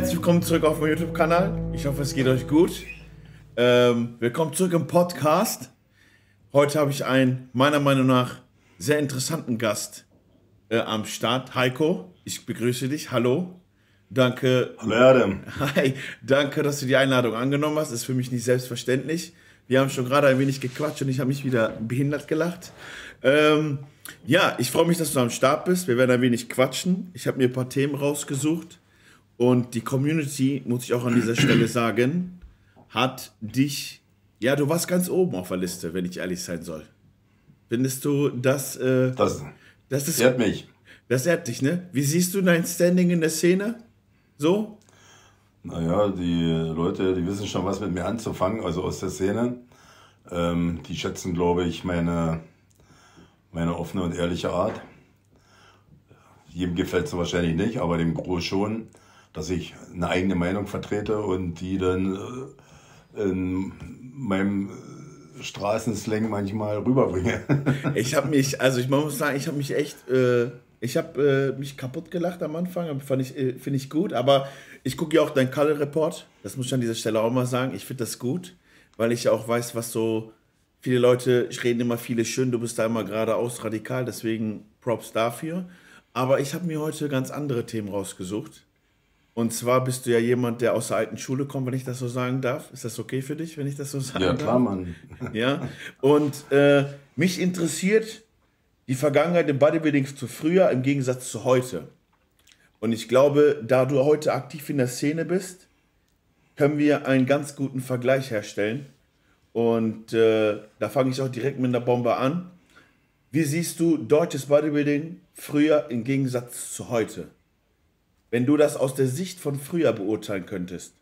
herzlich willkommen zurück auf meinem YouTube-Kanal. Ich hoffe, es geht euch gut. Ähm, willkommen zurück im Podcast. Heute habe ich einen, meiner Meinung nach, sehr interessanten Gast äh, am Start. Heiko, ich begrüße dich. Hallo. Danke. Hallo Adam. Hi, danke, dass du die Einladung angenommen hast. Ist für mich nicht selbstverständlich. Wir haben schon gerade ein wenig gequatscht und ich habe mich wieder behindert gelacht. Ähm, ja, ich freue mich, dass du am Start bist. Wir werden ein wenig quatschen. Ich habe mir ein paar Themen rausgesucht. Und die Community, muss ich auch an dieser Stelle sagen, hat dich, ja, du warst ganz oben auf der Liste, wenn ich ehrlich sein soll. Findest du das? Äh, das, das ist, ehrt mich. Das ehrt dich, ne? Wie siehst du dein Standing in der Szene? So? Naja, die Leute, die wissen schon, was mit mir anzufangen, also aus der Szene. Ähm, die schätzen, glaube ich, meine, meine offene und ehrliche Art. Jedem gefällt es wahrscheinlich nicht, aber dem Groß schon dass ich eine eigene Meinung vertrete und die dann äh, in meinem Straßenslang manchmal rüberbringe. ich habe mich, also ich muss sagen, ich habe mich echt, äh, ich habe äh, mich kaputt gelacht am Anfang, fand ich, äh, finde ich gut, aber ich gucke ja auch dein Color Report, das muss ich an dieser Stelle auch mal sagen, ich finde das gut, weil ich ja auch weiß, was so, viele Leute reden immer viele schön, du bist da immer geradeaus radikal, deswegen Props dafür. Aber ich habe mir heute ganz andere Themen rausgesucht und zwar bist du ja jemand, der aus der alten Schule kommt, wenn ich das so sagen darf. Ist das okay für dich, wenn ich das so sagen darf? Ja, klar, Mann. Ja. Und äh, mich interessiert die Vergangenheit im Bodybuilding zu früher im Gegensatz zu heute. Und ich glaube, da du heute aktiv in der Szene bist, können wir einen ganz guten Vergleich herstellen. Und äh, da fange ich auch direkt mit einer Bombe an. Wie siehst du deutsches Bodybuilding früher im Gegensatz zu heute? Wenn du das aus der Sicht von früher beurteilen könntest,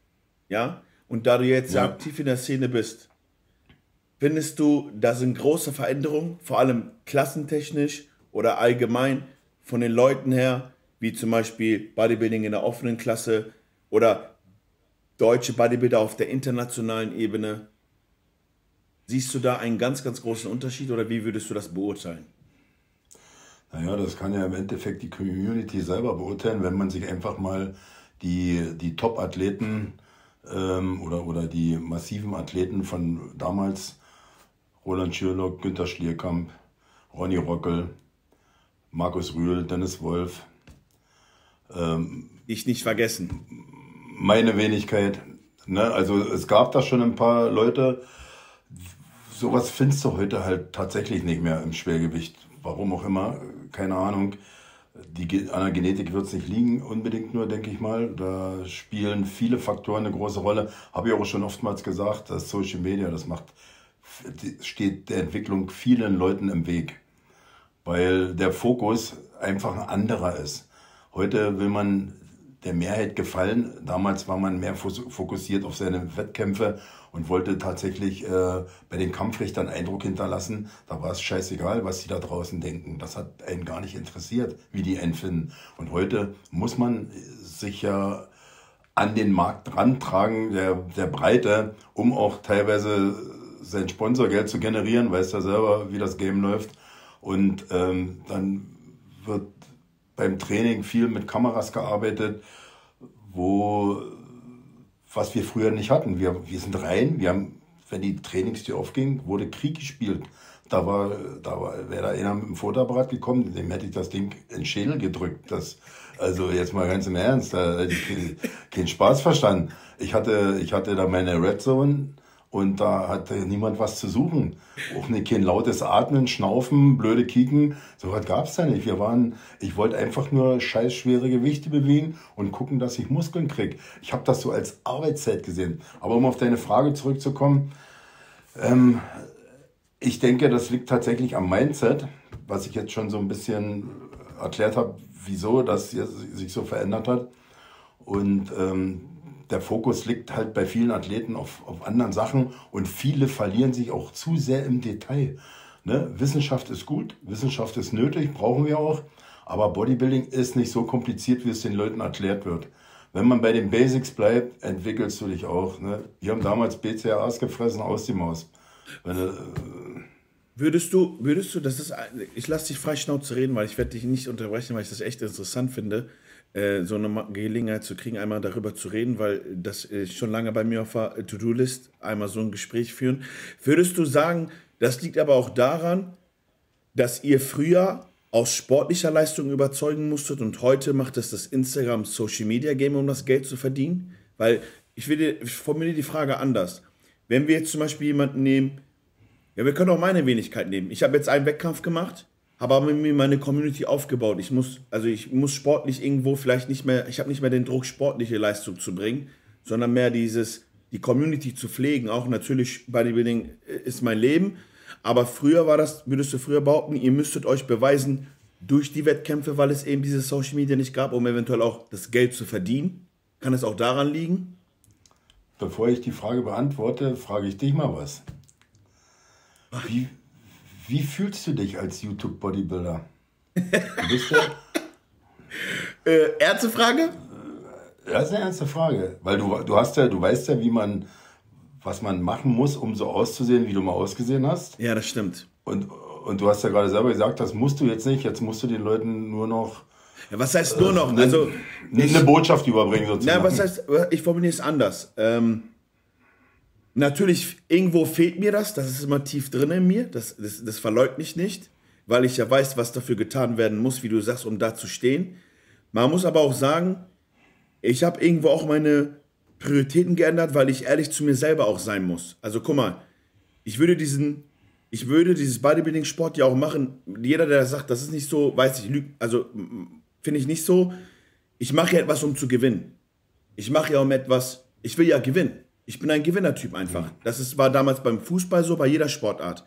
ja, und da du jetzt ja. aktiv in der Szene bist, findest du, da sind große Veränderungen, vor allem klassentechnisch oder allgemein von den Leuten her, wie zum Beispiel Bodybuilding in der offenen Klasse oder deutsche Bodybuilder auf der internationalen Ebene? Siehst du da einen ganz, ganz großen Unterschied oder wie würdest du das beurteilen? Naja, das kann ja im Endeffekt die Community selber beurteilen, wenn man sich einfach mal die, die Top-Athleten ähm, oder, oder die massiven Athleten von damals, Roland Schürlock, Günter Schlierkamp, Ronny Rockel, Markus Rühl, Dennis Wolf. Ähm, ich nicht vergessen. Meine Wenigkeit. Ne? Also es gab da schon ein paar Leute, sowas findest du heute halt tatsächlich nicht mehr im Schwergewicht. Warum auch immer keine Ahnung. Die, an der Genetik wird es nicht liegen, unbedingt nur, denke ich mal. Da spielen viele Faktoren eine große Rolle. Habe ich auch schon oftmals gesagt, dass Social Media, das macht, steht der Entwicklung vielen Leuten im Weg. Weil der Fokus einfach ein anderer ist. Heute will man der Mehrheit gefallen. Damals war man mehr fokussiert auf seine Wettkämpfe und wollte tatsächlich äh, bei den Kampfrichtern Eindruck hinterlassen. Da war es scheißegal, was die da draußen denken. Das hat einen gar nicht interessiert, wie die einen finden. Und heute muss man sich ja an den Markt rantragen, der, der Breite, um auch teilweise sein Sponsorgeld zu generieren. Weißt ja selber, wie das Game läuft. Und ähm, dann wird beim Training viel mit Kameras gearbeitet, wo was wir früher nicht hatten. Wir, wir sind rein, wir haben, wenn die Trainingstür aufging, wurde Krieg gespielt. Da war, da war, wäre da einer mit dem Fotoapparat gekommen, dem hätte ich das Ding in den Schädel gedrückt. Das, also jetzt mal ganz im Ernst, da hätte ich keinen Spaß verstanden. Ich hatte, ich hatte da meine Red Zone und da hatte niemand was zu suchen. Auch nicht kein lautes Atmen, Schnaufen, blöde Kicken. So was gab's da nicht. Wir waren, ich wollte einfach nur scheiß schwere Gewichte bewegen und gucken, dass ich Muskeln krieg. Ich habe das so als Arbeitszeit gesehen. Aber um auf deine Frage zurückzukommen, ähm, ich denke, das liegt tatsächlich am Mindset, was ich jetzt schon so ein bisschen erklärt habe, wieso das sich so verändert hat. Und ähm, der Fokus liegt halt bei vielen Athleten auf, auf anderen Sachen und viele verlieren sich auch zu sehr im Detail. Ne? Wissenschaft ist gut, Wissenschaft ist nötig, brauchen wir auch, aber Bodybuilding ist nicht so kompliziert, wie es den Leuten erklärt wird. Wenn man bei den Basics bleibt, entwickelst du dich auch. Ne? Wir haben damals BCAAs gefressen aus die Maus. Wenn, äh, Würdest du, würdest du, das ist, ich lasse dich frei Schnauze reden, weil ich werde dich nicht unterbrechen, weil ich das echt interessant finde. Äh, so eine Gelegenheit zu kriegen, einmal darüber zu reden, weil das ist schon lange bei mir auf der To-Do-List, einmal so ein Gespräch führen. Würdest du sagen, das liegt aber auch daran, dass ihr früher aus sportlicher Leistung überzeugen musstet und heute macht es das Instagram Social Media Game, um das Geld zu verdienen? Weil ich, will dir, ich formuliere die Frage anders. Wenn wir jetzt zum Beispiel jemanden nehmen, ja, wir können auch meine Wenigkeit nehmen. Ich habe jetzt einen Wettkampf gemacht, aber mir meine Community aufgebaut. Ich muss, also ich muss sportlich irgendwo vielleicht nicht mehr, ich habe nicht mehr den Druck, sportliche Leistung zu bringen, sondern mehr dieses, die Community zu pflegen. Auch natürlich Bodybuilding ist mein Leben. Aber früher war das, würdest du früher behaupten, ihr müsstet euch beweisen durch die Wettkämpfe, weil es eben diese Social Media nicht gab, um eventuell auch das Geld zu verdienen? Kann es auch daran liegen? Bevor ich die Frage beantworte, frage ich dich mal was. Wie, wie fühlst du dich als YouTube-Bodybuilder? Du bist ja. äh, ernste Frage? Das ist eine ernste Frage. Weil du, du hast ja, du weißt ja, wie man, was man machen muss, um so auszusehen, wie du mal ausgesehen hast. Ja, das stimmt. Und, und du hast ja gerade selber gesagt, das musst du jetzt nicht. Jetzt musst du den Leuten nur noch. Ja, was heißt nur noch? Äh, also, eine, eine Botschaft überbringen sozusagen. Na, was heißt, ich formuliere es anders. Ähm, natürlich, irgendwo fehlt mir das, das ist immer tief drin in mir, das, das, das verleugne ich nicht, weil ich ja weiß, was dafür getan werden muss, wie du sagst, um da zu stehen. Man muss aber auch sagen, ich habe irgendwo auch meine Prioritäten geändert, weil ich ehrlich zu mir selber auch sein muss. Also guck mal, ich würde diesen, ich würde dieses Bodybuilding-Sport ja auch machen. Jeder, der sagt, das ist nicht so, weiß ich, also finde ich nicht so. Ich mache ja etwas, um zu gewinnen. Ich mache ja um etwas, ich will ja gewinnen. Ich bin ein Gewinnertyp einfach. Das ist, war damals beim Fußball so, bei jeder Sportart.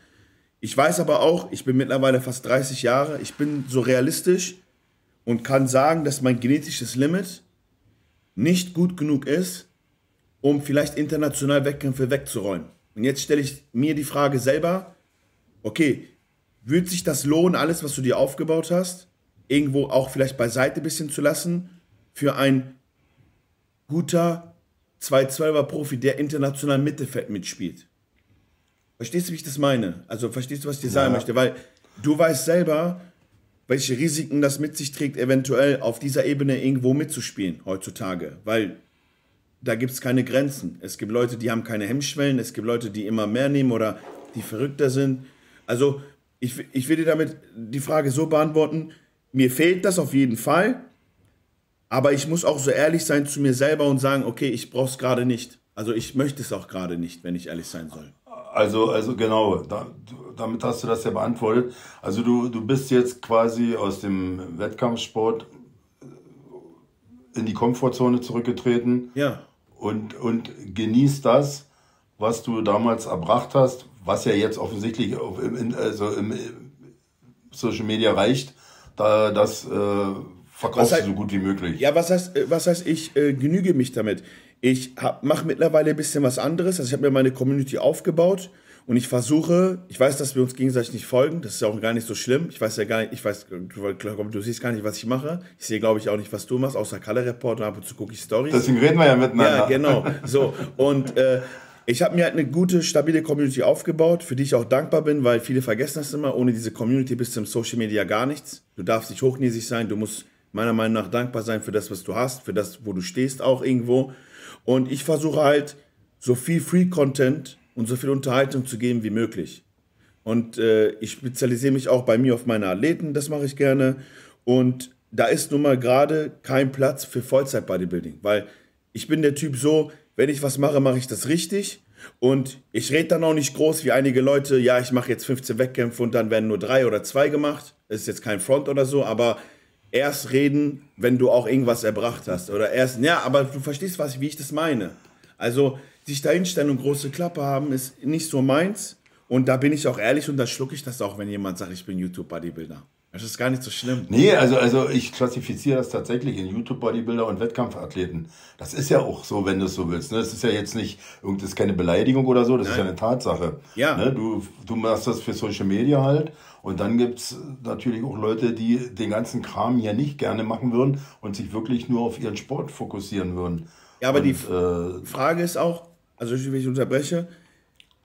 Ich weiß aber auch, ich bin mittlerweile fast 30 Jahre, ich bin so realistisch und kann sagen, dass mein genetisches Limit nicht gut genug ist, um vielleicht international Wettkämpfe wegzuräumen. Und jetzt stelle ich mir die Frage selber, okay, würde sich das lohnen, alles, was du dir aufgebaut hast, irgendwo auch vielleicht beiseite ein bisschen zu lassen, für ein guter 212er Profi, der international Mittelfeld mitspielt. Verstehst du, wie ich das meine? Also verstehst du, was ich dir ja. sagen möchte? Weil du weißt selber, welche Risiken das mit sich trägt, eventuell auf dieser Ebene irgendwo mitzuspielen heutzutage. Weil da gibt es keine Grenzen. Es gibt Leute, die haben keine Hemmschwellen, es gibt Leute, die immer mehr nehmen oder die verrückter sind. Also ich, ich will dir damit die Frage so beantworten, mir fehlt das auf jeden Fall, aber ich muss auch so ehrlich sein zu mir selber und sagen, okay, ich brauche es gerade nicht. Also ich möchte es auch gerade nicht, wenn ich ehrlich sein soll. Also, also genau, da, damit hast du das ja beantwortet. Also du, du bist jetzt quasi aus dem Wettkampfsport in die Komfortzone zurückgetreten. Ja. Und, und genießt das, was du damals erbracht hast, was ja jetzt offensichtlich auf, also im Social Media reicht, da das äh, verkaufst du so gut wie möglich. Ja, was heißt, äh, was heißt ich äh, genüge mich damit? Ich mache mittlerweile ein bisschen was anderes. Also ich habe mir meine Community aufgebaut und ich versuche, ich weiß, dass wir uns gegenseitig nicht folgen, das ist ja auch gar nicht so schlimm. Ich weiß ja gar nicht, ich weiß, du, du siehst gar nicht, was ich mache. Ich sehe, glaube ich, auch nicht, was du machst, außer Color Report und ab und zu gucke ich Stories. Deswegen reden wir ja miteinander. Ja, genau. So, und äh, ich habe mir halt eine gute, stabile Community aufgebaut, für die ich auch dankbar bin, weil viele vergessen das immer. Ohne diese Community bist du im Social Media gar nichts. Du darfst nicht hochnäsig sein, du musst meiner Meinung nach dankbar sein für das, was du hast, für das, wo du stehst auch irgendwo. Und ich versuche halt, so viel Free-Content und so viel Unterhaltung zu geben wie möglich. Und äh, ich spezialisiere mich auch bei mir auf meine Athleten, das mache ich gerne. Und da ist nun mal gerade kein Platz für Vollzeit-Bodybuilding, weil ich bin der Typ so, wenn ich was mache, mache ich das richtig. Und ich rede dann auch nicht groß wie einige Leute, ja, ich mache jetzt 15 Wettkämpfe und dann werden nur drei oder zwei gemacht. Das ist jetzt kein Front oder so, aber erst reden, wenn du auch irgendwas erbracht hast. Oder erst, ja, aber du verstehst, was, wie ich das meine. Also, sich da hinstellen und große Klappe haben, ist nicht so meins. Und da bin ich auch ehrlich und da schlucke ich das auch, wenn jemand sagt, ich bin YouTube-Bodybuilder. Das ist gar nicht so schlimm. Nee, also, also ich klassifiziere das tatsächlich in YouTube-Bodybuilder und Wettkampfathleten. Das ist ja auch so, wenn du es so willst. Ne? Das ist ja jetzt nicht, das ist keine Beleidigung oder so, das Nein. ist ja eine Tatsache. Ja. Ne? Du, du machst das für Social Media halt und dann gibt es natürlich auch Leute, die den ganzen Kram ja nicht gerne machen würden und sich wirklich nur auf ihren Sport fokussieren würden. Ja, aber und, die äh, Frage ist auch, also wenn ich unterbreche,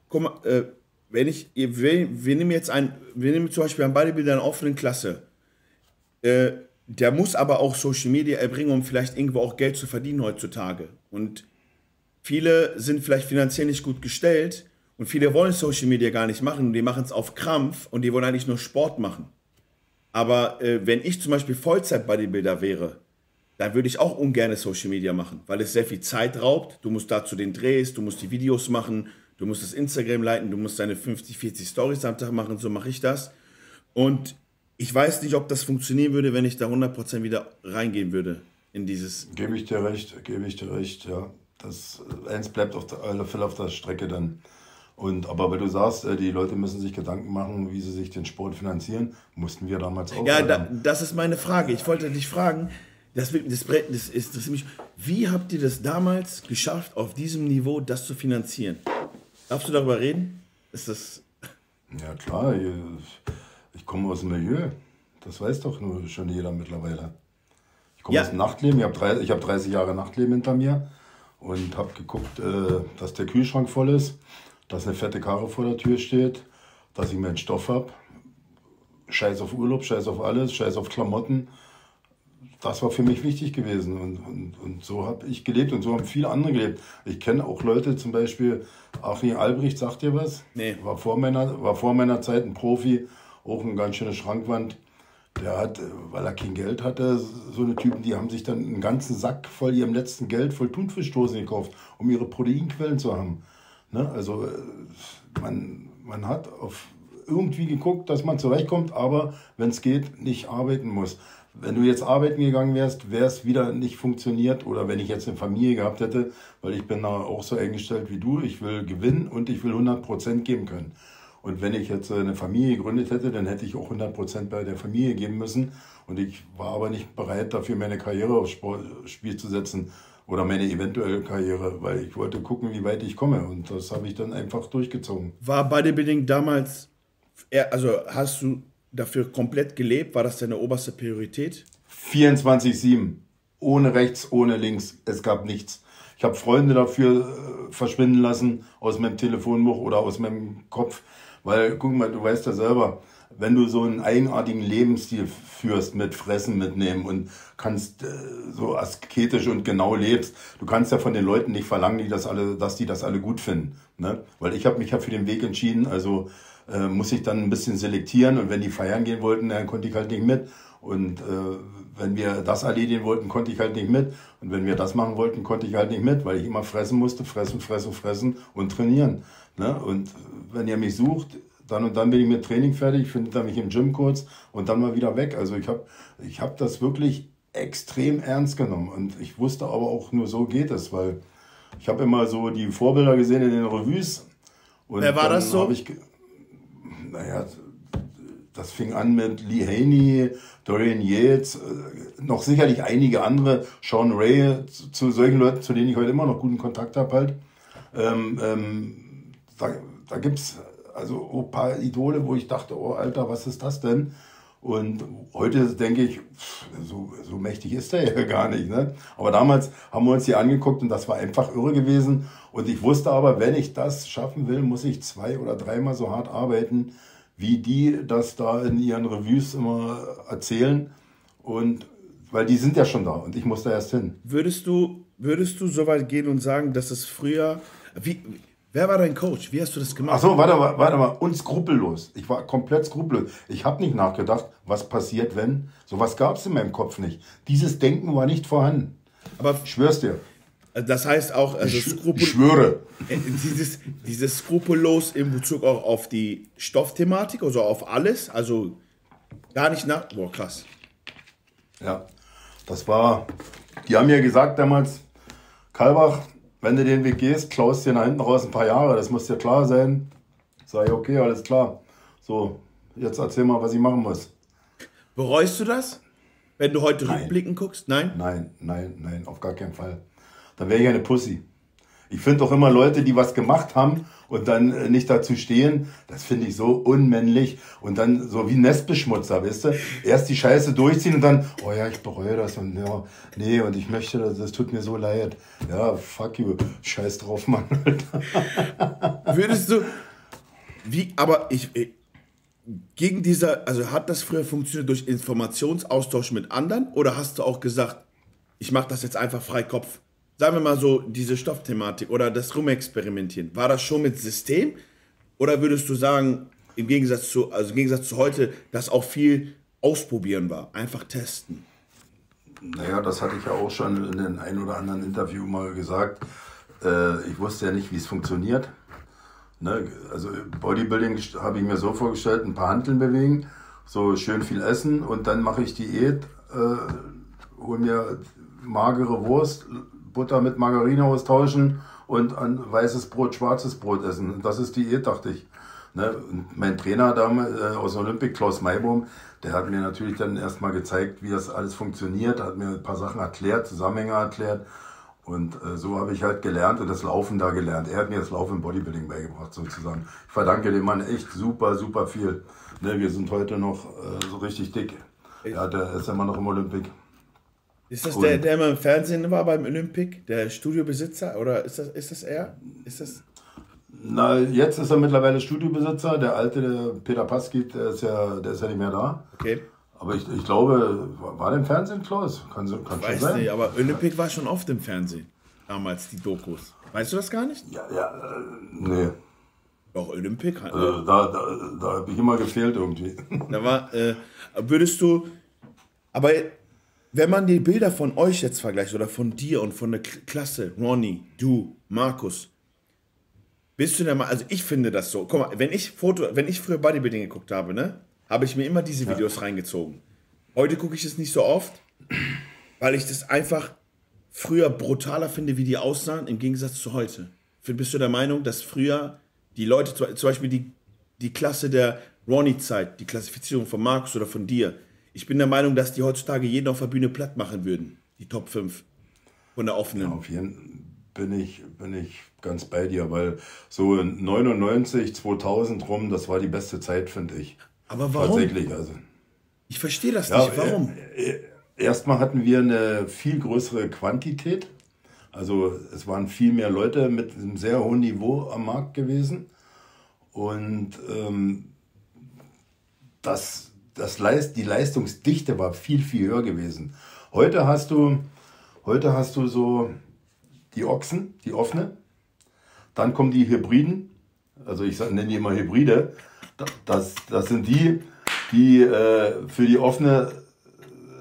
guck mal, äh, wenn ich, wir, wir nehmen jetzt ein, wir nehmen zum Beispiel Bodybuilder in einer offenen Klasse. Äh, der muss aber auch Social Media erbringen, um vielleicht irgendwo auch Geld zu verdienen heutzutage. Und viele sind vielleicht finanziell nicht gut gestellt und viele wollen Social Media gar nicht machen die machen es auf Krampf und die wollen eigentlich nur Sport machen. Aber äh, wenn ich zum Beispiel Vollzeit-Bodybuilder wäre, dann würde ich auch ungern Social Media machen, weil es sehr viel Zeit raubt. Du musst dazu den Drehs, du musst die Videos machen, du musst das Instagram leiten, du musst deine 50, 40 Stories am Tag machen, so mache ich das. Und ich weiß nicht, ob das funktionieren würde, wenn ich da 100% wieder reingehen würde in dieses. Gebe ich dir recht, gebe ich dir recht, ja. Das, eins bleibt auf der, alle Fälle auf der Strecke dann. Und, aber weil du sagst, äh, die Leute müssen sich Gedanken machen, wie sie sich den Sport finanzieren, mussten wir damals auch. Ja, da, das ist meine Frage. Ich wollte dich fragen, das, das, das ist das mich, wie habt ihr das damals geschafft, auf diesem Niveau das zu finanzieren? Darfst du darüber reden? Ist das. Ja, klar. Ich, ich komme aus dem Milieu. Das weiß doch nur schon jeder mittlerweile. Ich komme ja. aus dem Nachtleben. Ich habe drei, hab 30 Jahre Nachtleben hinter mir und habe geguckt, äh, dass der Kühlschrank voll ist, dass eine fette Karre vor der Tür steht, dass ich meinen Stoff habe. Scheiß auf Urlaub, scheiß auf alles, scheiß auf Klamotten das war für mich wichtig gewesen. Und, und, und so habe ich gelebt und so haben viele andere gelebt. Ich kenne auch Leute, zum Beispiel Achim Albrecht, sagt dir was? Nee. War vor, meiner, war vor meiner Zeit ein Profi, auch eine ganz schöne Schrankwand. Der hat, weil er kein Geld hatte, so eine Typen, die haben sich dann einen ganzen Sack voll ihrem letzten Geld voll Thunfischdosen gekauft, um ihre Proteinquellen zu haben. Ne? Also äh, man, man hat auf irgendwie geguckt, dass man zurechtkommt, aber wenn es geht, nicht arbeiten muss wenn du jetzt arbeiten gegangen wärst, wäre es wieder nicht funktioniert oder wenn ich jetzt eine Familie gehabt hätte, weil ich bin da auch so eingestellt wie du, ich will gewinnen und ich will 100% geben können. Und wenn ich jetzt eine Familie gegründet hätte, dann hätte ich auch 100% bei der Familie geben müssen. Und ich war aber nicht bereit, dafür meine Karriere aufs Spiel zu setzen oder meine eventuelle Karriere, weil ich wollte gucken, wie weit ich komme. Und das habe ich dann einfach durchgezogen. War Bodybuilding damals, also hast du dafür komplett gelebt? War das deine oberste Priorität? 24-7. Ohne rechts, ohne links. Es gab nichts. Ich habe Freunde dafür äh, verschwinden lassen aus meinem Telefonbuch oder aus meinem Kopf. Weil, guck mal, du weißt ja selber, wenn du so einen eigenartigen Lebensstil führst mit Fressen mitnehmen und kannst äh, so asketisch und genau lebst, du kannst ja von den Leuten nicht verlangen, die das alle, dass die das alle gut finden. Ne? Weil ich habe mich ja für den Weg entschieden, also äh, muss ich dann ein bisschen selektieren und wenn die feiern gehen wollten, dann konnte ich halt nicht mit. Und äh, wenn wir das erledigen wollten, konnte ich halt nicht mit. Und wenn wir das machen wollten, konnte ich halt nicht mit, weil ich immer fressen musste, fressen, fressen, fressen und trainieren. Ne? Und wenn ihr mich sucht, dann und dann bin ich mit Training fertig, findet er mich im Gym kurz und dann mal wieder weg. Also ich habe ich hab das wirklich extrem ernst genommen. Und ich wusste aber auch nur so geht es, weil ich habe immer so die Vorbilder gesehen in den Revues. Und Wer war das so? Ich, naja, das fing an mit Lee Haney, Dorian Yates, äh, noch sicherlich einige andere, Sean Ray, zu, zu, solchen Leuten, zu denen ich heute immer noch guten Kontakt habe halt. Ähm, ähm, da da gibt es also ein paar Idole, wo ich dachte, oh Alter, was ist das denn? Und heute denke ich, so, so mächtig ist der ja gar nicht. Ne? Aber damals haben wir uns hier angeguckt und das war einfach irre gewesen. Und ich wusste aber, wenn ich das schaffen will, muss ich zwei oder dreimal so hart arbeiten, wie die das da in ihren Reviews immer erzählen. Und weil die sind ja schon da und ich muss da erst hin. Würdest du, würdest du so weit gehen und sagen, dass es früher. Wie, wer war dein Coach? Wie hast du das gemacht? Achso, warte mal, warte mal. Und skrupellos. Ich war komplett skrupellos. Ich habe nicht nachgedacht, was passiert, wenn. Sowas gab es in meinem Kopf nicht. Dieses Denken war nicht vorhanden. Aber ich schwör's dir. Das heißt auch, also Skrupel ich schwöre. Dieses, dieses Skrupellos in Bezug auch auf die Stoffthematik, also auf alles, also gar nicht nach. Boah, krass. Ja, das war. Die haben ja gesagt damals, Kalbach, wenn du den Weg gehst, klaust dir nach hinten raus ein paar Jahre, das muss dir klar sein. Sag ich, okay, alles klar. So, jetzt erzähl mal, was ich machen muss. Bereust du das? Wenn du heute nein. rückblickend guckst? Nein? Nein, nein, nein, auf gar keinen Fall dann wäre ich eine Pussy. Ich finde doch immer Leute, die was gemacht haben und dann äh, nicht dazu stehen, das finde ich so unmännlich und dann so wie Nestbeschmutzer, weißt du? Erst die Scheiße durchziehen und dann, oh ja, ich bereue das und ja, nee, und ich möchte das, das tut mir so leid. Ja, fuck you, scheiß drauf, Mann. Würdest du, wie, aber ich, gegen dieser, also hat das früher funktioniert durch Informationsaustausch mit anderen oder hast du auch gesagt, ich mache das jetzt einfach frei Kopf? Sagen wir mal so, diese Stoffthematik oder das Rumexperimentieren, war das schon mit System? Oder würdest du sagen, im Gegensatz zu, also im Gegensatz zu heute, dass auch viel ausprobieren war, einfach testen? Naja, das hatte ich ja auch schon in einem ein oder anderen Interview mal gesagt. Äh, ich wusste ja nicht, wie es funktioniert. Ne? Also Bodybuilding habe ich mir so vorgestellt, ein paar Handeln bewegen, so schön viel essen und dann mache ich Diät, äh, hole mir magere Wurst, Butter mit Margarine austauschen und ein weißes Brot, schwarzes Brot essen. Das ist Diät, dachte ich. Ne? Mein Trainer damals äh, aus Olympic, Klaus Maibaum, der hat mir natürlich dann erstmal gezeigt, wie das alles funktioniert, hat mir ein paar Sachen erklärt, Zusammenhänge erklärt. Und äh, so habe ich halt gelernt und das Laufen da gelernt. Er hat mir das Laufen im Bodybuilding beigebracht, sozusagen. Ich verdanke dem Mann echt super, super viel. Ne, wir sind heute noch äh, so richtig dick. Ja, der ist immer noch im Olympic. Ist das der, der immer im Fernsehen war beim Olympic? Der Studiobesitzer? Oder ist das, ist das er? Ist das. Na, jetzt ist er mittlerweile Studiobesitzer. Der alte, der Peter Paski, der ist ja, der ist ja nicht mehr da. Okay. Aber ich, ich glaube, war der im Fernsehen, Klaus? Kann, kann ich weiß sein. nicht, aber Olympic war schon oft im Fernsehen. Damals, die Dokus. Weißt du das gar nicht? Ja, ja, äh, nee. Doch, Olympic. Äh, da da, da habe ich immer gefehlt irgendwie. Da war, äh, würdest du, aber wenn man die Bilder von euch jetzt vergleicht oder von dir und von der Klasse, Ronny, du, Markus, bist du der mal, also ich finde das so, guck mal, wenn ich Foto, wenn ich früher Bodybuilding geguckt habe, ne, habe ich mir immer diese Videos ja. reingezogen. Heute gucke ich es nicht so oft, weil ich das einfach früher brutaler finde, wie die aussahen, im Gegensatz zu heute. Bist du der Meinung, dass früher die Leute, zum Beispiel die, die Klasse der Ronnie-Zeit, die Klassifizierung von Markus oder von dir, ich bin der Meinung, dass die heutzutage jeden auf der Bühne platt machen würden, die Top 5 von der offenen. Ja, auf jeden bin ich, bin ich ganz bei dir, weil so 99, 2000 rum, das war die beste Zeit, finde ich. Aber warum? Tatsächlich, also. Ich verstehe das ja, nicht. Warum? Äh, erstmal hatten wir eine viel größere Quantität. Also es waren viel mehr Leute mit einem sehr hohen Niveau am Markt gewesen. Und ähm, das, das Leist, die Leistungsdichte war viel, viel höher gewesen. Heute hast du, heute hast du so die Ochsen, die offene. Dann kommen die Hybriden. Also ich nenne die immer Hybride. Das, das sind die, die äh, für die offene,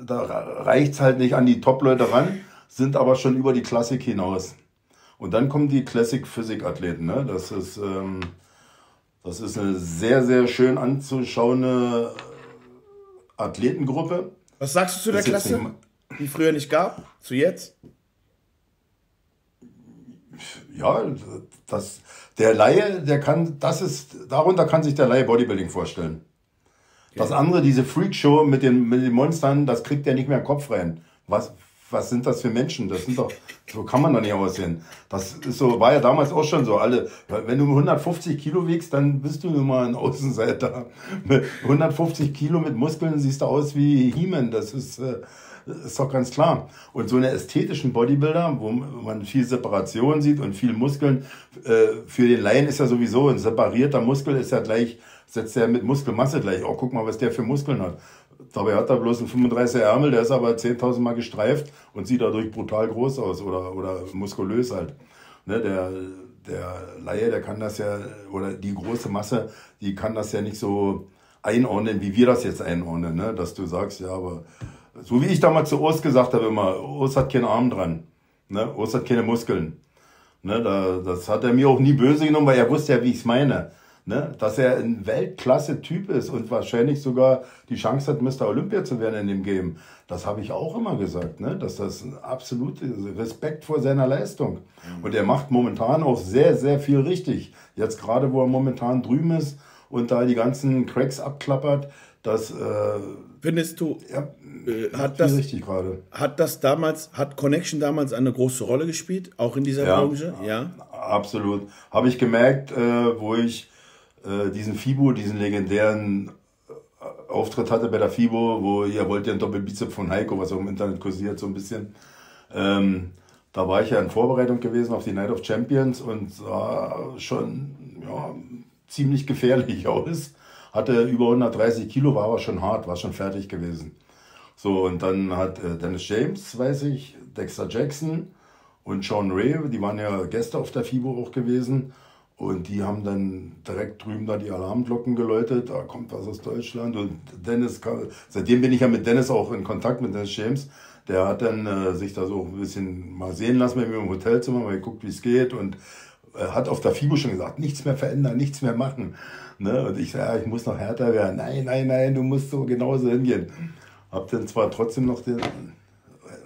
da reicht es halt nicht an die Top-Leute ran, sind aber schon über die Klassik hinaus. Und dann kommen die Classic-Physik-Athleten. Ne? Das, ähm, das ist eine sehr, sehr schön anzuschauende Athletengruppe. Was sagst du zu der Klasse, die früher nicht gab, zu jetzt? Ja, das, der Laie, der kann, das ist, darunter kann sich der Laie Bodybuilding vorstellen. Okay. Das andere, diese Freakshow mit den, mit den Monstern, das kriegt er nicht mehr im Kopf rein. Was, was sind das für Menschen? Das sind doch, so kann man doch nicht aussehen. Das ist so, war ja damals auch schon so. Alle, wenn du 150 Kilo wiegst, dann bist du nun mal ein Außenseiter. Mit 150 Kilo mit Muskeln siehst du aus wie He-Man. Das ist, äh, ist doch ganz klar. Und so eine ästhetischen Bodybuilder, wo man viel Separation sieht und viel Muskeln, äh, für den Laien ist ja sowieso ein separierter Muskel ist ja gleich, setzt er mit Muskelmasse gleich. Oh, guck mal, was der für Muskeln hat. Dabei hat er bloß einen 35er Ärmel, der ist aber 10.000 Mal gestreift und sieht dadurch brutal groß aus oder, oder muskulös halt. Ne, der, der Laie, der kann das ja, oder die große Masse, die kann das ja nicht so einordnen, wie wir das jetzt einordnen, ne? dass du sagst, ja, aber so wie ich damals zu Urs gesagt habe immer, Urs hat keinen Arm dran. Ne? Urs hat keine Muskeln. Ne? Da, das hat er mir auch nie böse genommen, weil er wusste ja, wie ich es meine. Ne? Dass er ein Weltklasse-Typ ist und wahrscheinlich sogar die Chance hat, Mr. Olympia zu werden in dem Game. Das habe ich auch immer gesagt, ne? dass das ein absoluter Respekt vor seiner Leistung. Und er macht momentan auch sehr, sehr viel richtig. Jetzt gerade, wo er momentan drüben ist und da die ganzen Cracks abklappert, das... Äh, Findest du, ja, äh, hat, das, hat das damals, hat Connection damals eine große Rolle gespielt, auch in dieser ja, Branche? Ja, absolut. Habe ich gemerkt, äh, wo ich äh, diesen FIBO, diesen legendären äh, Auftritt hatte bei der FIBO, wo ihr wollt ja ein Doppelbizep von Heiko, was auch im Internet kursiert, so ein bisschen. Ähm, da war ich ja in Vorbereitung gewesen auf die Night of Champions und sah schon ja, ziemlich gefährlich aus hatte über 130 Kilo, war aber schon hart, war schon fertig gewesen. So, und dann hat äh, Dennis James, weiß ich, Dexter Jackson und Sean Ray, die waren ja Gäste auf der FIBO auch gewesen. Und die haben dann direkt drüben da die Alarmglocken geläutet, da kommt was aus Deutschland. Und Dennis, seitdem bin ich ja mit Dennis auch in Kontakt, mit Dennis James. Der hat dann äh, sich da so ein bisschen mal sehen lassen mit mir im Hotelzimmer, mal geguckt, wie es geht. Und äh, hat auf der FIBO schon gesagt, nichts mehr verändern, nichts mehr machen. Ne? Und ich sage, ja, ich muss noch härter werden. Nein, nein, nein, du musst so genauso hingehen. Hab dann zwar trotzdem noch den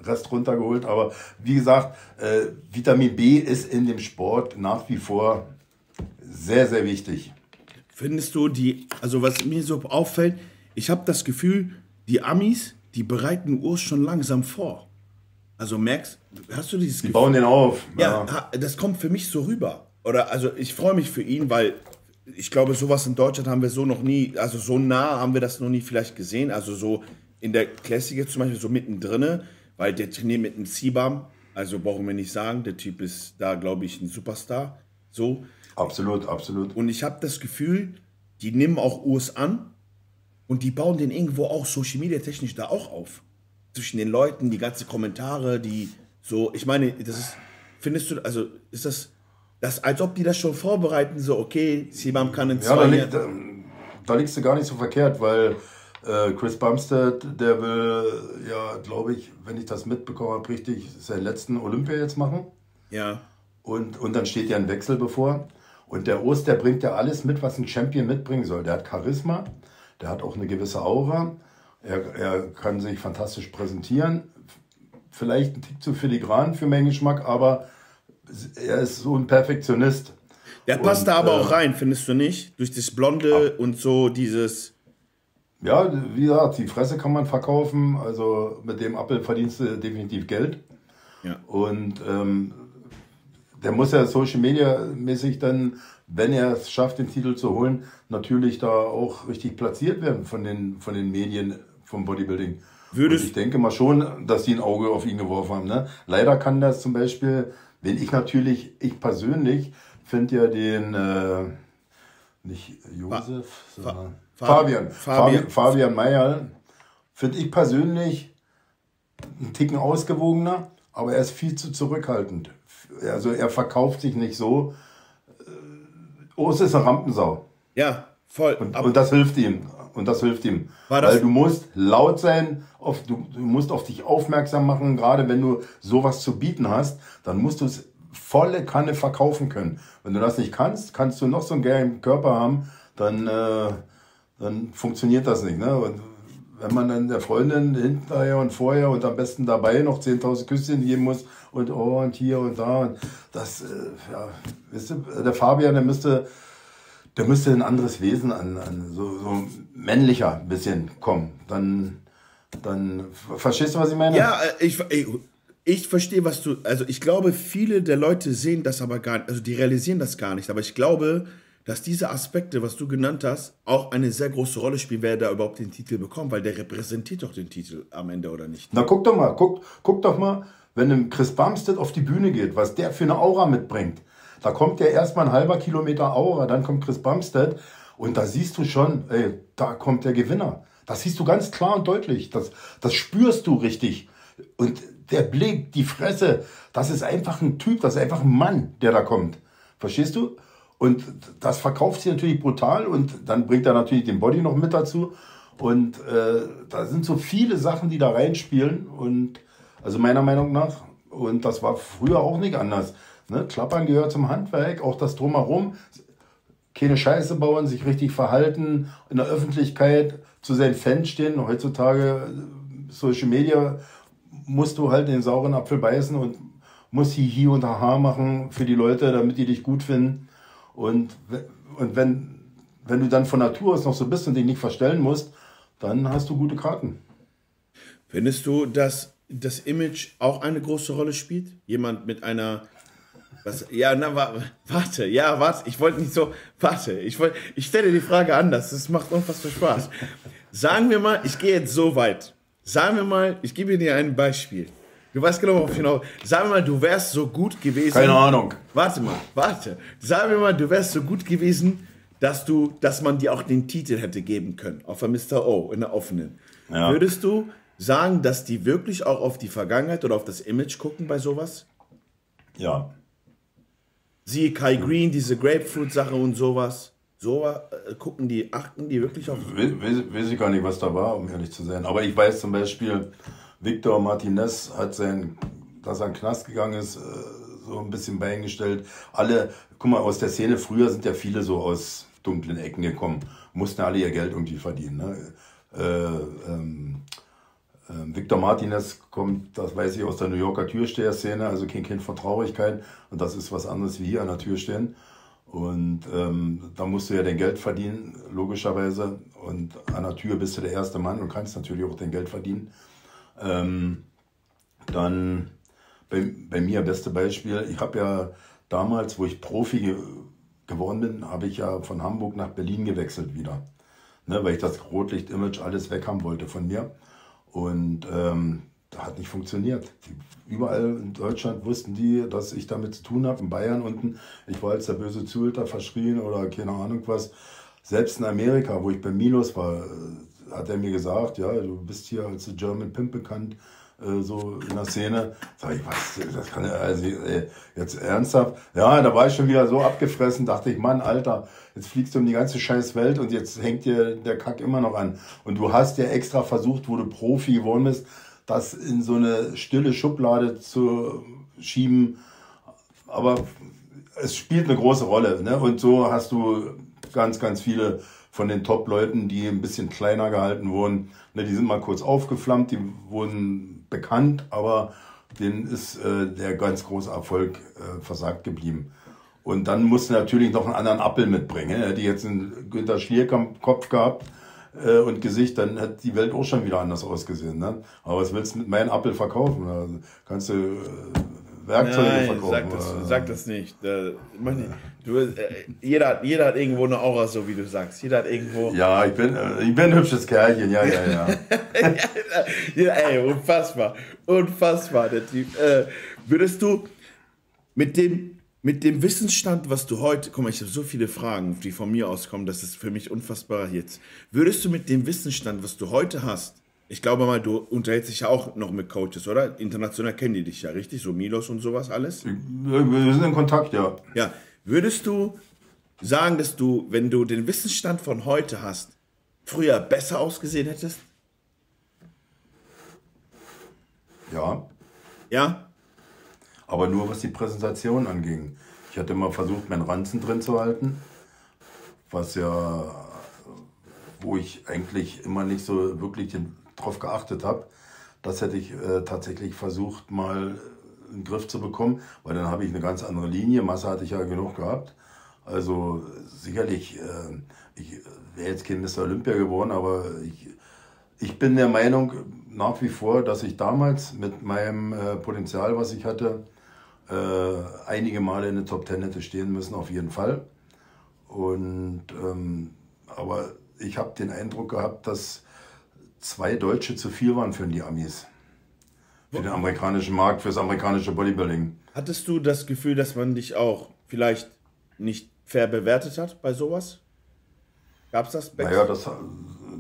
Rest runtergeholt, aber wie gesagt, äh, Vitamin B ist in dem Sport nach wie vor sehr, sehr wichtig. Findest du die, also was mir so auffällt, ich habe das Gefühl, die Amis, die bereiten Urs schon langsam vor. Also merkst, hast du dieses Die Gefühl? bauen den auf. Ja, ja, das kommt für mich so rüber. Oder also ich freue mich für ihn, weil ich glaube, sowas in Deutschland haben wir so noch nie, also so nah haben wir das noch nie vielleicht gesehen. Also so in der Classic zum Beispiel so mittendrin, weil der trainiert mit einem Sibam, also brauchen wir nicht sagen, der Typ ist da, glaube ich, ein Superstar. So. Absolut, absolut. Und ich habe das Gefühl, die nehmen auch US an und die bauen den irgendwo auch Social Media technisch da auch auf. Zwischen den Leuten, die ganzen Kommentare, die so, ich meine, das ist, findest du, also ist das, das als ob die das schon vorbereiten, so, okay, Sibam kann in zwei Ja, da, liegt, da, da liegst du gar nicht so verkehrt, weil äh, Chris Bumstead, der will ja, glaube ich, wenn ich das mitbekommen habe, richtig seinen letzten Olympia jetzt machen. Ja. Und, und dann steht ja ein Wechsel bevor. Und der Ost, der bringt ja alles mit, was ein Champion mitbringen soll. Der hat Charisma, der hat auch eine gewisse Aura. Er, er kann sich fantastisch präsentieren. Vielleicht ein Tick zu filigran für meinen Geschmack, aber er ist so ein Perfektionist. Der passt und, da aber äh, auch rein, findest du nicht? Durch das Blonde ach, und so dieses. Ja, wie gesagt, die Fresse kann man verkaufen. Also mit dem Apfel verdienst du definitiv Geld. Ja. Und ähm, der muss ja Social Media mäßig dann, wenn er es schafft, den Titel zu holen, natürlich da auch richtig platziert werden von den, von den Medien vom Bodybuilding. Würdest ich denke mal schon, dass die ein Auge auf ihn geworfen haben. Ne? Leider kann das zum Beispiel, wenn ich natürlich, ich persönlich finde ja den, äh, nicht Josef, sondern Fabian. Fabian, Fabian Meyer finde ich persönlich einen Ticken ausgewogener, aber er ist viel zu zurückhaltend. Also er verkauft sich nicht so. Oh, es ist eine Rampensau. Ja, voll. Und, und das hilft ihm. Und das hilft ihm. Weil du musst laut sein, auf, du, du musst auf dich aufmerksam machen, gerade wenn du sowas zu bieten hast, dann musst du es volle Kanne verkaufen können. Wenn du das nicht kannst, kannst du noch so einen geilen Körper haben, dann äh, dann funktioniert das nicht. Ne? Und wenn man dann der Freundin hinterher und vorher und am besten dabei noch 10.000 Küsschen geben muss und oh und hier und da und das, äh, ja, wisst ihr, der Fabian, der müsste, der müsste ein anderes Wesen an, an so, so männlicher ein bisschen kommen. Dann, dann, verstehst du, was ich meine? Ja, äh, ich, ich, ich verstehe, was du, also ich glaube, viele der Leute sehen das aber gar nicht, also die realisieren das gar nicht, aber ich glaube, dass diese Aspekte, was du genannt hast, auch eine sehr große Rolle spielen, wer da überhaupt den Titel bekommt, weil der repräsentiert doch den Titel am Ende, oder nicht? Na, guck doch mal, guck, guck doch mal, wenn Chris Bumstead auf die Bühne geht, was der für eine Aura mitbringt. Da kommt ja erstmal ein halber Kilometer Aura, dann kommt Chris Bumstead und da siehst du schon, ey, da kommt der Gewinner. Das siehst du ganz klar und deutlich. Das, das spürst du richtig. Und der Blick, die Fresse, das ist einfach ein Typ, das ist einfach ein Mann, der da kommt. Verstehst du? Und das verkauft sich natürlich brutal und dann bringt er natürlich den Body noch mit dazu. Und äh, da sind so viele Sachen, die da reinspielen. Und also meiner Meinung nach, und das war früher auch nicht anders. Ne? Klappern gehört zum Handwerk, auch das drumherum. Keine Scheiße bauen, sich richtig verhalten, in der Öffentlichkeit zu seinen Fans stehen. Heutzutage Social Media musst du halt den sauren Apfel beißen und musst Hihi und Haha machen für die Leute, damit die dich gut finden. Und, und wenn, wenn du dann von Natur aus noch so bist und dich nicht verstellen musst, dann hast du gute Karten. Findest du, dass das Image auch eine große Rolle spielt? Jemand mit einer. Was, ja, na, warte, ja, warte, ich wollte nicht so. Warte, ich, wollt, ich stelle die Frage anders, das macht unfassbar Spaß. Sagen wir mal, ich gehe jetzt so weit. Sagen wir mal, ich gebe dir ein Beispiel. Du weißt genau, worauf ich hinaus. Sag mir mal, du wärst so gut gewesen. Keine Ahnung. Warte mal, warte. Sag mir mal, du wärst so gut gewesen, dass du, dass man dir auch den Titel hätte geben können, auf der Mr. O, in der offenen. Ja. Würdest du sagen, dass die wirklich auch auf die Vergangenheit oder auf das Image gucken bei sowas? Ja. Siehe Kai Green, diese Grapefruit-Sache und sowas. So äh, gucken die, achten die wirklich auf. Weiß, weiß ich gar nicht, was da war, um ehrlich zu sein. Aber ich weiß zum Beispiel, Victor Martinez hat sein, dass er in den Knast gegangen ist, äh, so ein bisschen beigestellt. Alle, guck mal, aus der Szene früher sind ja viele so aus dunklen Ecken gekommen, mussten alle ihr Geld irgendwie verdienen. Ne? Äh, ähm, äh, Victor Martinez kommt, das weiß ich, aus der New Yorker Türsteher-Szene, also kein Kind von Traurigkeit. Und das ist was anderes wie hier an der Tür stehen. Und ähm, da musst du ja dein Geld verdienen, logischerweise. Und an der Tür bist du der erste Mann und kannst natürlich auch dein Geld verdienen. Ähm, dann bei, bei mir, beste Beispiel, ich habe ja damals, wo ich Profi ge geworden bin, habe ich ja von Hamburg nach Berlin gewechselt wieder. Ne, weil ich das Rotlicht-Image alles weg haben wollte von mir. Und ähm, hat nicht funktioniert. Die, überall in Deutschland wussten die, dass ich damit zu tun habe. In Bayern unten, ich war als der böse Zuhälter verschrien oder keine Ahnung was. Selbst in Amerika, wo ich bei Milos war, hat er mir gesagt, ja, du bist hier als German Pimp bekannt, äh, so in der Szene. Sag ich, was, das kann ja, also, äh, jetzt ernsthaft? Ja, da war ich schon wieder so abgefressen, dachte ich, Mann, Alter, jetzt fliegst du um die ganze scheiß Welt und jetzt hängt dir der Kack immer noch an. Und du hast ja extra versucht, wo du Profi geworden bist, das in so eine stille Schublade zu schieben. Aber es spielt eine große Rolle. Ne? Und so hast du ganz, ganz viele von den Top-Leuten, die ein bisschen kleiner gehalten wurden. Ne, die sind mal kurz aufgeflammt, die wurden bekannt, aber denen ist äh, der ganz große Erfolg äh, versagt geblieben. Und dann musst du natürlich noch einen anderen Appel mitbringen. Ne? Die jetzt einen Günter Schlierkopf gehabt äh, und Gesicht, dann hat die Welt auch schon wieder anders ausgesehen. Ne? Aber was willst du mit meinem Apfel verkaufen? Also kannst du äh, Werkzeuge Nein, verkaufen? Sag das, sag das nicht. Äh, du, äh, jeder, hat, jeder hat irgendwo eine Aura, so wie du sagst. Jeder hat irgendwo. Ja, ich bin, äh, ich bin ein hübsches Kerlchen, ja, ja, ja. ja ey, unfassbar. Unfassbar, der Typ. Äh, würdest du mit dem mit dem Wissensstand, was du heute, guck mal, ich habe so viele Fragen, die von mir auskommen, das ist für mich unfassbar jetzt. Würdest du mit dem Wissensstand, was du heute hast, ich glaube mal, du unterhältst dich ja auch noch mit Coaches, oder? International kennen die dich ja, richtig? So Milos und sowas alles? Wir sind in Kontakt, ja. Ja. Würdest du sagen, dass du, wenn du den Wissensstand von heute hast, früher besser ausgesehen hättest? Ja. Ja? aber nur was die Präsentation anging. Ich hatte mal versucht, meinen Ranzen drin zu halten, was ja, wo ich eigentlich immer nicht so wirklich drauf geachtet habe. Das hätte ich äh, tatsächlich versucht, mal in den Griff zu bekommen, weil dann habe ich eine ganz andere Linie. Masse hatte ich ja genug gehabt. Also sicherlich, äh, ich wäre jetzt kein Mr. Olympia geworden, aber ich, ich bin der Meinung nach wie vor, dass ich damals mit meinem äh, Potenzial, was ich hatte, äh, einige Male in der Top Ten hätte stehen müssen, auf jeden Fall. Und, ähm, aber ich habe den Eindruck gehabt, dass zwei Deutsche zu viel waren für die Amis. Für den amerikanischen Markt, fürs amerikanische Bodybuilding. Hattest du das Gefühl, dass man dich auch vielleicht nicht fair bewertet hat bei sowas? Gab es das? Naja, das,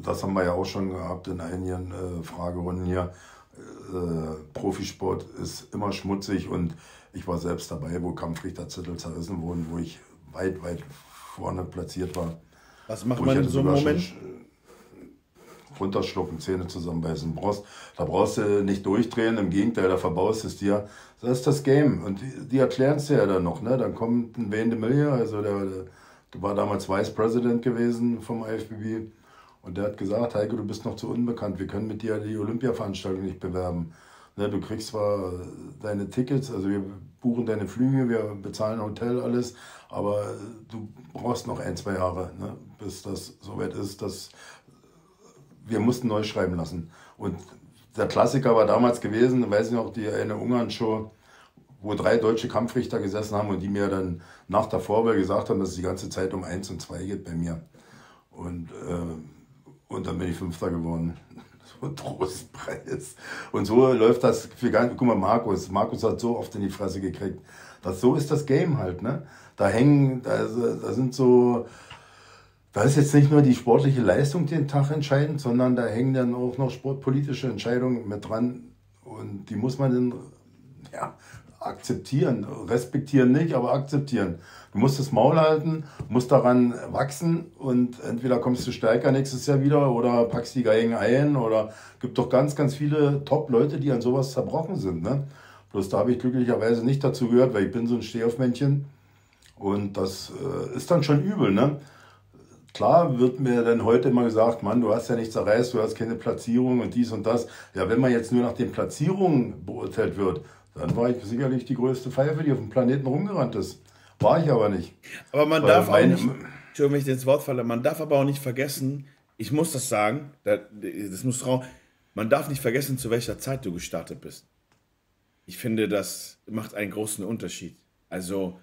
das haben wir ja auch schon gehabt in einigen äh, Fragerunden hier. Äh, Profisport ist immer schmutzig und ich war selbst dabei, wo Kampfrichterzettel zerrissen wurden, wo ich weit, weit vorne platziert war. Was macht man in so einem Moment? Runterschlucken, Zähne zusammenbeißen. Brauchst, da brauchst du nicht durchdrehen, im Gegenteil, da verbaust es dir. Das ist das Game. Und die, die erklären es dir ja dann noch. Ne? Dann kommt ein Wayne de also der, der war damals Vice President gewesen vom IFBB. Und der hat gesagt, Heike, du bist noch zu unbekannt, wir können mit dir die Olympiaveranstaltung nicht bewerben. Ne, du kriegst zwar deine Tickets, also wir buchen deine Flüge, wir bezahlen Hotel, alles, aber du brauchst noch ein, zwei Jahre, ne, bis das soweit ist, dass wir mussten neu schreiben lassen. Und der Klassiker war damals gewesen, weiß ich noch, die eine Ungarn-Show, wo drei deutsche Kampfrichter gesessen haben und die mir dann nach der Vorwahl gesagt haben, dass es die ganze Zeit um eins und zwei geht bei mir. Und, äh, und dann bin ich Fünfter geworden so ein Trostpreis. Und so läuft das für ganz, guck mal, Markus, Markus hat so oft in die Fresse gekriegt. Das, so ist das Game halt, ne? Da hängen, da, da sind so da ist jetzt nicht nur die sportliche Leistung den Tag entscheidend, sondern da hängen dann auch noch sportpolitische Entscheidungen mit dran. Und die muss man dann ja, akzeptieren. Respektieren nicht, aber akzeptieren. Du musst das Maul halten, musst daran wachsen und entweder kommst du stärker nächstes Jahr wieder oder packst die Geigen ein oder gibt doch ganz, ganz viele Top-Leute, die an sowas zerbrochen sind. Ne? Bloß da habe ich glücklicherweise nicht dazu gehört, weil ich bin so ein Stehaufmännchen und das äh, ist dann schon übel. Ne? Klar wird mir dann heute immer gesagt, Mann, du hast ja nichts erreicht, du hast keine Platzierung und dies und das. Ja, wenn man jetzt nur nach den Platzierungen beurteilt wird, dann war ich sicherlich die größte Pfeife, die auf dem Planeten rumgerannt ist. War ich aber nicht. Aber man Weil darf auch nicht, Entschuldigung, wenn ich ins Wort falle, man darf aber auch nicht vergessen, ich muss das sagen, das muss trauen, man darf nicht vergessen, zu welcher Zeit du gestartet bist. Ich finde, das macht einen großen Unterschied. Also,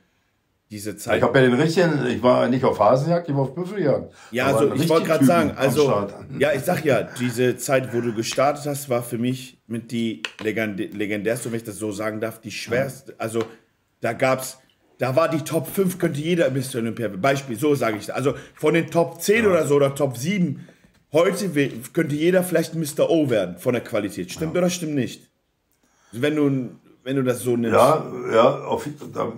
diese Zeit. Ich habe ja den richtigen, ich war nicht auf Hasenjagd, ich war auf Büffeljagd. Ja, also ich wollte gerade sagen, also ja, ich sag ja, diese Zeit, wo du gestartet hast, war für mich mit die legendärste, wenn ich das so sagen darf, die schwerste. Also da gab's, da war die Top 5, könnte jeder Mr. Olympia, Beispiel, so sage ich das. Also von den Top 10 ja. oder so oder Top 7, heute könnte jeder vielleicht ein Mr. O werden von der Qualität. Stimmt ja. oder stimmt nicht? Wenn du wenn du das so nimmst. Ja, ja, auf, da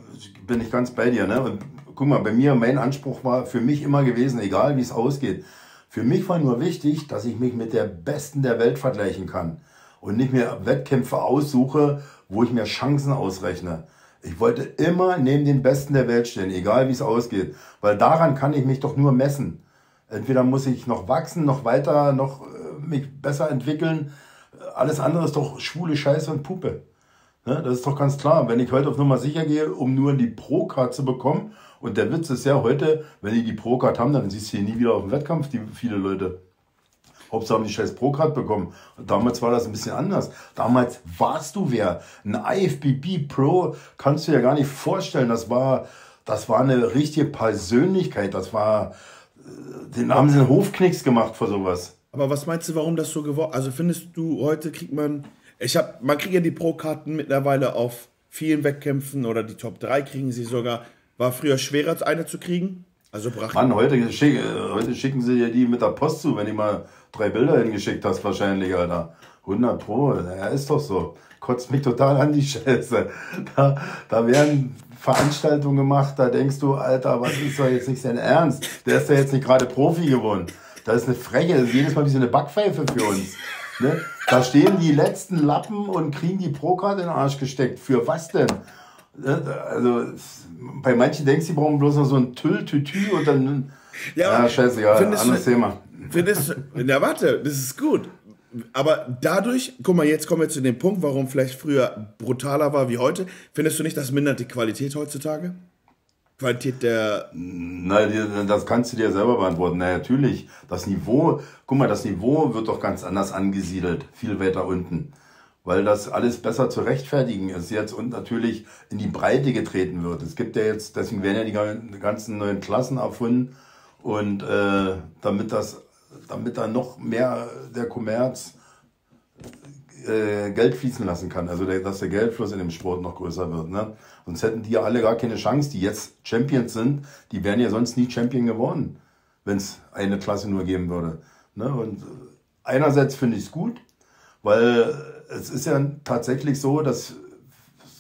bin ich ganz bei dir. Ne? Und guck mal, bei mir, mein Anspruch war für mich immer gewesen, egal wie es ausgeht. Für mich war nur wichtig, dass ich mich mit der Besten der Welt vergleichen kann und nicht mehr Wettkämpfe aussuche, wo ich mir Chancen ausrechne. Ich wollte immer neben den Besten der Welt stehen, egal wie es ausgeht, weil daran kann ich mich doch nur messen. Entweder muss ich noch wachsen, noch weiter, noch äh, mich besser entwickeln. Alles andere ist doch schwule Scheiße und Puppe. Ne? Das ist doch ganz klar. Wenn ich heute auf Nummer sicher gehe, um nur die Pro-Card zu bekommen, und der Witz ist ja heute, wenn die die Pro-Card haben, dann siehst du hier nie wieder auf dem Wettkampf, die viele Leute. Hauptsache haben die scheiß Pro-Card bekommen. Und damals war das ein bisschen anders. Damals warst du wer. Ein IFBB Pro kannst du dir gar nicht vorstellen. Das war, das war eine richtige Persönlichkeit. Das war, äh, den haben sie einen Hofknicks gemacht vor sowas. Aber was meinst du, warum das so geworden Also findest du, heute kriegt man ich habe, man kriegt ja die Pro-Karten mittlerweile auf vielen Wettkämpfen oder die Top 3 kriegen sie sogar. War früher schwerer, eine zu kriegen. Also brachte Mann, heute, schick, heute schicken sie dir die mit der Post zu, wenn du mal drei Bilder hingeschickt hast, wahrscheinlich, Alter. 100 Pro, ja, ist doch so. Kotzt mich total an die Scheiße. Da, da werden Veranstaltungen gemacht, da denkst du, Alter, was ist doch jetzt nicht sein Ernst? Der ist ja jetzt nicht gerade Profi geworden. Das ist eine Freche, das ist jedes Mal wie so eine Backpfeife für uns. Ne? Da stehen die letzten Lappen und kriegen die Pro-Card in den Arsch gesteckt. Für was denn? Ne? Also bei manchen denkst du, die brauchen bloß noch so ein Tüll-Tütü und dann. Ja, ja scheiße, ja, anderes du, Thema. Findest, ja, warte, das ist gut. Aber dadurch, guck mal, jetzt kommen wir zu dem Punkt, warum vielleicht früher brutaler war wie heute. Findest du nicht, das mindert die Qualität heutzutage? Qualität der. Nein, das kannst du dir selber beantworten. Na, natürlich. Das Niveau, guck mal, das Niveau wird doch ganz anders angesiedelt. Viel weiter unten. Weil das alles besser zu rechtfertigen ist jetzt und natürlich in die Breite getreten wird. Es gibt ja jetzt, deswegen werden ja die ganzen neuen Klassen erfunden. Und äh, damit das, damit da noch mehr der Kommerz äh, Geld fließen lassen kann. Also der, dass der Geldfluss in dem Sport noch größer wird. Ne? Sonst hätten die ja alle gar keine Chance, die jetzt Champions sind. Die wären ja sonst nie Champion geworden, wenn es eine Klasse nur geben würde. Ne? Und einerseits finde ich es gut, weil es ist ja tatsächlich so, dass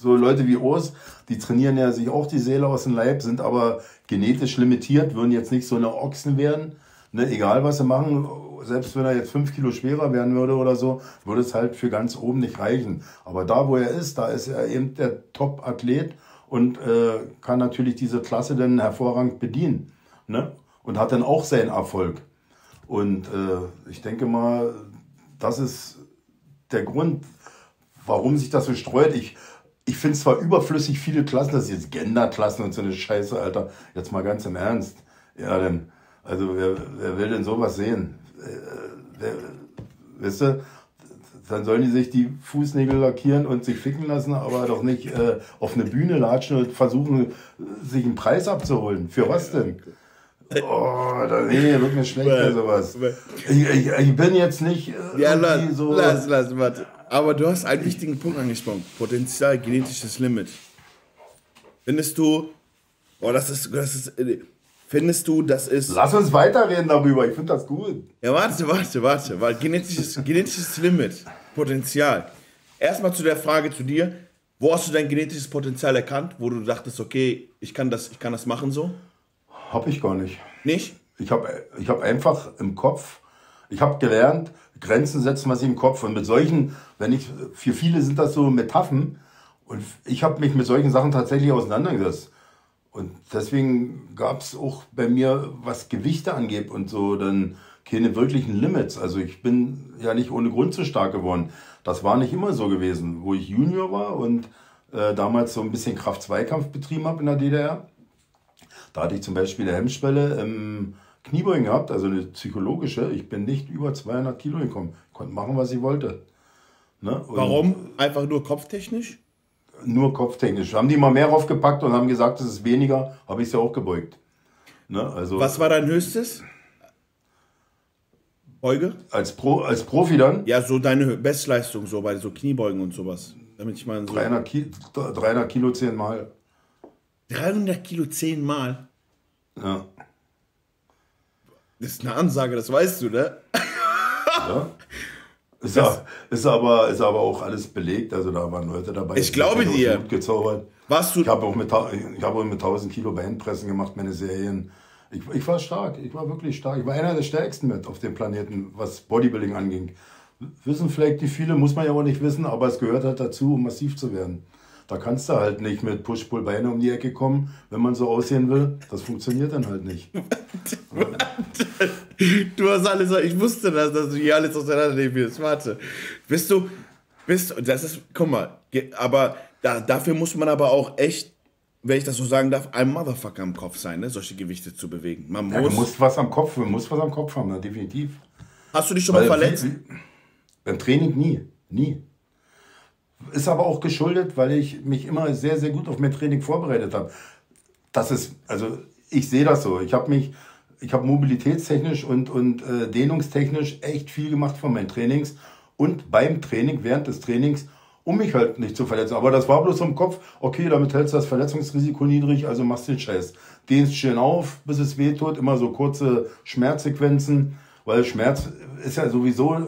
so Leute wie Urs, die trainieren ja sich auch die Seele aus dem Leib, sind aber genetisch limitiert, würden jetzt nicht so eine Ochsen werden. Ne? Egal was sie machen, selbst wenn er jetzt fünf Kilo schwerer werden würde oder so, würde es halt für ganz oben nicht reichen. Aber da, wo er ist, da ist er eben der Top-Athlet und äh, kann natürlich diese Klasse dann hervorragend bedienen. Ne? Und hat dann auch seinen Erfolg. Und äh, ich denke mal, das ist der Grund, warum sich das so streut. Ich, ich finde es zwar überflüssig, viele Klassen, das ist jetzt Genderklassen und so eine Scheiße, Alter. Jetzt mal ganz im Ernst. Ja, denn, also wer, wer will denn sowas sehen? Äh, weißt du, dann sollen die sich die Fußnägel lackieren und sich ficken lassen, aber doch nicht äh, auf eine Bühne latschen und versuchen, sich einen Preis abzuholen. Für was denn? Oh, da, nee, wird mir schlecht bei sowas. Ich, ich, ich, bin jetzt nicht äh, ja, lass, so... Lass, lass, warte. Aber du hast einen wichtigen Punkt angesprochen. Potenzial, genetisches Limit. Findest du... Boah, das ist... Das ist Findest du, das ist. Lass uns weiterreden darüber, ich finde das gut. Ja, warte, warte, warte, weil genetisches, genetisches Limit, Potenzial. Erstmal zu der Frage zu dir. Wo hast du dein genetisches Potenzial erkannt, wo du dachtest, okay, ich kann das, ich kann das machen so? Hab ich gar nicht. Nicht? Ich habe ich hab einfach im Kopf, ich habe gelernt, Grenzen setzen was im Kopf. Und mit solchen, wenn ich, für viele sind das so Metaphern. Und ich habe mich mit solchen Sachen tatsächlich auseinandergesetzt. Und deswegen gab es auch bei mir, was Gewichte angeht und so, dann keine wirklichen Limits. Also ich bin ja nicht ohne Grund so stark geworden. Das war nicht immer so gewesen. Wo ich Junior war und äh, damals so ein bisschen Kraft-Zweikampf betrieben habe in der DDR, da hatte ich zum Beispiel eine Hemmschwelle im Kniebeugen gehabt, also eine psychologische. Ich bin nicht über 200 Kilo gekommen. Ich konnte machen, was ich wollte. Ne? Warum? Einfach nur kopftechnisch? Nur kopftechnisch. Haben die mal mehr draufgepackt und haben gesagt, das ist weniger, habe ich es ja auch gebeugt. Ne? Also, was war dein höchstes? Beuge? Als, Pro, als Profi dann? Ja, so deine Bestleistung, so bei so Kniebeugen und sowas. Damit ich mal so 300, Ki 300 Kilo zehnmal. 300 Kilo zehnmal? Ja. Das ist eine Ansage, das weißt du, ne? Ja. Ist, ja, ist, aber, ist aber auch alles belegt, also da waren Leute dabei. Ich glaube dir. Gezaubert. Warst du? Ich habe auch, mit, hab auch mit 1000 Kilo Beinpressen gemacht, meine Serien. Ich, ich war stark, ich war wirklich stark. Ich war einer der stärksten mit auf dem Planeten, was Bodybuilding anging. Wissen vielleicht die viele, muss man ja auch nicht wissen, aber es gehört halt dazu, um massiv zu werden. Da kannst du halt nicht mit Push-Pull-Beine um die Ecke kommen, wenn man so aussehen will. Das funktioniert dann halt nicht. du hast alles, ich wusste das, dass du hier alles auseinandernehmen wirst. Warte. Bist du, bist du, das ist, guck mal, aber da, dafür muss man aber auch echt wenn ich das so sagen darf, ein Motherfucker am Kopf sein, ne? solche Gewichte zu bewegen. Man muss, ja, man muss was am Kopf, man muss was am Kopf haben, na, definitiv. Hast du dich schon Weil, mal verletzt? Wie, wie, beim Training nie, nie. Ist aber auch geschuldet, weil ich mich immer sehr, sehr gut auf mein Training vorbereitet habe. Das ist, also ich sehe das so. Ich habe mich, ich habe mobilitätstechnisch und, und äh, dehnungstechnisch echt viel gemacht von meinen Trainings und beim Training, während des Trainings um mich halt nicht zu verletzen. Aber das war bloß im Kopf, okay, damit hältst du das Verletzungsrisiko niedrig, also machst den Scheiß. Dehnst schön auf, bis es weh tut, immer so kurze Schmerzsequenzen, weil Schmerz ist ja sowieso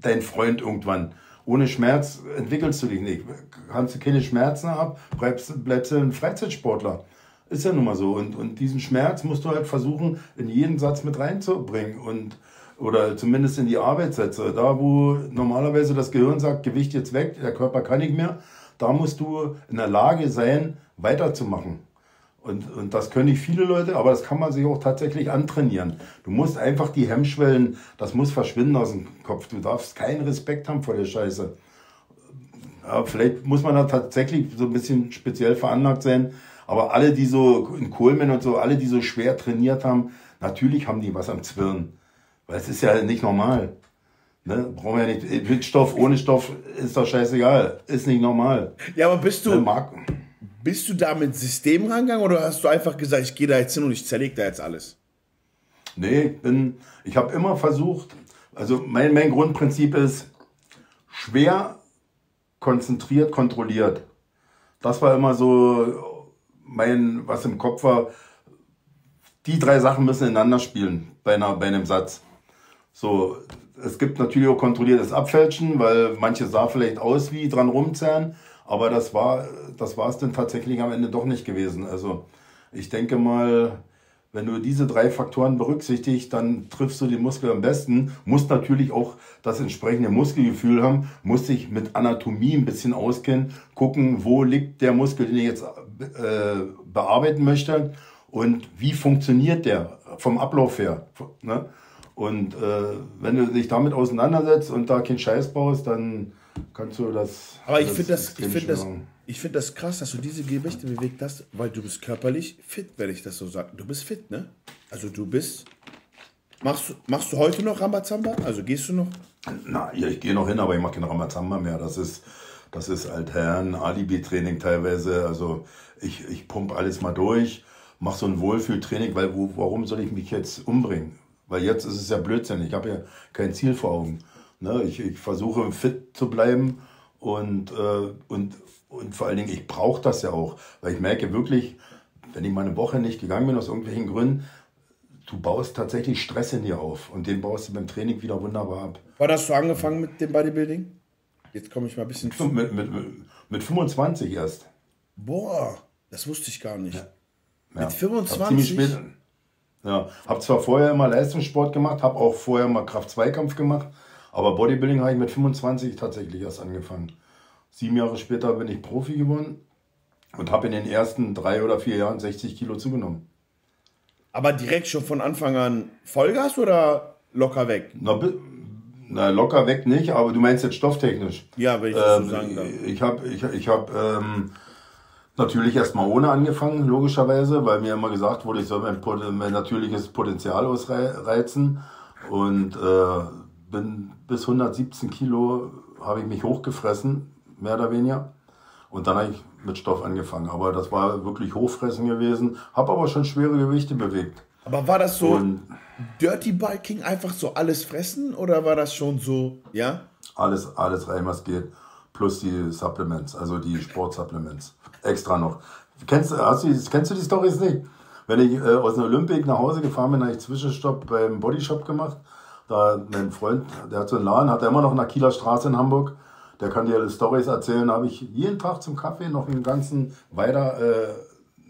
dein Freund irgendwann. Ohne Schmerz entwickelst du dich nicht. Kannst du keine Schmerzen haben, bleibst, bleibst du ein Freizeitsportler. Ist ja nun mal so. Und, und diesen Schmerz musst du halt versuchen, in jeden Satz mit reinzubringen. Und oder zumindest in die Arbeitssätze. Da, wo normalerweise das Gehirn sagt, Gewicht jetzt weg, der Körper kann nicht mehr, da musst du in der Lage sein, weiterzumachen. Und, und das können nicht viele Leute, aber das kann man sich auch tatsächlich antrainieren. Du musst einfach die Hemmschwellen, das muss verschwinden aus dem Kopf. Du darfst keinen Respekt haben vor der Scheiße. Ja, vielleicht muss man da tatsächlich so ein bisschen speziell veranlagt sein. Aber alle, die so in Kohlmann und so, alle, die so schwer trainiert haben, natürlich haben die was am Zwirn. Weil es ist ja nicht normal. Ne? Brauchen wir ja nicht. Mit Stoff, ohne Stoff ist doch scheißegal. Ist nicht normal. Ja, aber bist du. Ne, bist du da mit System rangegangen oder hast du einfach gesagt, ich gehe da jetzt hin und ich zerlege da jetzt alles? Nee, ich bin. Ich habe immer versucht, also mein, mein Grundprinzip ist schwer, konzentriert, kontrolliert. Das war immer so mein, was im Kopf war. Die drei Sachen müssen ineinander spielen bei, einer, bei einem Satz. So, es gibt natürlich auch kontrolliertes Abfälschen, weil manche sah vielleicht aus wie dran rumzerren, aber das war das war es dann tatsächlich am Ende doch nicht gewesen. Also ich denke mal, wenn du diese drei Faktoren berücksichtigst, dann triffst du den Muskel am besten. Musst natürlich auch das entsprechende Muskelgefühl haben, musst dich mit Anatomie ein bisschen auskennen, gucken, wo liegt der Muskel, den ich jetzt äh, bearbeiten möchte und wie funktioniert der vom Ablauf her. Ne? Und äh, wenn du dich damit auseinandersetzt und da keinen Scheiß baust, dann kannst du das. Aber ich finde das, ich finde das, ich finde das krass, dass du diese Gewichte bewegt hast, weil du bist körperlich fit, wenn ich das so sage. Du bist fit, ne? Also du bist. Machst, du, machst du heute noch Rambazamba? Also gehst du noch? Na, ja, ich gehe noch hin, aber ich mache kein Rambazamba mehr. Das ist, das ist Altherren, Alibi-Training teilweise. Also ich, ich pump alles mal durch, mache so ein Wohlfühltraining, weil wo, warum soll ich mich jetzt umbringen? Weil jetzt ist es ja Blödsinn. Ich habe ja kein Ziel vor Augen. Ne? Ich, ich versuche fit zu bleiben und, äh, und, und vor allen Dingen, ich brauche das ja auch. Weil ich merke wirklich, wenn ich mal eine Woche nicht gegangen bin aus irgendwelchen Gründen, du baust tatsächlich Stress in dir auf und den baust du beim Training wieder wunderbar ab. Wann hast du angefangen mit dem Bodybuilding? Jetzt komme ich mal ein bisschen zu. Mit, mit, mit 25 erst. Boah, das wusste ich gar nicht. Ja. Mit Hab 25? ziemlich spät. Ja, habe zwar vorher immer Leistungssport gemacht, habe auch vorher mal Kraft-2-Kampf gemacht, aber Bodybuilding habe ich mit 25 tatsächlich erst angefangen. Sieben Jahre später bin ich Profi geworden und habe in den ersten drei oder vier Jahren 60 Kilo zugenommen. Aber direkt schon von Anfang an Vollgas oder locker weg? Na, na locker weg nicht, aber du meinst jetzt stofftechnisch. Ja, wenn ich das Ähm, so sagen darf. ich habe ich, ich hab, ähm, natürlich erstmal ohne angefangen, logischerweise, weil mir immer gesagt wurde, ich soll mein, mein natürliches Potenzial ausreizen. Und äh, bin bis 117 Kilo habe ich mich hochgefressen, mehr oder weniger. Und dann habe ich mit Stoff angefangen. Aber das war wirklich Hochfressen gewesen. Habe aber schon schwere Gewichte bewegt. Aber war das so Und Dirty Biking einfach so alles fressen oder war das schon so, ja? Alles, alles rein, was geht. Plus die Supplements, also die Sportsupplements. Extra noch. Kennst, du- hast du, die- kennst du die Storys nicht? Wenn ich äh, aus einer Olympik nach Hause gefahren bin, habe ich Zwischenstopp beim Bodyshop gemacht. Da mein Freund, der hat so einen Laden, hat er immer noch in der Kieler Straße in Hamburg. Der kann dir alle Storys erzählen. Da habe ich jeden Tag zum Kaffee noch einen ganzen weiter, äh,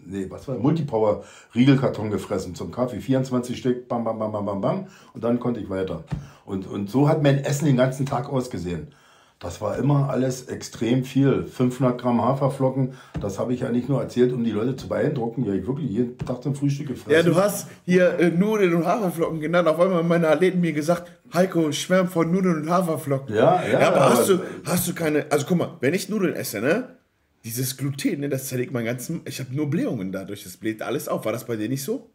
nee, was war, Multipower Riegelkarton gefressen zum Kaffee. 24 Stück, bam, bam, bam, bam, bam, bam. Und dann konnte ich weiter. Und, und so hat mein Essen den ganzen Tag ausgesehen. Das war immer alles extrem viel. 500 Gramm Haferflocken, das habe ich ja nicht nur erzählt, um die Leute zu beeindrucken. Habe ich wirklich jeden Tag zum Frühstück gefressen. Ja, du hast hier äh, Nudeln und Haferflocken genannt. Auf einmal haben meine Athleten mir gesagt, Heiko, schwärm von Nudeln und Haferflocken. Ja, ja, aber, hast, aber- du, hast du keine, also guck mal, wenn ich Nudeln esse, ne? Dieses Gluten, ne, das zerlegt mein ganzen, ich habe nur Blähungen dadurch, das bläht alles auf. War das bei dir nicht so?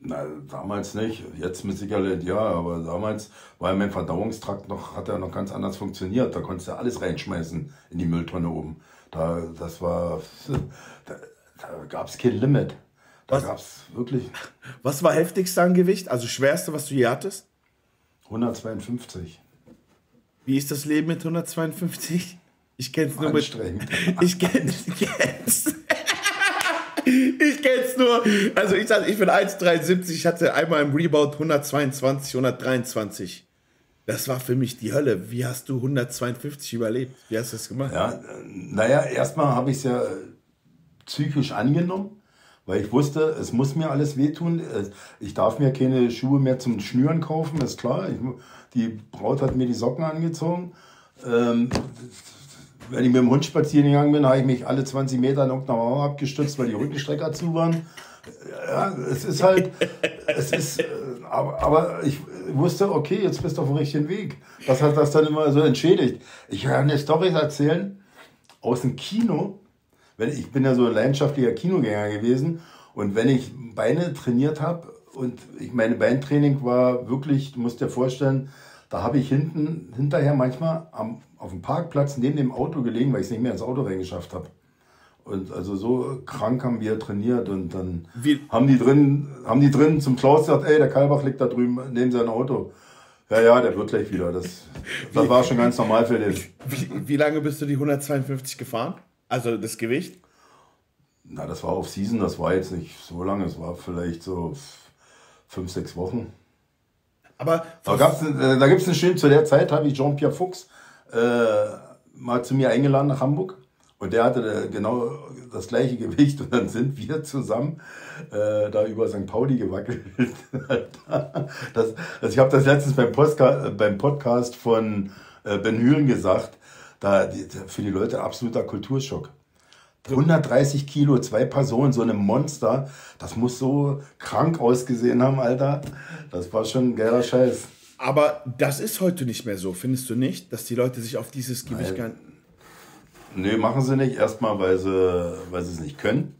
Na, damals nicht. Jetzt mit Sicherheit ja, aber damals war mein Verdauungstrakt noch, hat er noch ganz anders funktioniert. Da konntest du alles reinschmeißen in die Mülltonne oben. Da, das war, da, da gab es kein Limit. Da Was? gab es wirklich Was war heftigste an Gewicht? Also schwerste, was du je hattest? 152. Wie ist das Leben mit 152? Ich kenn's nur mit. Anstrengend. Ich kenn's. Ich kenn's. Ich kenn's nur. Also ich sag, ich bin 1,73. Ich hatte einmal im Rebound 122, 123. Das war für mich die Hölle. Wie hast du 152 überlebt? Wie hast du das gemacht? Ja, naja, erstmal habe ich es ja äh, psychisch angenommen, weil ich wusste, es muss mir alles wehtun. Äh, Ich darf mir keine Schuhe mehr zum Schnüren kaufen, ist klar. Ich, die Braut hat mir die Socken angezogen. Ähm, wenn ich mit dem Hund spazieren gegangen bin, habe ich mich alle 20 Meter in irgendeiner Mauer abgestützt, weil die Rückenstrecker zu waren. Ja, es ist halt, es ist, aber, aber ich wusste, okay, jetzt bist du auf dem richtigen Weg. Das hat das dann immer so entschädigt. Ich kann dir Storys erzählen aus dem Kino. Wenn, ich bin ja so ein leidenschaftlicher Kinogänger gewesen und wenn ich Beine trainiert habe und ich meine Beintraining war wirklich, du musst dir vorstellen, da habe ich hinten hinterher manchmal am, auf dem Parkplatz neben dem Auto gelegen, weil ich es nicht mehr ins Auto reingeschafft habe. Und also so krank haben wir trainiert und dann Wie- haben die drin, haben die drin zum Klaus gesagt, ey, der Kalbach liegt da drüben neben seinem Auto. Ja, ja, der wird gleich wieder. Das, das war schon ganz normal für den. Wie, wie lange bist du die 152 gefahren? Also das Gewicht? Na, das war auf Season, das war jetzt nicht so lange, es war vielleicht so fünf, sechs Wochen. Aber gab's, äh, da gibt es einen schönen, zu der Zeit habe ich Jean-Pierre Fuchs äh, mal zu mir eingeladen nach Hamburg. Und der hatte genau das gleiche Gewicht und dann sind wir zusammen äh, da über St. Pauli gewackelt. das, also ich habe das letztens beim, Postka beim Podcast von äh, Ben Hühlen gesagt. Da, die, für die Leute absoluter Kulturschock. 130 Kilo, zwei Personen, so ein Monster. Das muss so krank ausgesehen haben, Alter. Das war schon ein geiler Scheiß. Aber das ist heute nicht mehr so, findest du nicht? Dass die Leute sich auf dieses Gewicht gar Nee, machen sie nicht. Erstmal, weil sie, weil sie es nicht können.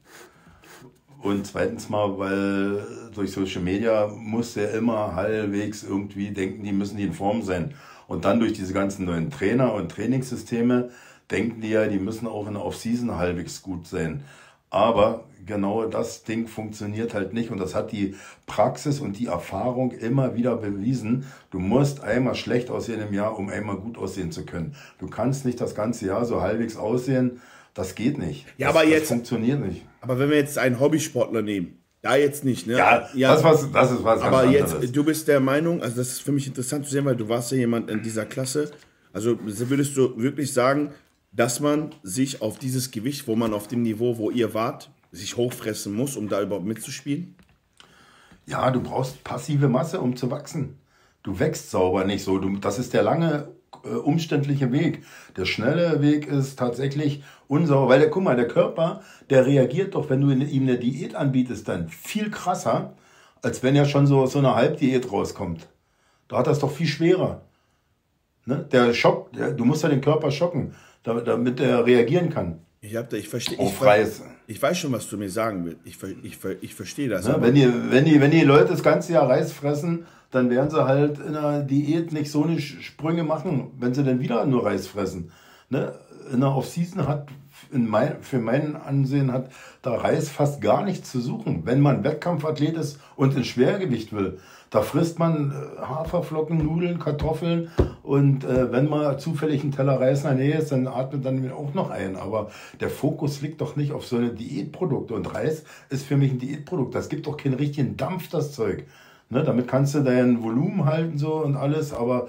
Und zweitens mal, weil durch Social Media muss der immer halbwegs irgendwie denken, die müssen die in Form sein. Und dann durch diese ganzen neuen Trainer und Trainingssysteme denken die ja, die müssen auch in der Off-Season halbwegs gut sein. Aber genau das Ding funktioniert halt nicht und das hat die Praxis und die Erfahrung immer wieder bewiesen. Du musst einmal schlecht aussehen im Jahr, um einmal gut aussehen zu können. Du kannst nicht das ganze Jahr so halbwegs aussehen. Das geht nicht. Ja, das, aber das jetzt- funktioniert nicht. Aber wenn wir jetzt einen Hobbysportler nehmen, da jetzt nicht, ne? Ja, Das, was, das ist was Aber jetzt, anderes. du bist der Meinung, also das ist für mich interessant zu sehen, weil du warst ja jemand in dieser Klasse. Also würdest du wirklich sagen, dass man sich auf dieses Gewicht, wo man auf dem Niveau, wo ihr wart, sich hochfressen muss, um da überhaupt mitzuspielen? Ja, du brauchst passive Masse, um zu wachsen. Du wächst sauber nicht so. Du, das ist der lange, äh, umständliche Weg. Der schnelle Weg ist tatsächlich unsauber, weil der, guck mal, der Körper, der reagiert doch, wenn du ihm eine Diät anbietest, dann viel krasser, als wenn ja schon so, so eine Halbdiät rauskommt. Da hat das doch viel schwerer. Ne? Der Schock, der, du musst ja den Körper schocken, damit er reagieren kann. Ich, hab da, ich verstehe. Ich, Reis. ich weiß schon, was du mir sagen willst. Ich, ich, ich verstehe das. Ne? Wenn, die, wenn, die, wenn die Leute das ganze Jahr Reis fressen, dann werden sie halt in der Diät nicht so eine Sprünge machen, wenn sie dann wieder nur Reis fressen. Ne? In der Off-Season hat in mein, für mein Ansehen hat da Reis fast gar nichts zu suchen. Wenn man Wettkampfathlet ist und ins Schwergewicht will, da frisst man äh, Haferflocken, Nudeln, Kartoffeln und äh, wenn mal zufällig ein Teller Reis in der Nähe ist, dann atmet dann auch noch ein. Aber der Fokus liegt doch nicht auf so eine Diätprodukte. Und Reis ist für mich ein Diätprodukt. Das gibt doch keinen richtigen Dampf, das Zeug. Ne, damit kannst du dein Volumen halten so und alles, aber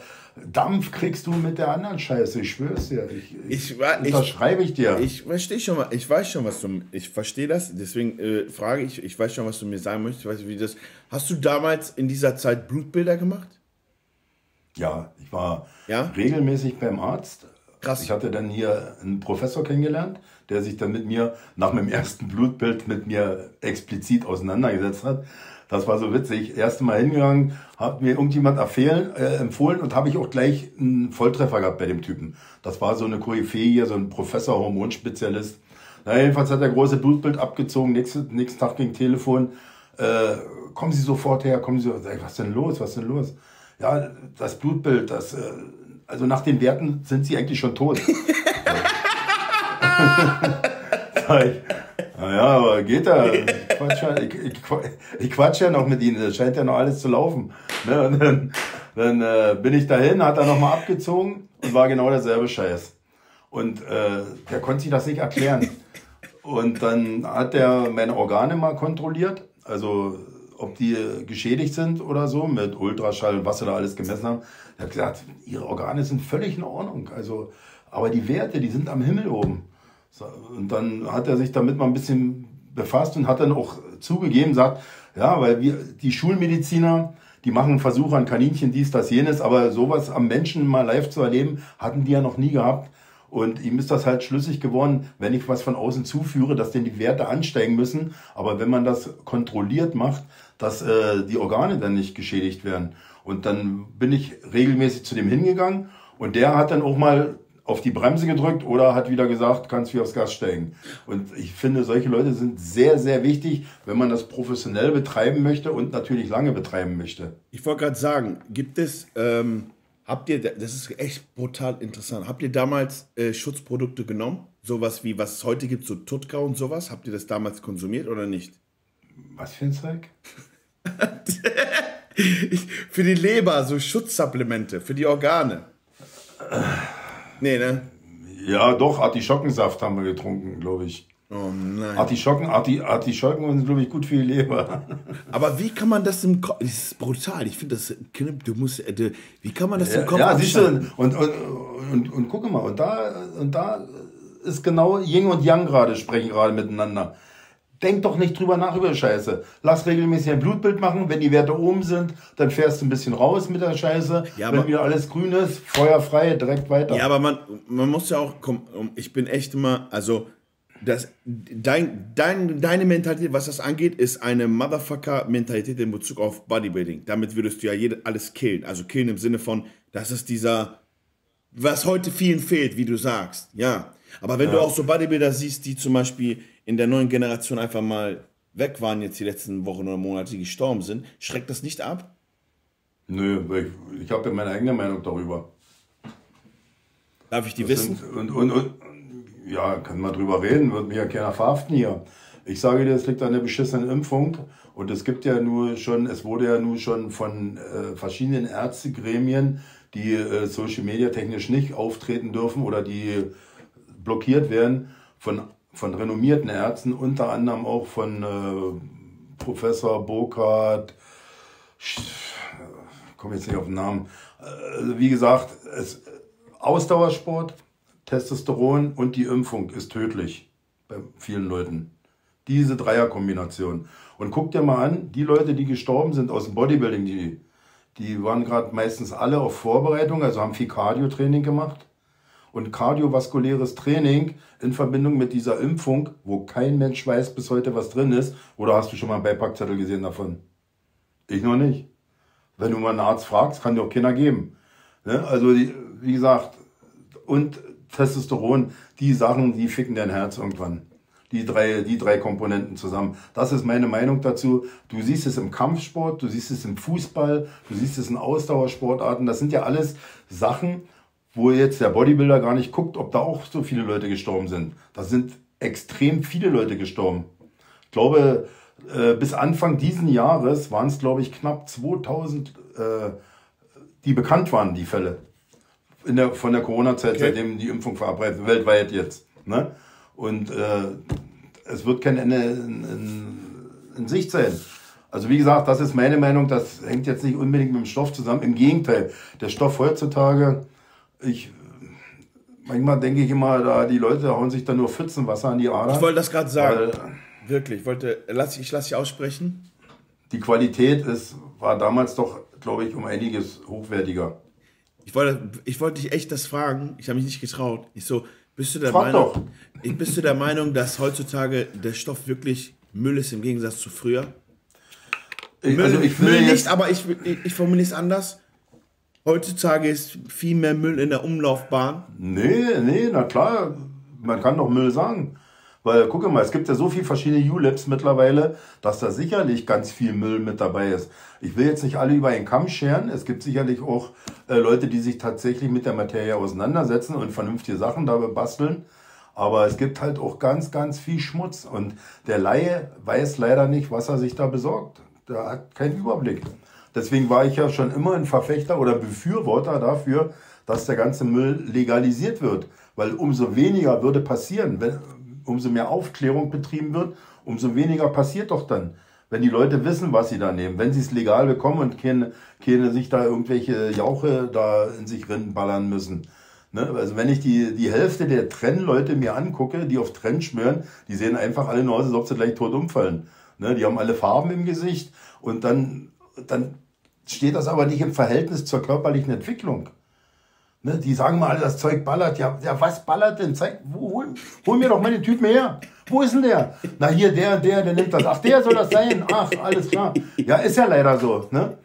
Dampf kriegst du mit der anderen Scheiße, ich schwör's dir. Ich, ich, ich unterschreibe ich dir. Ich verstehe schon, ich weiß schon, was du, ich verstehe das, deswegen äh, frage ich, ich weiß schon, was du mir sagen möchtest, ich weiß, wie das. Hast du damals in dieser Zeit Blutbilder gemacht? Ja, ich war ja? regelmäßig beim Arzt. Krass. Ich hatte dann hier einen Professor kennengelernt, der sich dann mit mir nach meinem ersten Blutbild mit mir explizit auseinandergesetzt hat. Das war so witzig. Erste Mal hingegangen, hat mir irgendjemand empfehlen, äh, empfohlen und habe ich auch gleich einen Volltreffer gehabt bei dem Typen. Das war so eine Koryphäe hier, so ein Professor, Hormonspezialist. Na, jedenfalls hat er große Blutbild abgezogen, nächsten, nächsten Tag ging Telefon. Äh, kommen Sie sofort her, kommen Sie. Sag ich, was denn los, was denn los? Ja, das Blutbild, das, äh, also nach den Werten sind Sie eigentlich schon tot. Sag ich, naja, aber geht da. Ich quatsch, ja, ich, ich, quatsch ja noch mit ihnen, das scheint ja noch alles zu laufen. Ne? Und dann, dann äh, bin ich dahin, hat er nochmal abgezogen und war genau derselbe Scheiß. Und äh, der konnte sich das nicht erklären. Und dann hat er meine Organe mal kontrolliert, also ob die geschädigt sind oder so, mit Ultraschall und was sie da alles gemessen haben. Er hat gesagt, ihre Organe sind völlig in Ordnung. Also, aber die Werte, die sind am Himmel oben. Und dann hat er sich damit mal ein bisschen befasst und hat dann auch zugegeben, sagt, ja, weil wir, die Schulmediziner, die machen Versuche an Kaninchen, dies, das, jenes, aber sowas am Menschen mal live zu erleben, hatten die ja noch nie gehabt. Und ihm ist das halt schlüssig geworden, wenn ich was von außen zuführe, dass denn die Werte ansteigen müssen. Aber wenn man das kontrolliert macht, dass äh, die Organe dann nicht geschädigt werden. Und dann bin ich regelmäßig zu dem hingegangen und der hat dann auch mal auf die Bremse gedrückt oder hat wieder gesagt, kannst wie aufs Gas steigen. Und ich finde, solche Leute sind sehr, sehr wichtig, wenn man das professionell betreiben möchte und natürlich lange betreiben möchte. Ich wollte gerade sagen, gibt es, ähm, habt ihr, das ist echt brutal interessant, habt ihr damals äh, Schutzprodukte genommen? Sowas wie, was es heute gibt, so Tutka und sowas? Habt ihr das damals konsumiert oder nicht? Was für ein Zeug? für die Leber, so Schutzsupplemente, für die Organe. Nee, ne? Ja, doch, Artischockensaft haben wir getrunken, glaube ich. Oh nein. Artischocken, Arti, Artischocken sind, glaube ich, gut für die Leber. Aber wie kann man das im Kopf. Das ist brutal. Ich finde das. Du musst. Äh, wie kann man das im Kopf Ja, siehst du, und, und, und, und, und gucke mal, und da, und da ist genau Yin und Yang gerade, sprechen gerade miteinander. Denk doch nicht drüber nach über Scheiße. Lass regelmäßig ein Blutbild machen. Wenn die Werte oben sind, dann fährst du ein bisschen raus mit der Scheiße. Ja, Wenn wieder alles grün ist, feuerfrei, direkt weiter. Ja, aber man, man muss ja auch, komm, ich bin echt immer, also, das, dein, dein, deine Mentalität, was das angeht, ist eine Motherfucker-Mentalität in Bezug auf Bodybuilding. Damit würdest du ja jede, alles killen. Also killen im Sinne von, das ist dieser, was heute vielen fehlt, wie du sagst. Ja. Aber wenn ja. du auch so Bodybuilder siehst, die zum Beispiel in der neuen Generation einfach mal weg waren, jetzt die letzten Wochen oder Monate, die gestorben sind, schreckt das nicht ab? Nö, ich, ich habe ja meine eigene Meinung darüber. Darf ich die das wissen? Sind, und, und, und, ja, können wir drüber reden, wird mich ja keiner verhaften hier. Ich sage dir, es liegt an der beschissenen Impfung und es gibt ja nur schon, es wurde ja nur schon von äh, verschiedenen Ärztegremien, die äh, Social Media technisch nicht auftreten dürfen oder die blockiert werden, von von renommierten Ärzten, unter anderem auch von äh, Professor Burkhardt, komme jetzt nicht auf den Namen. Also wie gesagt, es, Ausdauersport, Testosteron und die Impfung ist tödlich bei vielen Leuten. Diese Dreierkombination. Und guck dir mal an, die Leute, die gestorben sind aus dem Bodybuilding, die, die waren gerade meistens alle auf Vorbereitung, also haben viel Cardio-Training gemacht. Und kardiovaskuläres Training in Verbindung mit dieser Impfung, wo kein Mensch weiß bis heute, was drin ist. Oder hast du schon mal einen Beipackzettel gesehen davon? Ich noch nicht. Wenn du mal einen Arzt fragst, kann dir auch keiner geben. Ne? Also, die, wie gesagt, und Testosteron, die Sachen, die ficken dein Herz irgendwann. Die drei, die drei Komponenten zusammen. Das ist meine Meinung dazu. Du siehst es im Kampfsport, du siehst es im Fußball, du siehst es in Ausdauersportarten. Das sind ja alles Sachen, wo jetzt der Bodybuilder gar nicht guckt, ob da auch so viele Leute gestorben sind. Da sind extrem viele Leute gestorben. Ich glaube, äh, bis Anfang diesen Jahres waren es, glaube ich, knapp 2000, äh, die bekannt waren, die Fälle in der, von der Corona-Zeit, okay. seitdem die Impfung verabreitet, weltweit jetzt. Ne? Und äh, es wird kein Ende in, in, in, Sicht sein. Also wie gesagt, das ist meine Meinung, das hängt jetzt nicht unbedingt mit dem Stoff zusammen. Im Gegenteil, der Stoff heutzutage, ich manchmal denke ich immer, da die Leute hauen sich da nur Pfützenwasser an die Ader. Ich wollte das gerade sagen. Wirklich, ich wollte, lass, ich lasse dich aussprechen. Die Qualität ist, war damals doch, glaube ich, um einiges hochwertiger. Ich wollte, ich wollte dich echt das fragen. Ich habe mich nicht getraut. Ich so, bist du der Frag Meinung? Doch. Bist du der Meinung, dass heutzutage der Stoff wirklich Müll ist im Gegensatz zu früher? Müll, also ich Müll nicht, aber ich, ich, ich formuliere es anders. Heutzutage ist viel mehr Müll in der Umlaufbahn. Nee, nee, na klar, man kann doch Müll sagen. Weil, guck mal, es gibt ja so viele verschiedene ULabs mittlerweile, dass da sicherlich ganz viel Müll mit dabei ist. Ich will jetzt nicht alle über einen Kamm scheren. Es gibt sicherlich auch äh, Leute, die sich tatsächlich mit der Materie auseinandersetzen und vernünftige Sachen dabei basteln. Aber es gibt halt auch ganz, ganz viel Schmutz. Und der Laie weiß leider nicht, was er sich da besorgt. Der hat keinen Überblick. Deswegen war ich ja schon immer ein Verfechter oder Befürworter dafür, dass der ganze Müll legalisiert wird. Weil umso weniger würde passieren, wenn, umso mehr Aufklärung betrieben wird, umso weniger passiert doch dann. Wenn die Leute wissen, was sie da nehmen, wenn sie es legal bekommen und keine, keine sich da irgendwelche Jauche da in sich ballern müssen. Ne? Also wenn ich die, die Hälfte der Trennleute mir angucke, die auf Trenn schwören, die sehen einfach alle nur aus, als ob sie gleich tot umfallen. Ne? Die haben alle Farben im Gesicht und dann, dann steht das aber nicht im Verhältnis zur körperlichen Entwicklung. Ne, die sagen mal das Zeug ballert. Ja, ja was ballert denn? Zeig, wo, hol, hol mir doch meine Typen her. Wo ist denn der? Na hier, der, der, der nimmt das. Ach, der soll das sein. Ach, alles klar. Ja, ist ja leider so. Ne?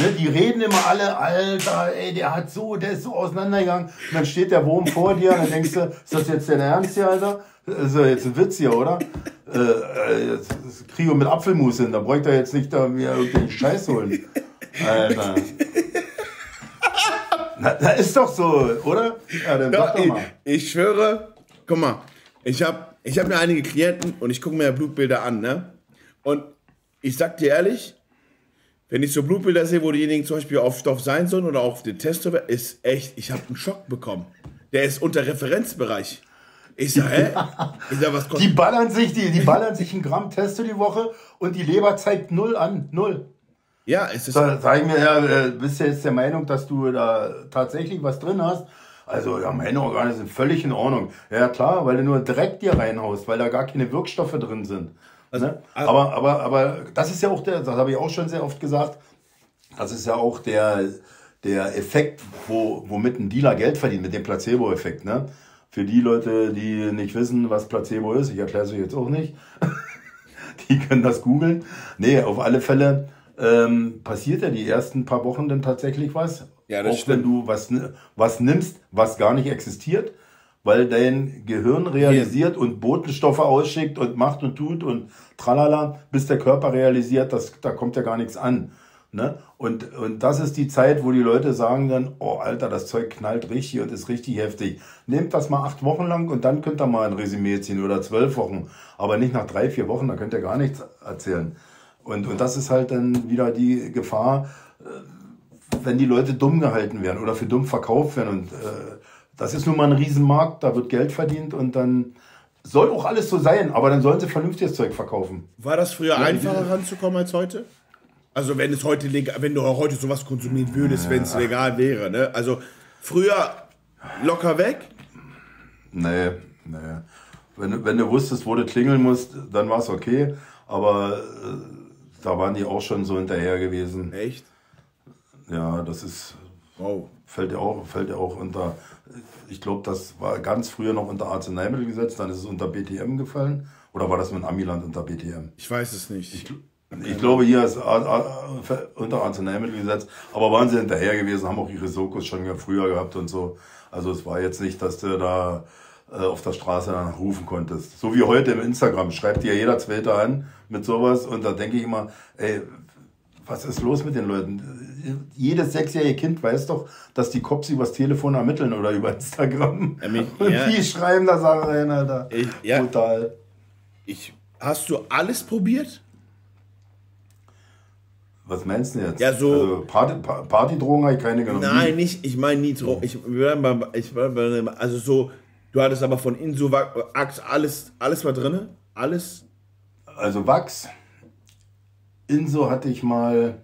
Ne, die reden immer alle, Alter, ey, der hat so, der ist so auseinandergegangen. Und dann steht der Wurm vor dir und dann denkst du, ist das jetzt dein Ernst hier, Alter? Das ist ja jetzt ein Witz hier, oder? Äh, äh, jetzt kriege ich mit Apfelmus hin, da bräuchte er jetzt nicht da mir irgendeinen Scheiß holen. Alter. Na, na, ist doch so, oder? Ja, dann ja, doch mal. Ich, ich schwöre, guck mal, ich habe ich hab mir einige Klienten und ich gucke mir Blutbilder an, ne? Und ich sag dir ehrlich, wenn ich so Blutbilder sehe, wo diejenigen zum Beispiel auf Stoff sein sollen oder auf den Test, ist echt, ich habe einen Schock bekommen. Der ist unter Referenzbereich. Ich sag, hä? Ich sag, was kostet? Die ballern sich, die, die ballern sich ein Gramm Testo die Woche und die Leber zeigt null an. Null. Ja, es ist. Da sag ich mir, ja, äh, bist du jetzt der Meinung, dass du da tatsächlich was drin hast? Also, ja, meine Organe sind völlig in Ordnung. Ja, klar, weil du nur Dreck dir reinhaust, weil da gar keine Wirkstoffe drin sind. Also, ne? also aber, aber, aber das ist ja auch der, das habe ich auch schon sehr oft gesagt, das ist ja auch der, der Effekt, wo, womit ein Dealer Geld verdient, mit dem Placebo-Effekt. Ne? Für die Leute, die nicht wissen, was Placebo ist, ich erkläre es euch jetzt auch nicht, die können das googeln. Nee, auf alle Fälle ähm, passiert ja die ersten paar Wochen dann tatsächlich was. Ja, das auch stimmt. wenn du was, was nimmst, was gar nicht existiert, weil dein Gehirn realisiert und Botenstoffe ausschickt und macht und tut und tralala, bis der Körper realisiert, dass da kommt ja gar nichts an. Ne? Und, und das ist die Zeit, wo die Leute sagen dann, oh Alter, das Zeug knallt richtig und ist richtig heftig. Nehmt das mal acht Wochen lang und dann könnt ihr mal ein Resümee ziehen oder zwölf Wochen. Aber nicht nach drei, vier Wochen, da könnt ihr gar nichts erzählen. Und, und das ist halt dann wieder die Gefahr, äh, wenn die Leute dumm gehalten werden oder für dumm verkauft werden. Und äh, das ist nun mal ein Riesenmarkt, da wird Geld verdient und dann soll auch alles so sein, aber dann sollen sie vernünftiges Zeug verkaufen. War das früher einfacher ranzukommen als heute? Also wenn es heute legal, wenn du auch heute sowas konsumieren würdest, wenn es legal wäre, ne? Also früher locker weg? Nee, nee. Wenn, du- wenn du wusstest, wo du klingeln musst, dann war es okay. Aber äh, da waren die auch schon so hinterher gewesen. Echt? Ja, das ist, Wow. fällt ja auch, fällt ja auch unter, ich glaube, das war ganz früher noch unter Arzneimittelgesetz, dann ist es unter BTM gefallen. Oder war das mit Amiland unter BTM? Ich weiß es nicht. Ich glaube, hier ist A- A- unter Arzneimittelgesetz, aber waren sie hinterher gewesen, haben auch ihre Sokos schon früher gehabt und so. Also es war jetzt nicht, dass du da äh, auf der Straße rufen konntest. So wie heute im Instagram, schreibt dir jeder Zweite an mit sowas und da denke ich immer, ey, was ist los mit den Leuten? Jedes sechsjährige Kind weiß doch, dass die Cops übers Telefon ermitteln oder über Instagram. Ja, mich- und ja. die schreiben da Sachen rein, Alter. Ich- ja. Brutal. Ich, hast du alles probiert? Was meinst du jetzt? Ja, so- Also Party, Pa- Partydrogen habe ich keine genommen. Nein, nicht. Ich meine. Ich, waren bei- ich, bei- also so, du hattest aber von Insuvax alles, alles war drin? Alles? Also Wachs. Inso hatte ich mal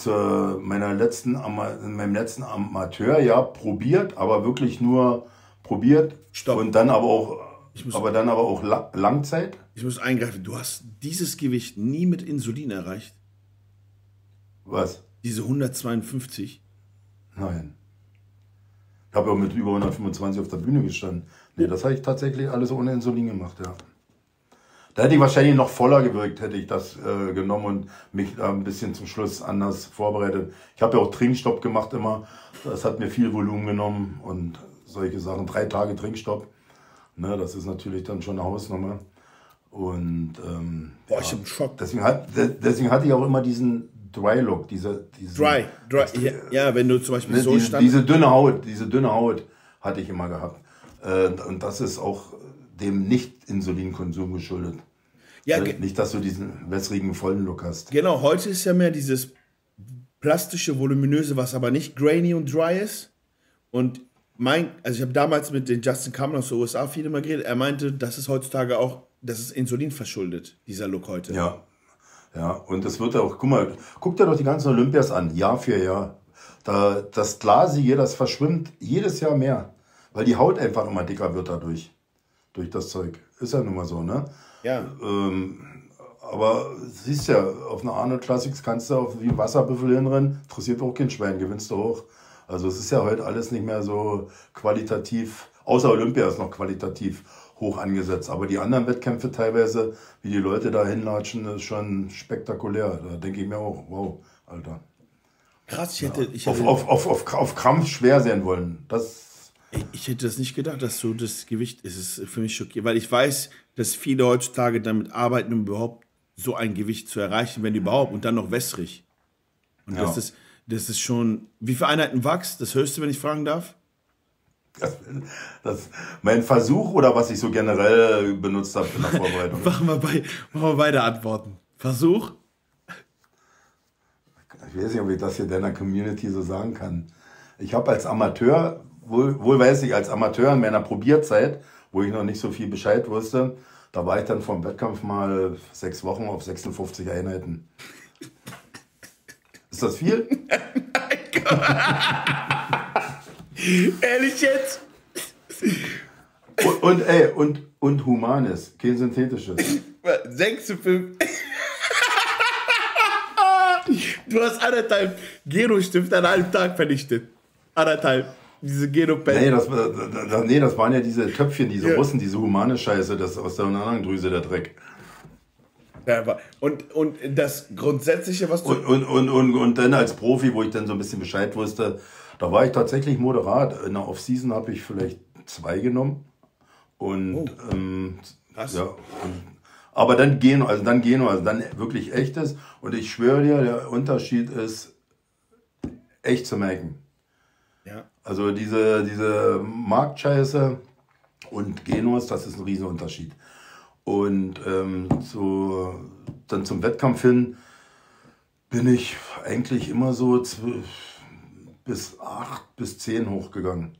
zu meiner letzten, in meinem letzten Amateurjahr probiert, aber wirklich nur probiert. Stopp. Und dann aber auch, muss- aber dann aber auch La Langzeit. Ich muss eingreifen. Du hast dieses Gewicht nie mit Insulin erreicht. Was? Diese 152. Nein. Ich habe ja auch mit über 125 auf der Bühne gestanden. Nee, das habe ich tatsächlich alles ohne Insulin gemacht, ja. Da hätte ich wahrscheinlich noch voller gewirkt, hätte ich das äh, genommen und mich da ein bisschen zum Schluss anders vorbereitet. Ich habe ja auch Trinkstopp gemacht immer. Das hat mir viel Volumen genommen und solche Sachen. Drei Tage Trinkstopp. Ne, das ist natürlich dann schon eine Hausnummer. Und ähm, Boah, ich hab einen Schock. deswegen, hat, de- deswegen hatte ich auch immer diesen Dry Look, diese, diesen, Dry. Dry. Ja, ja, wenn du zum Beispiel Ne, so diese, stand. diese dünne Haut, diese dünne Haut hatte ich immer gehabt. Äh, und das ist auch dem Nicht-Insulinkonsum geschuldet. ja, ge- Nicht, dass du diesen wässrigen, vollen Look hast. genau. Heute ist ja mehr dieses plastische, voluminöse, was aber nicht grainy und dry ist. Und mein, also ich habe damals mit den Justin Cameron aus den USA viel immer geredet. Er meinte, das ist heutzutage auch, das ist Insulin verschuldet, dieser Look heute. Ja. Ja, und es wird auch, guck mal, guck dir doch die ganzen Olympias an, Jahr für Jahr. Da, das Glasige, das verschwimmt jedes Jahr mehr. Weil die Haut einfach immer dicker wird dadurch. Durch das Zeug. Ist ja nun mal so, ne? Ja. Ähm, aber siehst ja, auf einer Arnold Classics kannst du auf wie Wasserbüffel hinrennen, interessiert auch kein Schwein, gewinnst du hoch. Also es ist ja heute alles nicht mehr so qualitativ, außer Olympia ist noch qualitativ hoch angesetzt. Aber die anderen Wettkämpfe teilweise, wie die Leute da hinlatschen, ist schon spektakulär. Da denke ich mir auch, wow, Alter. Krass, ich hätte, ich Auf, hätte, auf, auf, auf, auf Krampf schwer sein wollen. Das, Ich- hätte das nicht gedacht, dass so das Gewicht ist. Es ist für mich schockierend, weil ich weiß, dass viele heutzutage damit arbeiten, um überhaupt so ein Gewicht zu erreichen, wenn überhaupt, und dann noch wässrig. Und Ja. das, ist, das ist schon. Wie viele Einheiten Wachs? Das höchste, wenn ich fragen darf? das, das, mein Versuch oder was ich so generell benutzt habe in der Vorbereitung. Machen wir, bei, machen wir beide Antworten. Versuch? Ich weiß nicht, ob ich das hier deiner Community so sagen kann. Ich habe als Amateur, wohl, wohl weiß ich, als Amateur in meiner Probierzeit, wo ich noch nicht so viel Bescheid wusste, da war ich dann vom Wettkampf mal sechs Wochen auf 56 Einheiten. Ist das viel? Ehrlich jetzt? Und, und ey, und, und humanes, kein synthetisches. 6 zu 5. Du hast anderthalb Geno-Stifte an einem Tag vernichtet. Anderthalb. Diese geno Nee das, war- das, nee, das waren ja diese Töpfchen, diese Ja. Russen, diese humane Scheiße, das aus der Drüse der Dreck. Ja, Und, und das Grundsätzliche, was du. Und, und, und, und, und dann als Profi, wo ich dann so ein bisschen Bescheid wusste, da war ich tatsächlich moderat. In der Off-Season habe ich vielleicht zwei genommen. Und, ähm, Krass. ja, und, aber dann Geno, also dann Geno, also dann wirklich echtes. Und ich schwöre dir, der Unterschied ist echt zu merken. Ja. Also diese, diese Marktscheiße und Genos, das ist ein Riesenunterschied. Und ähm, zu, dann zum Wettkampf hin bin ich eigentlich immer so bis acht bis zehn hochgegangen.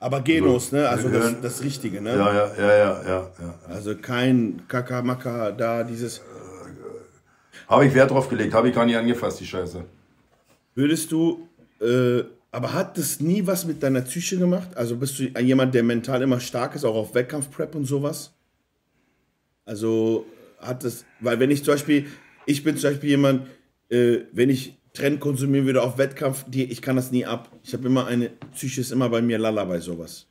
Aber Genos, ne? Also das, das Richtige, ne? Ja, ja, ja, ja, ja. ja. Also kein Kakamaka da, dieses. Habe ich Wert drauf gelegt, habe ich gar nicht angefasst, die Scheiße. Würdest du, äh, aber hat das nie was mit deiner Psyche gemacht? Also bist du jemand, der mental immer stark ist, auch auf Wettkampfprep und sowas? Also hat das, weil wenn ich zum Beispiel, ich bin zum Beispiel jemand, äh, wenn ich Trend konsumieren würde auf Wettkampf, die, ich kann das nie ab. Ich habe immer eine, Psyche ist immer bei mir lala bei sowas.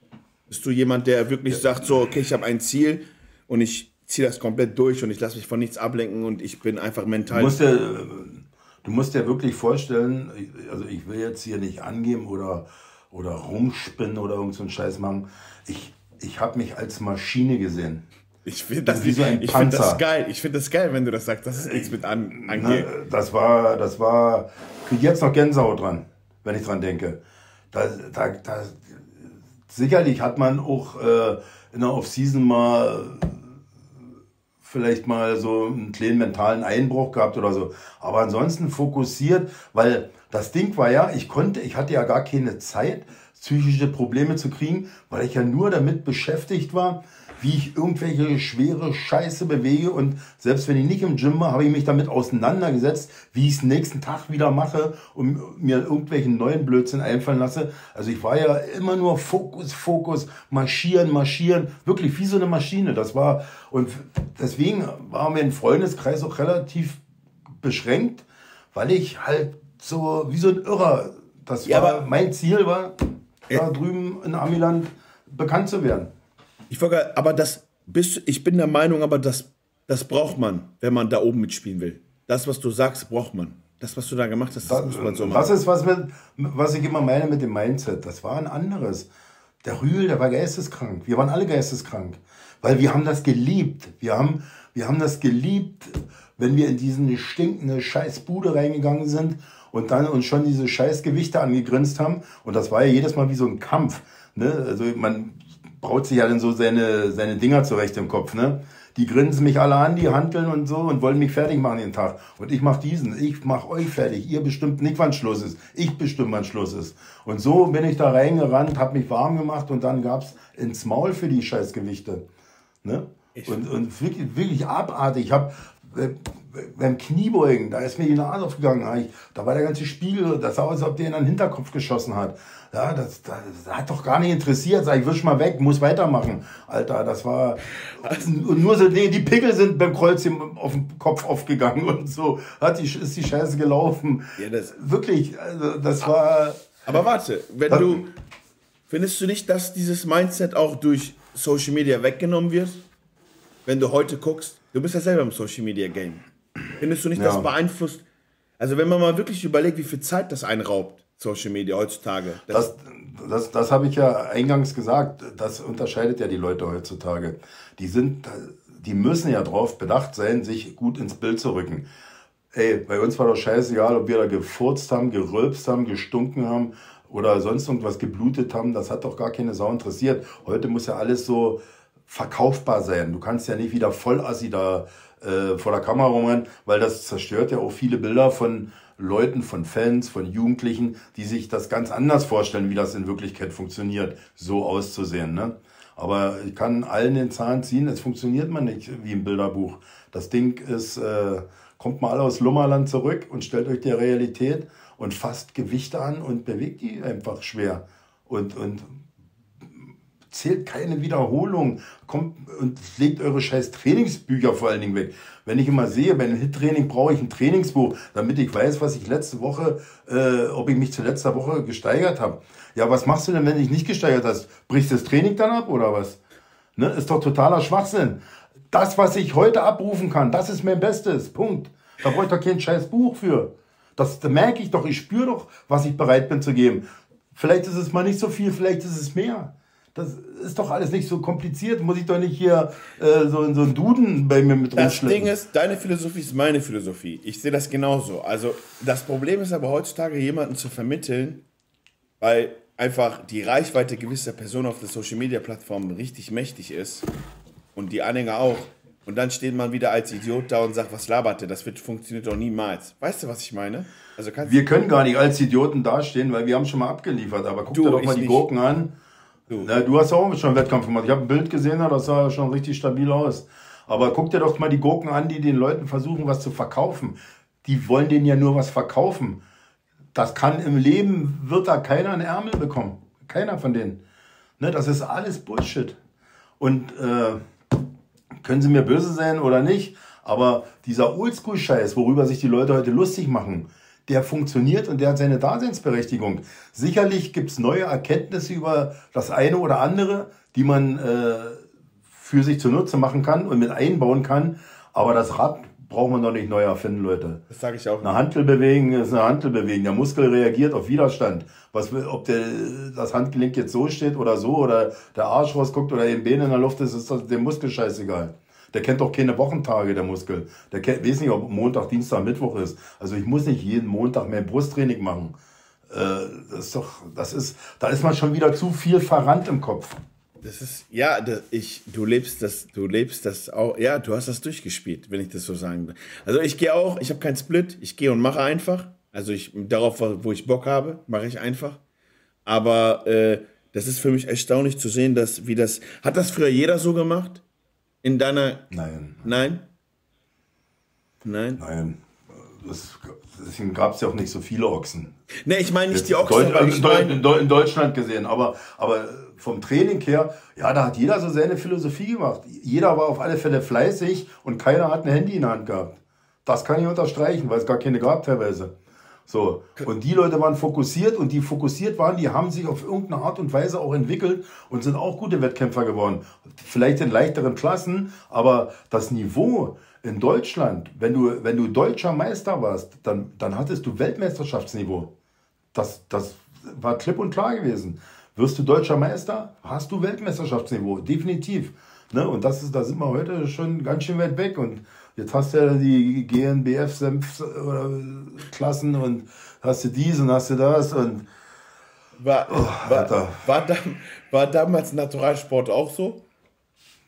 Bist du jemand, der wirklich sagt, so, okay, ich habe ein Ziel und ich ziehe das komplett durch und ich lasse mich von nichts ablenken und ich bin einfach mental. Du musst, dir, du musst dir wirklich vorstellen, also ich will jetzt hier nicht angeben oder, oder rumspinnen oder irgend so einen Scheiß machen. Ich, ich habe mich als Maschine gesehen. Ich finde das, so ich find das geil. Ich finde das geil, wenn du das sagst. Das ist nichts mit an, angeht. Das war, das war, krieg jetzt noch Gänsehaut dran, wenn ich dran denke. Da, da, da, sicherlich hat man auch äh, in der Off-Season mal vielleicht mal so einen kleinen mentalen Einbruch gehabt oder so. Aber ansonsten fokussiert, weil das Ding war ja, ich konnte, ich hatte ja gar keine Zeit, psychische Probleme zu kriegen, weil ich ja nur damit beschäftigt war, wie ich irgendwelche schwere Scheiße bewege und selbst wenn ich nicht im Gym war, habe ich mich damit auseinandergesetzt, wie ich es nächsten Tag wieder mache und mir irgendwelchen neuen Blödsinn einfallen lasse. Also ich war ja immer nur Fokus, Fokus, marschieren, marschieren, wirklich wie so eine Maschine. Das war und deswegen war mein Freundeskreis auch relativ beschränkt, weil ich halt so wie so ein Irrer, das ja, war mein Ziel war, da drüben in Amiland bekannt zu werden. Ich wollte, aber das bist, ich bin der Meinung, aber das, das braucht man, wenn man da oben mitspielen will. Das, was du sagst, braucht man. Das, was du da gemacht hast, das, das muss man so machen. Das ist was, mit, was ich immer meine mit dem Mindset. Das war ein anderes. Der Rühl, der war geisteskrank. Wir waren alle geisteskrank. Weil wir haben das geliebt. Wir haben, wir haben das geliebt, wenn wir in diesen stinkende Scheißbude reingegangen sind und dann uns schon diese Scheißgewichte angegrinst haben. Und das war ja jedes Mal wie so ein Kampf. Ne? Also man, braut sich ja dann so seine, seine Dinger zurecht im Kopf, ne? Die grinsen mich alle an, die handeln und so und wollen mich fertig machen den Tag. Und ich mach diesen, ich mach euch fertig. Ihr bestimmt nicht, wann Schluss ist. Ich bestimme, wann Schluss ist. Und so bin ich da reingerannt, hab mich warm gemacht und dann gab's ins Maul für die Scheißgewichte. Ne? Und, und wirklich, wirklich abartig. Ich hab äh, beim Kniebeugen, da ist mir die Nase aufgegangen. Da war der ganze Spiegel, das sah aus, als ob der in den Hinterkopf geschossen hat. Ja, das, das, das hat doch gar nicht interessiert. Sag ich, wisch mal weg, muss weitermachen. Alter, das war. Und nur so, nee, die Pickel sind beim Kreuzchen auf dem Kopf aufgegangen und so. Hat die, ist die Scheiße gelaufen. Ja, das, Wirklich, also das war. Aber warte, wenn du. Findest du nicht, dass dieses Mindset auch durch Social Media weggenommen wird? Wenn du heute guckst, du bist ja selber im Social Media Game. Findest du nicht, ja. das beeinflusst? Also, wenn man mal wirklich überlegt, wie viel Zeit das einraubt, Social Media heutzutage. Das, das, das, das habe ich ja eingangs gesagt. Das unterscheidet ja die Leute heutzutage. Die sind, die müssen ja darauf bedacht sein, sich gut ins Bild zu rücken. Ey, bei uns war doch scheißegal, ob wir da gefurzt haben, gerülpst haben, gestunken haben oder sonst irgendwas geblutet haben. Das hat doch gar keine Sau interessiert. Heute muss ja alles so verkaufbar sein. Du kannst ja nicht wieder Vollassi da äh, vor der Kamera rumrennen, weil das zerstört ja auch viele Bilder von Leuten, von Fans, von Jugendlichen, die sich das ganz anders vorstellen, wie das in Wirklichkeit funktioniert, so auszusehen. Ne? Aber ich kann allen den Zahn ziehen, es funktioniert man nicht wie im Bilderbuch. Das Ding ist, äh, kommt mal alle aus Lummerland zurück und stellt euch der Realität und fasst Gewichte an und bewegt die einfach schwer. Und, und zählt keine Wiederholung, kommt und legt eure scheiß Trainingsbücher vor allen Dingen weg. Wenn ich immer sehe, bei einem Hit-Training brauche ich ein Trainingsbuch, damit ich weiß, was ich letzte Woche, äh, ob ich mich zu letzter Woche gesteigert habe. Ja, was machst du denn, wenn du dich nicht gesteigert hast? Brichst du das Training dann ab oder was? Ne? Ist doch totaler Schwachsinn. Das, was ich heute abrufen kann, das ist mein Bestes. Punkt. Da brauche ich doch kein scheiß Buch für. Das merke ich doch, ich spüre doch, was ich bereit bin zu geben. Vielleicht ist es mal nicht so viel, vielleicht ist es mehr. Das ist doch alles nicht so kompliziert. Muss ich doch nicht hier äh, so, so einen Duden bei mir mit Das Ding ist, deine Philosophie ist meine Philosophie. Ich sehe das genauso. Also das Problem ist aber heutzutage, jemanden zu vermitteln, weil einfach die Reichweite gewisser Personen auf der Social-Media-Plattform richtig mächtig ist und die Anhänger auch. Und dann steht man wieder als Idiot da und sagt, was labert der? Das wird, funktioniert doch niemals. Weißt du, was ich meine? Also wir können gar nicht als Idioten dastehen, weil wir haben schon mal abgeliefert. Aber guck du, dir doch mal die nicht. Gurken an. Na, du hast auch schon einen Wettkampf gemacht. Ich habe ein Bild gesehen, das sah schon richtig stabil aus. Aber guck dir doch mal die Gurken an, die den Leuten versuchen, was zu verkaufen. Die wollen denen ja nur was verkaufen. Das kann im Leben, wird da keiner einen Ärmel bekommen. Keiner von denen. Ne, das ist alles Bullshit. Und äh, können sie mir böse sein oder nicht, aber dieser Oldschool-Scheiß, worüber sich die Leute heute lustig machen, der funktioniert und der hat seine Daseinsberechtigung. Sicherlich gibt es neue Erkenntnisse über das eine oder andere, die man äh, für sich zunutze machen kann und mit einbauen kann. Aber das Rad braucht man doch nicht neu erfinden, Leute. Das sage ich auch. Eine Hantel bewegen ist eine Hantel bewegen. Der Muskel reagiert auf Widerstand. Was, ob der, das Handgelenk jetzt so steht oder so oder der Arsch rausguckt oder im Bein in der Luft ist, ist das dem Muskel scheißegal. Der kennt doch keine Wochentage, der Muskel. Der kennt, weiß nicht, ob Montag, Dienstag, Mittwoch ist. Also ich muss nicht jeden Montag mehr Brusttraining machen. Äh, das ist doch, das ist, da ist man schon wieder zu viel verrannt im Kopf. Das ist, ja, das, ich, du lebst das, du lebst das auch, ja, du hast das durchgespielt, wenn ich das so sagen will. Also ich gehe auch, ich habe keinen Split, ich gehe und mache einfach. Also ich, darauf, wo ich Bock habe, mache ich einfach. Aber äh, das ist für mich erstaunlich zu sehen, dass, wie das, hat das früher jeder so gemacht? In deiner. Nein. Nein? Nein? Nein. Das, deswegen gab es ja auch nicht so viele Ochsen. Nee, ich meine nicht Jetzt die Ochsen. Deut ich mein in, in, Deutschland gesehen, aber, aber vom Training her, ja, da hat jeder so seine Philosophie gemacht. Jeder war auf alle Fälle fleißig und keiner hat ein Handy in der Hand gehabt. Das kann ich unterstreichen, weil es gar keine gab teilweise. So. Und die Leute waren fokussiert und die fokussiert waren, die haben sich auf irgendeine Art und Weise auch entwickelt und sind auch gute Wettkämpfer geworden. Vielleicht in leichteren Klassen, aber das Niveau in Deutschland, wenn du, wenn du deutscher Meister warst, dann, dann hattest du Weltmeisterschaftsniveau. Das, das war klipp und klar gewesen. Wirst du deutscher Meister, hast du Weltmeisterschaftsniveau, definitiv. Ne? Und das ist, da sind wir heute schon ganz schön weit weg. Und Jetzt hast du ja die GNBF-Klassen und hast du dies und hast du das und. War, oh, war, war, da, war damals Naturalsport auch so?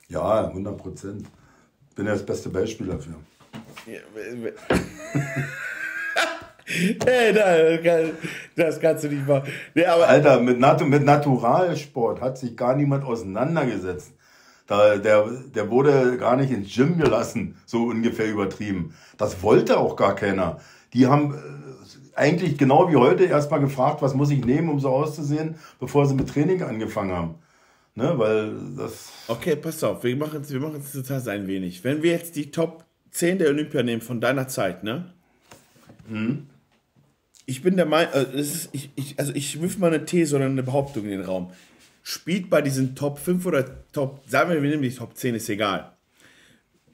Ja, 100 Prozent. Bin ja das beste Beispiel dafür. hey, das, das kannst du nicht machen. Nee, Alter, mit, Nat mit Naturalsport hat sich gar niemand auseinandergesetzt. Da, der, der wurde gar nicht ins Gym gelassen, so ungefähr übertrieben. Das wollte auch gar keiner. Die haben äh, eigentlich genau wie heute erstmal gefragt, was muss ich nehmen, um so auszusehen, bevor sie mit Training angefangen haben. Ne, weil das. Okay, pass auf, wir machen es wir total ein wenig. Wenn wir jetzt die Top 10 der Olympia nehmen von deiner Zeit, ne? Mhm. Ich bin der Meinung, also, ich, ich, also ich wirf mal eine These oder eine Behauptung in den Raum spielt bei diesen Top 5 oder Top, sagen wir, wir nehmen die Top 10, ist egal.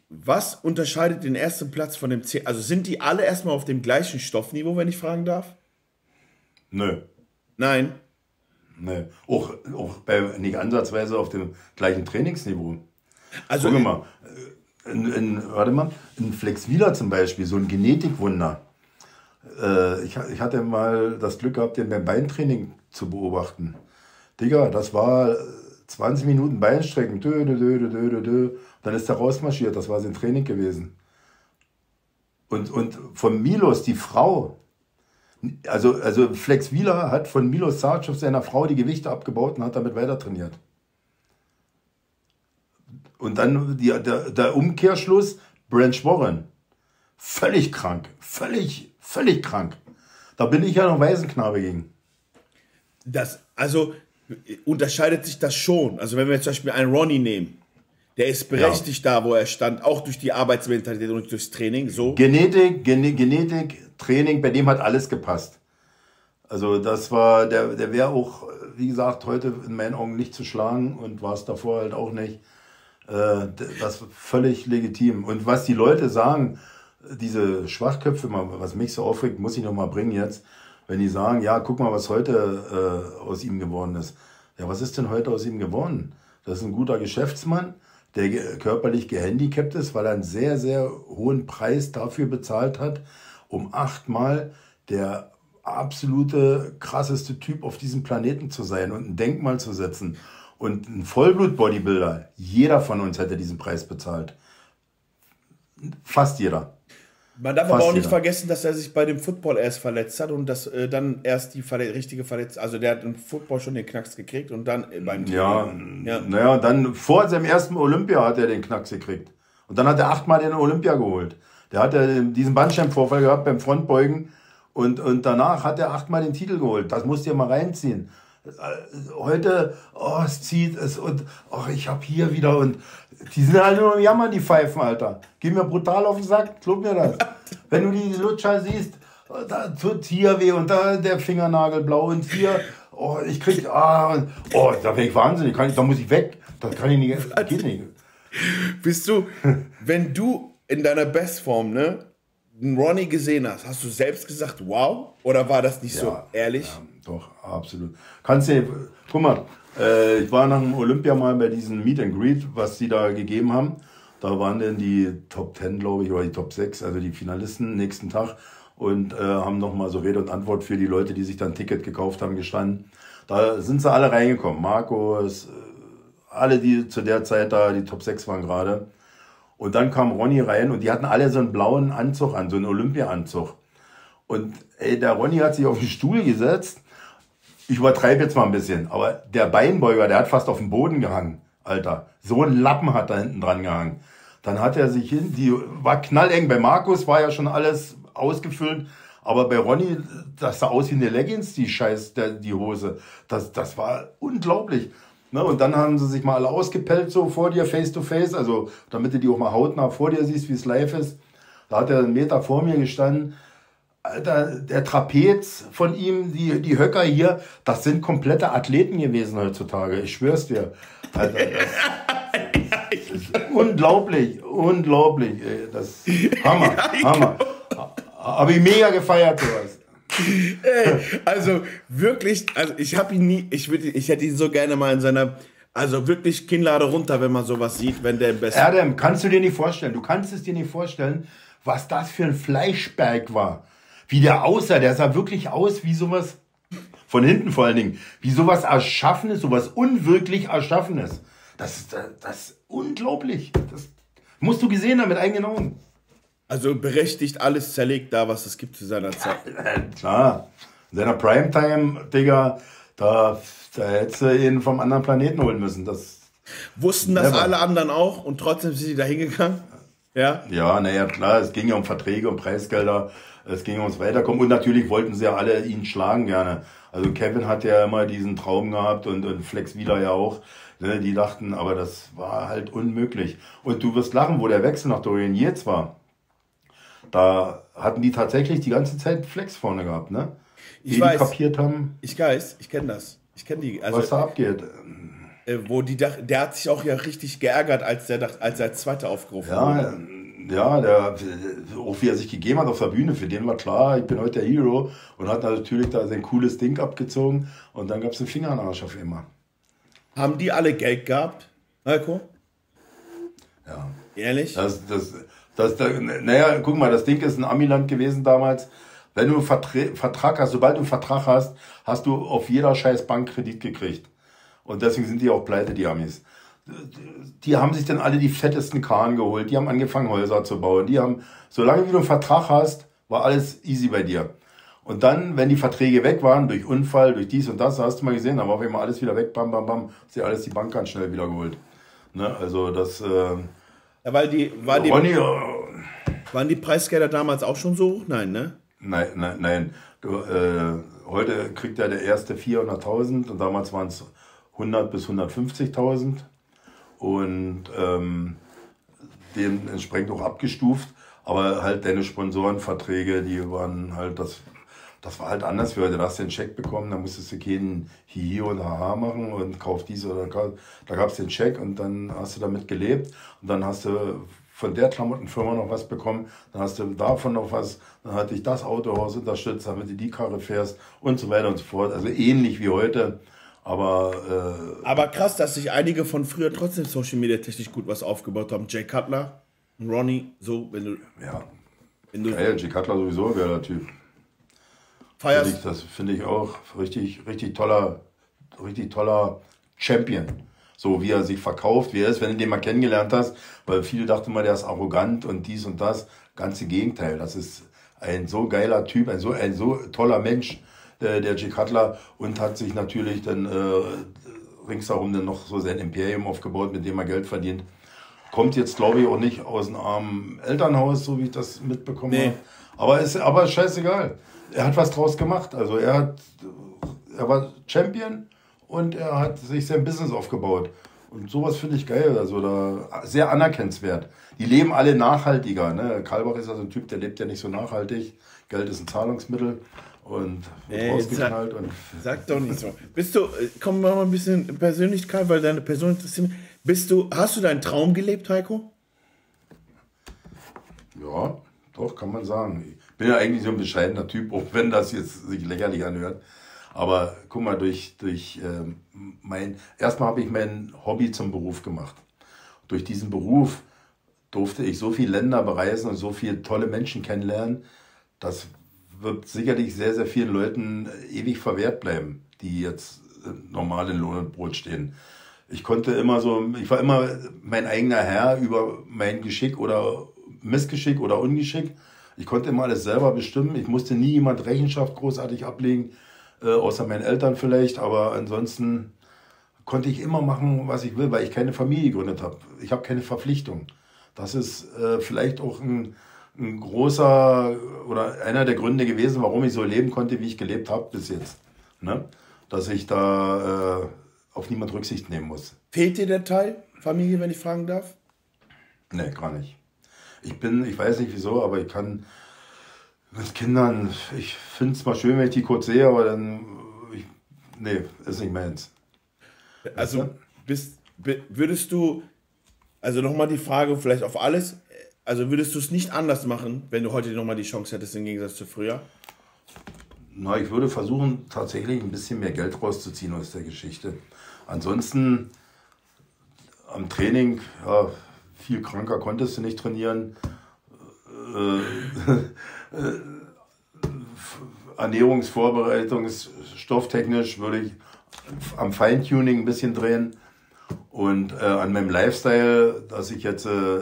Was unterscheidet den ersten Platz von dem 10? Also sind die alle erstmal auf dem gleichen Stoffniveau, wenn ich fragen darf? Nö. Nein. Nö. Auch, auch bei, nicht ansatzweise auf dem gleichen Trainingsniveau. Also. Guck mal, in, in, warte mal, in Flexwheeler zum Beispiel, so ein Genetikwunder. Äh, ich, ich hatte mal das Glück gehabt, den beim Beintraining zu beobachten. Digga, das war 20 Minuten Beinstrecken. Dö, dö, dö, dö, dö. Dann ist er rausmarschiert. Das war sein Training gewesen. Und, und von Milos, die Frau, also, also Flex Wieler hat von Milos Sarcev seiner Frau die Gewichte abgebaut und hat damit weiter trainiert. Und dann die, der, der Umkehrschluss, Branch Warren. Völlig krank. Völlig, völlig krank. Da bin ich ja noch Waisenknabe gegen. Das, also, unterscheidet sich das schon. Also wenn wir zum Beispiel einen Ronnie nehmen, der ist berechtigt ja. da, wo er stand, auch durch die Arbeitsmentalität und durchs Training. So. Genetik, Gen Genetik, Training, bei dem hat alles gepasst. Also das war, der, der wäre auch, wie gesagt, heute in meinen Augen nicht zu schlagen und war es davor halt auch nicht. Äh, das war völlig legitim. Und was die Leute sagen, diese Schwachköpfe, was mich so aufregt, muss ich noch mal bringen jetzt wenn die sagen, ja, guck mal, was heute äh, aus ihm geworden ist. Ja, was ist denn heute aus ihm geworden? Das ist ein guter Geschäftsmann, der ge körperlich gehandicapt ist, weil er einen sehr, sehr hohen Preis dafür bezahlt hat, um achtmal der absolute krasseste Typ auf diesem Planeten zu sein und ein Denkmal zu setzen. Und ein Vollblut-Bodybuilder, jeder von uns hätte diesen Preis bezahlt. Fast jeder. Man darf aber auch nicht vergessen, dass er sich bei dem Football erst verletzt hat und dass äh, dann erst die Verle richtige Verletzung, also der hat im Football schon den Knacks gekriegt und dann äh, beim Ja, ja. naja, dann vor seinem ersten Olympia hat er den Knacks gekriegt. Und dann hat er achtmal den Olympia geholt. Der hat ja diesen Bandscheibenvorfall gehabt beim Frontbeugen und, und danach hat er achtmal den Titel geholt. Das musst dir mal reinziehen. Heute, oh, es zieht es und oh, ich hab hier wieder und die sind alle nur im Jammern, die Pfeifen, Alter. Geh mir brutal auf den Sack, glaub mir das. Wenn du die Lutscher siehst, da tut hier weh und da der Fingernagel blau und hier, oh, ich krieg, ah, und, oh, da bin ich wahnsinnig, kann ich, da muss ich weg. Das kann ich nicht, geht nicht. Bist du, wenn du in deiner Bestform, ne, Ronnie gesehen hast, hast du selbst gesagt, wow? Oder war das nicht ja, so ehrlich? Ja, doch, absolut. Kannst du, guck mal, äh, ich war nach dem Olympia mal bei diesem Meet and Greet, was die da gegeben haben. Da waren dann die Top 10, glaube ich, oder die Top 6, also die Finalisten nächsten Tag und äh, haben nochmal so Rede und Antwort für die Leute, die sich dann ein Ticket gekauft haben, gestanden. Da sind sie alle reingekommen. Markus, äh, alle, die zu der Zeit da, die Top 6 waren gerade. Und dann kam Ronny rein und die hatten alle so einen blauen Anzug an, so einen Olympia-Anzug. Und ey, der Ronny hat sich auf den Stuhl gesetzt. Ich übertreibe jetzt mal ein bisschen, aber der Beinbeuger, der hat fast auf den Boden gehangen, Alter. So ein Lappen hat da hinten dran gehangen. Dann hat er sich hin, die war knalleng. Bei Markus war ja schon alles ausgefüllt. Aber bei Ronny, das sah aus wie eine Leggings, die Scheiß, der, die Hose. Das, das war unglaublich. Ne, und dann haben sie sich mal alle ausgepellt, so vor dir, face to face, also damit du die auch mal hautnah vor dir siehst, wie es live ist. Da hat er einen Meter vor mir gestanden. Alter, der Trapez von ihm, die, die Höcker hier, das sind komplette Athleten gewesen heutzutage. Ich schwör's dir. Alter, unglaublich, unglaublich. Ey. Das Hammer, Hammer. Habe ich mega gefeiert, sowas. Ey, also wirklich, also ich habe ihn nie, ich, würd, ich hätte ihn so gerne mal in seiner, also wirklich Kinnlade runter, wenn man sowas sieht, wenn der im besten. Adam, kannst du dir nicht vorstellen, du kannst es dir nicht vorstellen, was das für ein Fleischberg war. Wie der aussah, der sah wirklich aus wie sowas, von hinten vor allen Dingen, wie sowas Erschaffenes, sowas unwirklich Erschaffenes. Das ist, das ist unglaublich. Das musst du gesehen haben mit eigenen Augen. Also berechtigt alles zerlegt da, was es gibt zu seiner Zeit. Ja, klar. In seiner Primetime, Digga, da, da hättest du ihn vom anderen Planeten holen müssen. Das Wussten das never. alle anderen auch und trotzdem sind sie da hingegangen? Ja? Ja, naja, klar, es ging ja um Verträge und Preisgelder, es ging ums Weiterkommen und natürlich wollten sie ja alle ihn schlagen gerne. Also Kevin hat ja immer diesen Traum gehabt und, und Flex wieder ja auch. Ne, die dachten, aber das war halt unmöglich. Und du wirst lachen, wo der Wechsel nach Dorian Yates war. Da hatten die tatsächlich die ganze Zeit Flex vorne gehabt, ne? Ich die, weiß. Die kapiert haben. Ich weiß, ich kenne das. Ich kenne die. Also, was da abgeht. Äh, wo die, der hat sich auch ja richtig geärgert, als der als er als Zweiter aufgerufen ja, wurde. Ja, der, auch wie er sich gegeben hat auf der Bühne, für den war klar, ich bin heute der Hero und hat natürlich da sein cooles Ding abgezogen und dann gab es einen Fingernarsch auf immer. Haben die alle Geld gehabt, Heiko? Ja. Ehrlich? Das, das, das, das, naja, guck mal, das Ding ist ein Amiland gewesen damals. Wenn du einen Vertrag hast, sobald du einen Vertrag hast, hast du auf jeder scheiß Bank Kredit gekriegt. Und deswegen sind die auch pleite, die Amis. Die haben sich dann alle die fettesten Kahn geholt. Die haben angefangen, Häuser zu bauen. Die haben, solange wie du einen Vertrag hast, war alles easy bei dir. Und dann, wenn die Verträge weg waren, durch Unfall, durch dies und das, hast du mal gesehen, dann war auf einmal alles wieder weg, bam, bam, bam, sie alles die Bank ganz schnell wieder geholt. Ne? Also das. Äh, ja, weil die, war die, Ronny, waren die Preisgelder damals auch schon so hoch? Nein, ne? Nein, nein, nein. Du, äh, heute kriegt ja der erste 400.000 und damals waren es 100 bis 150.000 und ähm, dementsprechend auch abgestuft. Aber halt deine Sponsorenverträge, die waren halt das das war halt anders für heute. Da hast du den Check bekommen, da musstest du keinen Hihi und Haha machen und kauf dies oder. Da gab es den Check und dann hast du damit gelebt und dann hast du von der Klamottenfirma noch was bekommen, dann hast du davon noch was, dann hatte ich das Autohaus unterstützt, damit du die Karre fährst und so weiter und so fort. Also ähnlich wie heute. Aber, äh, aber krass, dass sich einige von früher trotzdem Social Media technisch gut was aufgebaut haben. Jay Cutler, Ronnie, so, wenn du. Ja. Wenn du ja, Jay Cutler sowieso wäre der Typ. Feierst? Find ich, das finde ich auch richtig, richtig toller, richtig toller Champion. So wie er sich verkauft, wie er ist, wenn du den mal kennengelernt hast, weil viele dachten mal, der ist arrogant und dies und das. ganze Gegenteil. Das ist ein so geiler Typ, ein so, ein so toller Mensch, der, der Jake Cutler, und hat sich natürlich dann äh, ringsherum dann noch so sein Imperium aufgebaut, mit dem er Geld verdient. Kommt jetzt, glaube ich, auch nicht aus einem armen Elternhaus, so wie ich das mitbekommen nee. habe. Aber ist aber scheißegal. Er hat was draus gemacht. Also er hat, er war Champion und er hat sich sein Business aufgebaut. Und sowas finde ich geil, also da sehr anerkennenswert. Die leben alle nachhaltiger. Ne? Kalbach ist ja so ein Typ, der lebt ja nicht so nachhaltig. Geld ist ein Zahlungsmittel und nee, rausgeknallt. Sag, und sag doch nicht so. Bist du, äh, komm mal ein bisschen Persönlichkeit, weil deine Person interessiert mich. Bist du, hast du deinen Traum gelebt, Heiko? Ja, doch, kann man sagen. Bin ja eigentlich so ein bescheidener Typ, auch wenn das jetzt sich lächerlich anhört. Aber guck mal, durch, durch äh, mein, erstmal habe ich mein Hobby zum Beruf gemacht. Durch diesen Beruf durfte ich so viele Länder bereisen und so viele tolle Menschen kennenlernen. Das wird sicherlich sehr, sehr vielen Leuten ewig verwehrt bleiben, die jetzt äh, normal in Lohn und Brot stehen. Ich konnte immer so, ich war immer mein eigener Herr über mein Geschick oder Missgeschick oder Ungeschick. Ich konnte immer alles selber bestimmen. Ich musste nie jemand Rechenschaft großartig ablegen äh, außer meinen Eltern vielleicht, aber ansonsten konnte ich immer machen, was ich will, weil ich keine Familie gegründet habe. Ich habe keine Verpflichtung. Das ist äh, vielleicht auch ein, ein großer oder einer der Gründe gewesen, warum ich so leben konnte, wie ich gelebt habe bis jetzt. Ne? Dass ich da äh, auf niemand Rücksicht nehmen muss. Fehlt dir der Teil Familie, wenn ich fragen darf? Nee, gar nicht. Ich bin, ich weiß nicht wieso, aber ich kann mit Kindern, ich finde es mal schön, wenn ich die kurz sehe, aber dann, ich, nee, ist nicht meins. Also, bist, würdest du, also nochmal die Frage vielleicht auf alles, also würdest du es nicht anders machen, wenn du heute nochmal die Chance hättest im Gegensatz zu früher? Na, ich würde versuchen, tatsächlich ein bisschen mehr Geld rauszuziehen aus der Geschichte. Ansonsten am Training, ja, viel kranker konntest du nicht trainieren. Äh, äh, Ernährungsvorbereitungsstofftechnisch würde ich am Feintuning ein bisschen drehen und äh, an meinem Lifestyle, dass ich jetzt äh,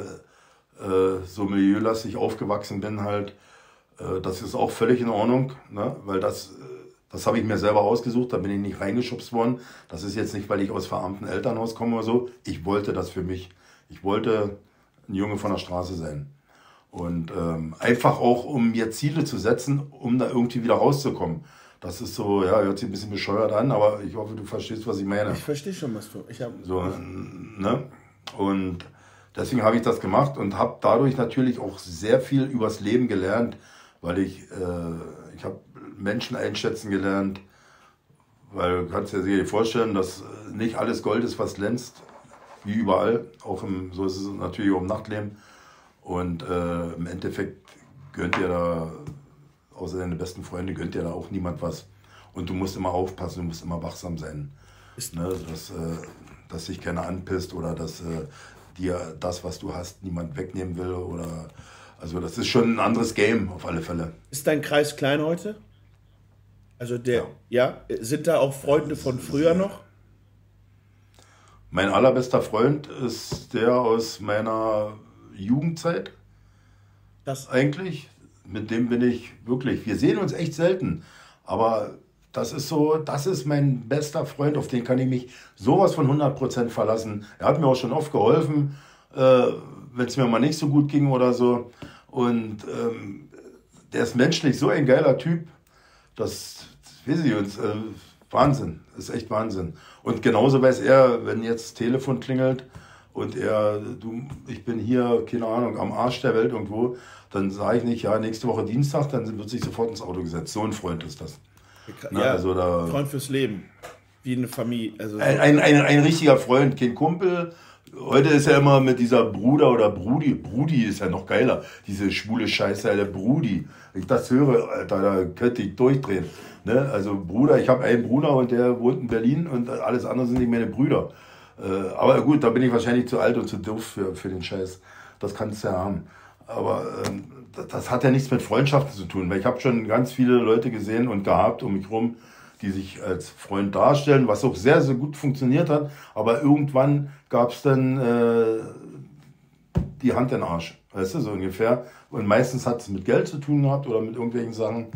so milieulastig aufgewachsen bin, halt, das ist auch völlig in Ordnung, ne? weil das, das habe ich mir selber ausgesucht, da bin ich nicht reingeschubst worden. Das ist jetzt nicht, weil ich aus verarmten Elternhaus komme oder so. Ich wollte das für mich. Ich wollte ein Junge von der Straße sein. Und ähm, einfach auch, um mir Ziele zu setzen, um da irgendwie wieder rauszukommen. Das ist so, ja, hört sich ein bisschen bescheuert an, aber ich hoffe, du verstehst, was ich meine. Ich verstehe schon, was du. Ich hab so, ne? Und deswegen habe ich das gemacht und habe dadurch natürlich auch sehr viel übers Leben gelernt, weil ich, äh, ich habe Menschen einschätzen gelernt, weil du kannst dir sicher vorstellen, dass nicht alles Gold ist, was glänzt, wie überall. Auch im, so ist es natürlich auch im Nachtleben. Und äh, im Endeffekt gönnt dir da, außer deine besten Freunde, gönnt dir da auch niemand was. Und du musst immer aufpassen, du musst immer wachsam sein. Ist ne, dass, äh, dass sich keiner anpisst oder dass äh, dir das, was du hast, niemand wegnehmen will. Oder, also das ist schon ein anderes Game auf alle Fälle. Ist dein Kreis klein heute? Also der, ja, ja? sind da auch Freunde von früher noch? Mein allerbester Freund ist der aus meiner Jugendzeit. Das eigentlich. Mit dem bin ich wirklich. Wir sehen uns echt selten. Aber das ist so, das ist mein bester Freund, auf den kann ich mich sowas von 100% verlassen. Er hat mir auch schon oft geholfen, äh, wenn es mir mal nicht so gut ging oder so. Und ähm, der ist menschlich so ein geiler Typ, das, das weiß ich uns, äh, Wahnsinn, das ist echt Wahnsinn. Und genauso weiß er, wenn jetzt das Telefon klingelt, und er, du, ich bin hier, keine Ahnung, am Arsch der Welt irgendwo, dann sage ich nicht, ja, nächste Woche Dienstag, dann wird sich sofort ins Auto gesetzt. So ein Freund ist das. Ja, Na, also da, Freund fürs Leben. Wie eine Familie. Also ein, ein, ein, ein, richtiger Freund, kein Kumpel. Heute ist ja immer mit dieser Bruder oder Brudi. Brudi ist ja noch geiler. Diese schwule Scheiße, der Brudi. Wenn ich das höre, Alter, da könnte ich durchdrehen. Ne? Also Bruder, ich habe einen Bruder und der wohnt in Berlin und alles andere sind nicht meine Brüder. Äh, aber gut, da bin ich wahrscheinlich zu alt und zu doof für, für den Scheiß. Das kannst du ja haben. Aber ähm, das, das, hat ja nichts mit Freundschaften zu tun, weil ich habe schon ganz viele Leute gesehen und gehabt um mich rum, die sich als Freund darstellen, was auch sehr, sehr gut funktioniert hat. Aber irgendwann gab es dann äh, die Hand in den Arsch. Weißt du, so ungefähr. Und meistens hat es mit Geld zu tun gehabt oder mit irgendwelchen Sachen.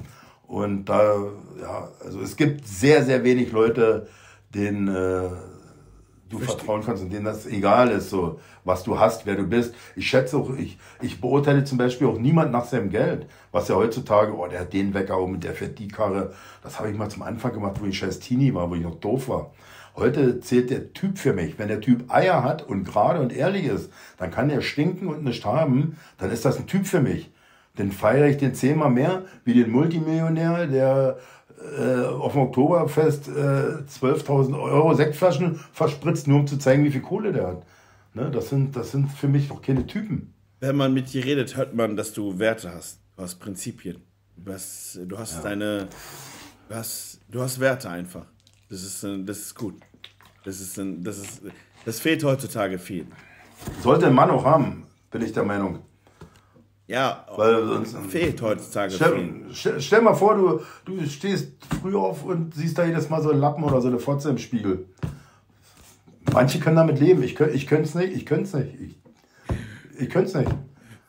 Und da, ja, also es gibt sehr, sehr wenig Leute, denen äh, du Verstehe. vertrauen kannst und denen das egal ist, so was du hast, wer du bist. Ich schätze auch, ich, ich beurteile zum Beispiel auch niemand nach seinem Geld. Was ja heutzutage, oh, der hat den Wecker und der fährt die Karre. Das habe ich mal zum Anfang gemacht, wo ich scheiß Teenie war, wo ich noch doof war. Heute zählt der Typ für mich. Wenn der Typ Eier hat und gerade und ehrlich ist, dann kann der stinken und nicht haben, dann ist das ein Typ für mich. Den feiere ich den zehnmal mehr wie den Multimillionär, der äh, auf dem Oktoberfest äh, 12.000 Euro Sektflaschen verspritzt, nur um zu zeigen, wie viel Kohle der hat. Ne, das, sind, das sind für mich doch keine Typen. Wenn man mit dir redet, hört man, dass du Werte hast. Du hast Prinzipien. Du hast, du hast ja. deine. Du hast, du hast Werte einfach. Das ist, das ist gut. Das ist, das ist, das fehlt heutzutage viel. Sollte ein Mann auch haben, bin ich der Meinung. Ja, Weil sonst, fehlt heutzutage stell, stell, mal vor, du, du stehst früh auf und siehst da jedes Mal so einen Lappen oder so eine Fotze im Spiegel. Manche können damit leben. Ich, ich könnte es nicht. Ich könnte es nicht. Ich, ich könnte es nicht.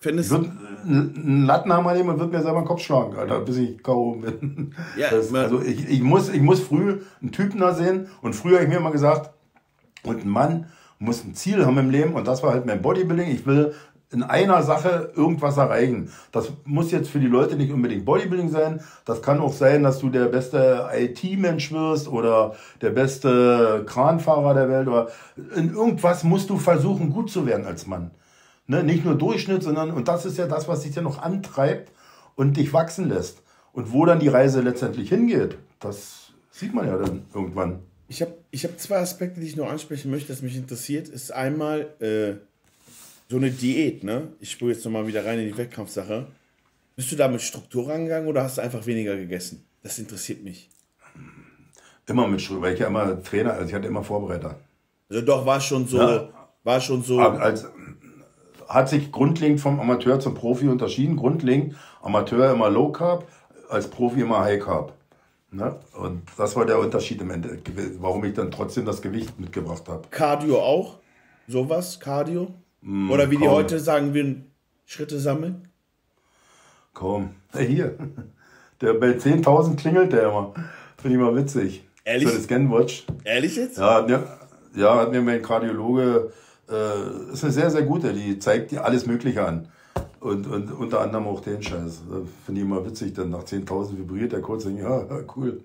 Findest ich würde einen Lattenhammer nehmen und würde mir selber den Kopf schlagen, Alter, bis ich K.O. bin. Ja, das, also ich, ich, muss, ich muss früh einen Typen da sehen. Und früher habe ich mir immer gesagt, und ein Mann muss ein Ziel haben im Leben. Und das war halt mein Bodybuilding. Ich will in einer Sache irgendwas erreichen. Das muss jetzt für die Leute nicht unbedingt Bodybuilding sein. Das kann auch sein, dass du der beste IT-Mensch wirst oder der beste Kranfahrer der Welt oder in irgendwas musst du versuchen, gut zu werden als Mann. Ne? Nicht nur Durchschnitt, sondern, und das ist ja das, was dich ja noch antreibt und dich wachsen lässt. Und wo dann die Reise letztendlich hingeht, das sieht man ja dann irgendwann. Ich habe ich hab zwei Aspekte, die ich noch ansprechen möchte, das mich interessiert. Ist einmal, äh so eine Diät, ne? Ich spüre jetzt nochmal wieder rein in die Wettkampfsache. Bist du da mit Struktur rangegangen oder hast du einfach weniger gegessen? Das interessiert mich. Immer mit Struktur, weil ich ja immer Trainer, also ich hatte immer Vorbereiter. Also doch, war schon so, ja. war schon so. Als, hat sich grundlegend vom Amateur zum Profi unterschieden. Grundlegend Amateur immer Low Carb, als Profi immer High Carb. Ne? Und das war der Unterschied im Ende, warum ich dann trotzdem das Gewicht mitgebracht habe. Cardio auch? Sowas? Cardio? Mm, Oder wie komm. die heute sagen würden, Schritte sammeln? Komm, hey, hier. Der bei 10.000 klingelt der immer. Finde ich mal witzig. Ehrlich? Für das Scanwatch. Ehrlich jetzt? Ja, hat mir, ja, hat mir mein Kardiologe, äh, ist eine sehr, sehr gute, die zeigt dir alles Mögliche an. Und, und unter anderem auch den Scheiß. Finde ich immer witzig, dann nach 10.000 vibriert der kurz ja, cool.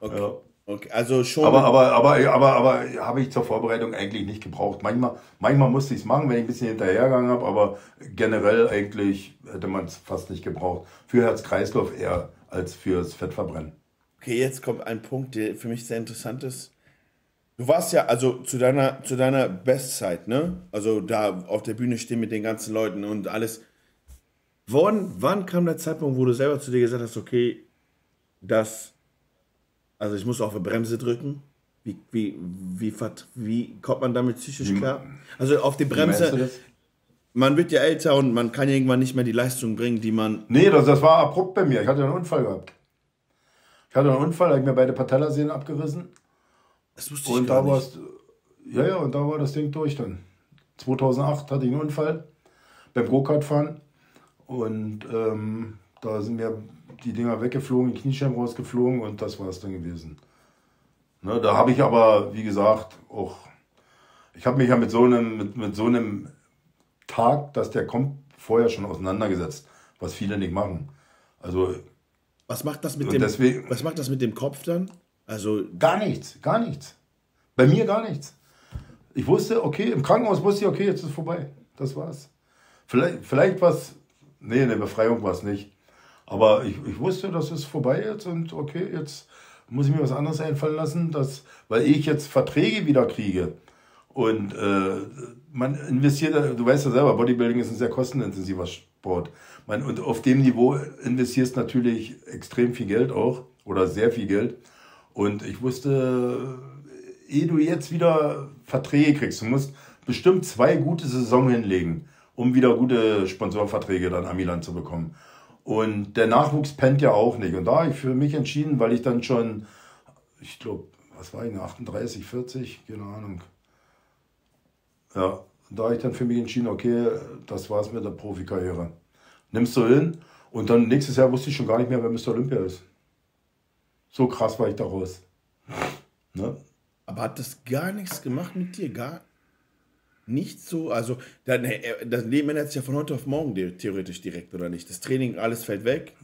Okay. Ja. Okay, also schon. Aber, aber, aber, aber, aber habe ich zur Vorbereitung eigentlich nicht gebraucht. Manchmal, manchmal musste ich es machen, wenn ich ein bisschen hinterhergegangen habe, aber generell eigentlich hätte man es fast nicht gebraucht. Für Herz-Kreislauf eher als fürs Fettverbrennen. Okay, jetzt kommt ein Punkt, der für mich sehr interessant ist. Du warst ja also zu deiner, zu deiner Bestzeit, ne? Also da auf der Bühne stehen mit den ganzen Leuten und alles. Wann, wann kam der Zeitpunkt, wo du selber zu dir gesagt hast, okay, das also ich muss auf die Bremse drücken. Wie, wie, wie, wie kommt man damit psychisch klar? Also auf die Bremse. Man wird ja älter und man kann irgendwann nicht mehr die Leistung bringen, die man. Nee, das, das war abrupt bei mir. Ich hatte einen Unfall gehabt. Ich hatte einen Unfall, da habe ich mir beide Patellasehnen abgerissen. Das wusste ich und gar da nicht. Ja, ja, und da war das Ding durch dann. 2008 hatte ich einen Unfall beim Go-Kart fahren. Und ähm, da sind mir die Dinger weggeflogen, die Kniescheiben rausgeflogen und das war es dann gewesen. Ne, da habe ich aber, wie gesagt, auch, ich habe mich ja mit so einem, mit, mit so einem Tag, dass der kommt, vorher schon auseinandergesetzt, was viele nicht machen. Also. Was macht das mit dem, deswegen, was macht das mit dem Kopf dann? Also. Gar nichts, gar nichts. Bei mir gar nichts. Ich wusste, okay, im Krankenhaus wusste ich, okay, jetzt ist es vorbei. Das war's. Vielleicht, vielleicht was, nee, eine Befreiung war es nicht. Aber ich, ich wusste, das ist vorbei jetzt und okay, jetzt muss ich mir was anderes einfallen lassen, dass, weil ich jetzt Verträge wieder kriege. Und äh, man investiert, du weißt ja selber, Bodybuilding ist ein sehr kostenintensiver Sport. Man, und auf dem Niveau investierst natürlich extrem viel Geld auch oder sehr viel Geld. Und ich wusste, ehe du jetzt wieder Verträge kriegst, du musst bestimmt zwei gute Saison hinlegen, um wieder gute Sponsorverträge dann an Milan zu bekommen. Und der Nachwuchs pennt ja auch nicht. Und da habe ich für mich entschieden, weil ich dann schon, ich glaube, was war ich, 38, 40, keine Ahnung. Ja, da habe ich dann für mich entschieden, okay, das war's mit der Profikarriere. Nimmst du hin und dann nächstes Jahr wusste ich schon gar nicht mehr, wer Mr. Olympia ist. So krass war ich da raus. Ne? Aber hat das gar nichts gemacht mit dir? Gar nicht so? Also, äh, das Leben ändert sich ja von heute auf morgen theoretisch direkt, oder nicht? Das Training, alles fällt weg?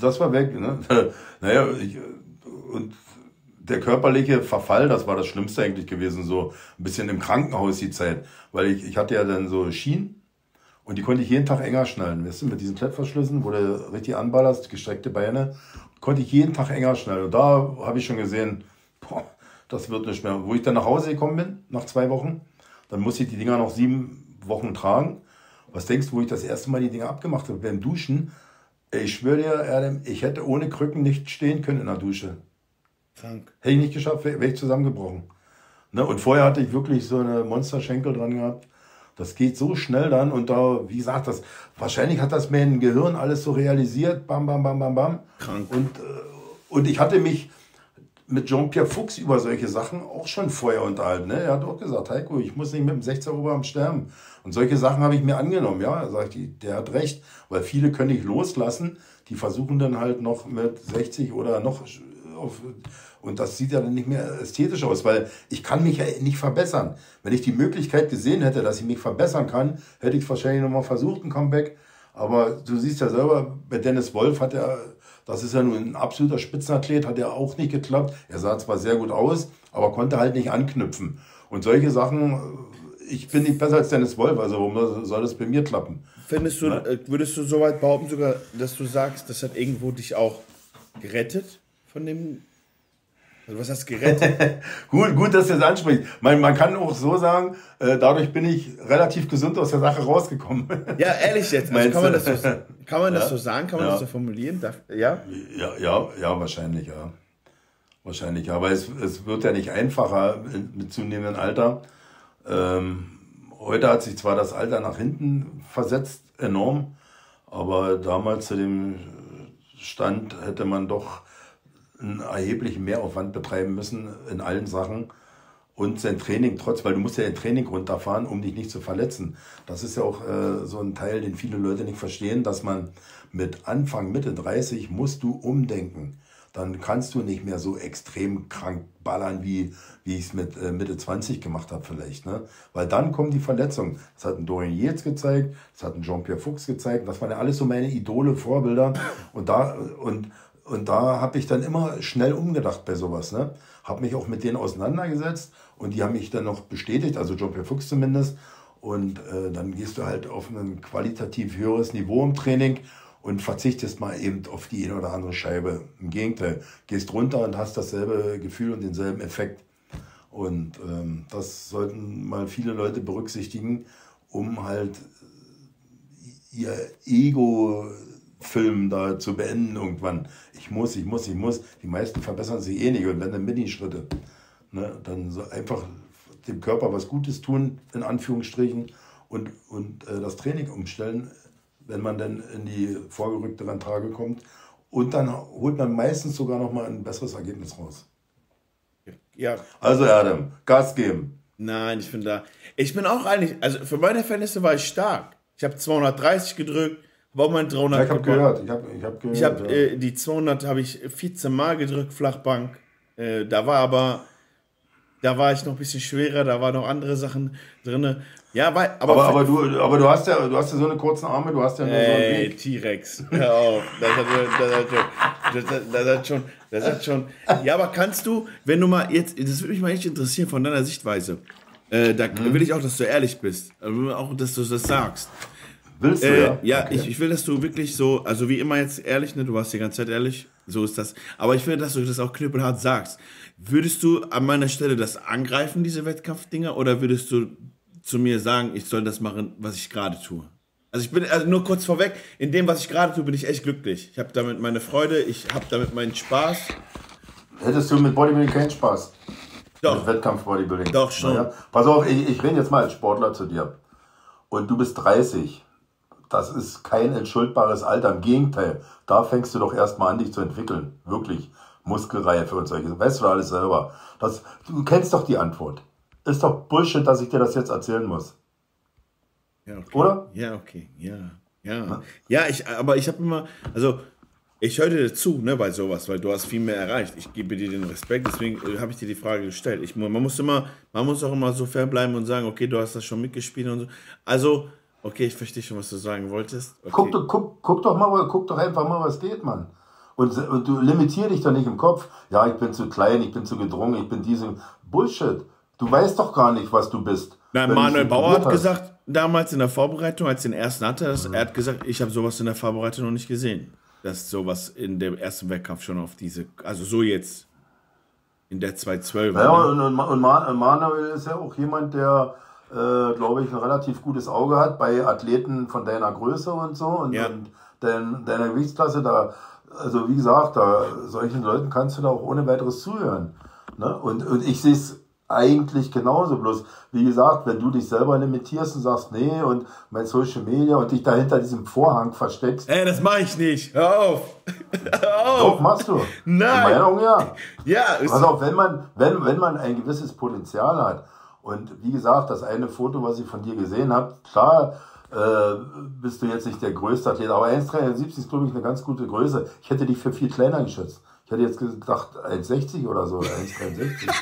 Das war weg, ne? Naja, ich, und der körperliche Verfall, das war das Schlimmste eigentlich gewesen, so ein bisschen im Krankenhaus die Zeit. Weil ich, ich hatte ja dann so Schienen und die konnte ich jeden Tag enger schnallen, weißt du, mit diesen Klettverschlüssen, wo du richtig anballerst, gestreckte Beine, konnte ich jeden Tag enger schnallen. Und da habe ich schon gesehen, boah, das wird nicht mehr. Wo ich dann nach Hause gekommen bin, nach zwei Wochen, dann musste ich die Dinger noch sieben Wochen tragen. Was denkst du, wo ich das erste Mal die Dinger abgemacht habe? Beim Duschen, ich schwöre dir, ich hätte ohne Krücken nicht stehen können in der Dusche. Krank. Hätte ich nicht geschafft, wäre ich zusammengebrochen. Ne? Und vorher hatte ich wirklich so eine Monsterschenkel dran gehabt. Das geht so schnell dann und da, wie gesagt, das, wahrscheinlich hat das mein Gehirn alles so realisiert. Bam, bam, bam, bam, bam. Krank. Und, äh, und ich hatte mich mit Jean-Pierre Fuchs über solche Sachen auch schon vorher unterhalten. Ne? Er hat auch gesagt, Heiko, ich muss nicht mit dem 16 Oberarm sterben. Und solche Sachen habe ich mir angenommen. Ja, er sagt, der hat recht, weil viele können nicht loslassen. Die versuchen dann halt noch mit 60 oder noch auf und das sieht ja dann nicht mehr ästhetisch aus, weil ich kann mich ja nicht verbessern. Wenn ich die Möglichkeit gesehen hätte, dass ich mich verbessern kann, hätte ich wahrscheinlich nochmal versucht, ein Comeback. Aber du siehst ja selber, bei Dennis Wolf hat er, das ist ja nun ein absoluter Spitzenathlet, hat er auch nicht geklappt. Er sah zwar sehr gut aus, aber konnte halt nicht anknüpfen. Und solche Sachen, ich bin nicht besser als Dennis Wolf, also warum soll das bei mir klappen? Findest du, ja? Äh, würdest du so weit behaupten sogar, dass du sagst, das hat irgendwo dich auch gerettet von dem also was heißt gerettet? gut, gut, dass du das ansprichst. Man, man kann auch so sagen, äh, dadurch bin ich relativ gesund aus der Sache rausgekommen. ja, ehrlich jetzt. Also kann man das, so, kann man das ja? so sagen? Kann man ja. das so formulieren? Darf, ja? ja? Ja, ja, wahrscheinlich, ja. Wahrscheinlich, ja. Aber es, es wird ja nicht einfacher mit zunehmendem Alter. Ähm, heute hat sich zwar das Alter nach hinten versetzt, enorm, aber damals zu dem Stand hätte man doch einen erheblichen Mehraufwand betreiben müssen in allen Sachen und sein Training trotz, weil du musst ja ein Training runterfahren, um dich nicht zu verletzen. Das ist ja auch äh, so ein Teil, den viele Leute nicht verstehen, dass man mit Anfang, Mitte 30 musst du umdenken. Dann kannst du nicht mehr so extrem krank ballern, wie, wie ich es mit äh, Mitte 20 gemacht habe vielleicht. Ne? Weil dann kommen die Verletzungen. Das hat ein Dorian Yates gezeigt, das hat ein Jean-Pierre Fuchs gezeigt. Das waren ja alles so meine Idole, Vorbilder. Und da, und, und da habe ich dann immer schnell umgedacht bei sowas. Ne? Habe mich auch mit denen auseinandergesetzt und die haben mich dann noch bestätigt, also John Pierre Fuchs zumindest. Und äh, dann gehst du halt auf ein qualitativ höheres Niveau im Training und verzichtest mal eben auf die eine oder andere Scheibe. Im Gegenteil, gehst runter und hast dasselbe Gefühl und denselben Effekt. Und ähm, das sollten mal viele Leute berücksichtigen, um halt ihr Ego Film da zu beenden irgendwann. Ich muss, ich muss, ich muss. Die meisten verbessern sich eh nicht und wenn dann Mini-Schritte. Ne, dann so einfach dem Körper was Gutes tun, in Anführungsstrichen, und, und äh, das Training umstellen, wenn man dann in die vorgerückteren Tage kommt. Und dann holt man meistens sogar noch mal ein besseres Ergebnis raus. Ja. Also Adam, Gas geben. Nein, ich bin da. Ich bin auch eigentlich, also für meine Verhältnisse war ich stark. Ich habe 230 gedrückt, war mein 300 ja, ich habe gehört, ich habe ich hab gehört. Ich habe ja. äh, die 200 habe ich 14 Mal gedrückt, Flachbank. Äh, da war aber, da war ich noch ein bisschen schwerer, da waren noch andere Sachen drin. Ja, weil, aber, aber, aber, du, aber du hast ja, du hast ja so eine kurzen Arme, du hast ja nur ey, so einen. T-Rex, hör auf. Das hat, das, hat schon, das, das hat schon, das hat schon. Ja, aber kannst du, wenn du mal jetzt, das würde mich mal echt interessieren von deiner Sichtweise. Äh, da hm. will ich auch, dass du ehrlich bist. Also auch, dass du das sagst. Willst du, äh, ja? Ja, okay. ich, ich will, dass du wirklich so, also wie immer jetzt ehrlich, ne, du warst die ganze Zeit ehrlich, so ist das. Aber ich will, dass du das auch knüppelhart sagst. Würdest du an meiner Stelle das angreifen, diese Wettkampfdinger, oder würdest du zu mir sagen, ich soll das machen, was ich gerade tue? Also ich bin also nur kurz vorweg, in dem, was ich gerade tue, bin ich echt glücklich. Ich habe damit meine Freude, ich habe damit meinen Spaß. Hättest du mit Bodybuilding keinen Spaß? Doch. Mit Wettkampf-Bodybuilding? Doch, schon. Naja. Pass auf, ich, ich rede jetzt mal als Sportler zu dir. Und du bist 30 das ist kein entschuldbares Alter. Im Gegenteil, da fängst du doch erstmal an, dich zu entwickeln. Wirklich. Muskelreife und solche. Weißt du alles selber. Das, du kennst doch die Antwort. Ist doch Bullshit, dass ich dir das jetzt erzählen muss. Ja, okay. Oder? Ja, okay. Ja. Ja. Ja, ich, aber ich habe immer, also ich höre dir zu, ne, bei sowas, weil du hast viel mehr erreicht. Ich gebe dir den Respekt, deswegen äh, habe ich dir die Frage gestellt. Ich, man muss immer, man muss auch immer so fair bleiben und sagen, okay, du hast das schon mitgespielt und so. Also, okay, ich verstehe schon, was du sagen wolltest. Okay. Guck, doch- guck, guck doch mal, guck doch einfach mal, was geht, Mann. Und, und du limitier dich doch nicht im Kopf. Ja, ich bin zu klein, ich bin zu gedrungen, ich bin diese Bullshit. Du weißt doch gar nicht, was du bist. Du Manuel Bauer hat hast. gesagt, damals in der Vorbereitung, als er den ersten hatte, dass, er hat gesagt, ich habe sowas in der Vorbereitung noch nicht gesehen. Dass sowas in dem ersten Wettkampf schon auf diese, also so jetzt in der 212. Ja, und, und, und Man- Manuel ist ja auch jemand, der, äh, glaube ich, ein relativ gutes Auge hat bei Athleten von deiner Größe und so und, Ja. und dein, deiner Gewichtsklasse. Da, also wie gesagt, da, solchen Leuten kannst du da auch ohne weiteres zuhören. Ne? Und, und ich sehe es eigentlich genauso. Bloß, wie gesagt, wenn du dich selber limitierst und sagst, nee, und mein Social Media und dich dahinter diesem Vorhang versteckst, Ey, das mache ich nicht. Hör auf. Hör auf. doch machst du. Nein. Die Meinung, ja. Ja, ist, auf, wenn man, wenn, wenn man ein gewisses Potenzial hat, und wie gesagt, das eine Foto, was ich von dir gesehen habe, klar, äh, bist du jetzt nicht der größte Athlet, aber 1,73 ist, glaube ich, eine ganz gute Größe. Ich hätte dich für viel kleiner geschätzt. Ich hätte jetzt gedacht 1,60 oder so, oder 1,63.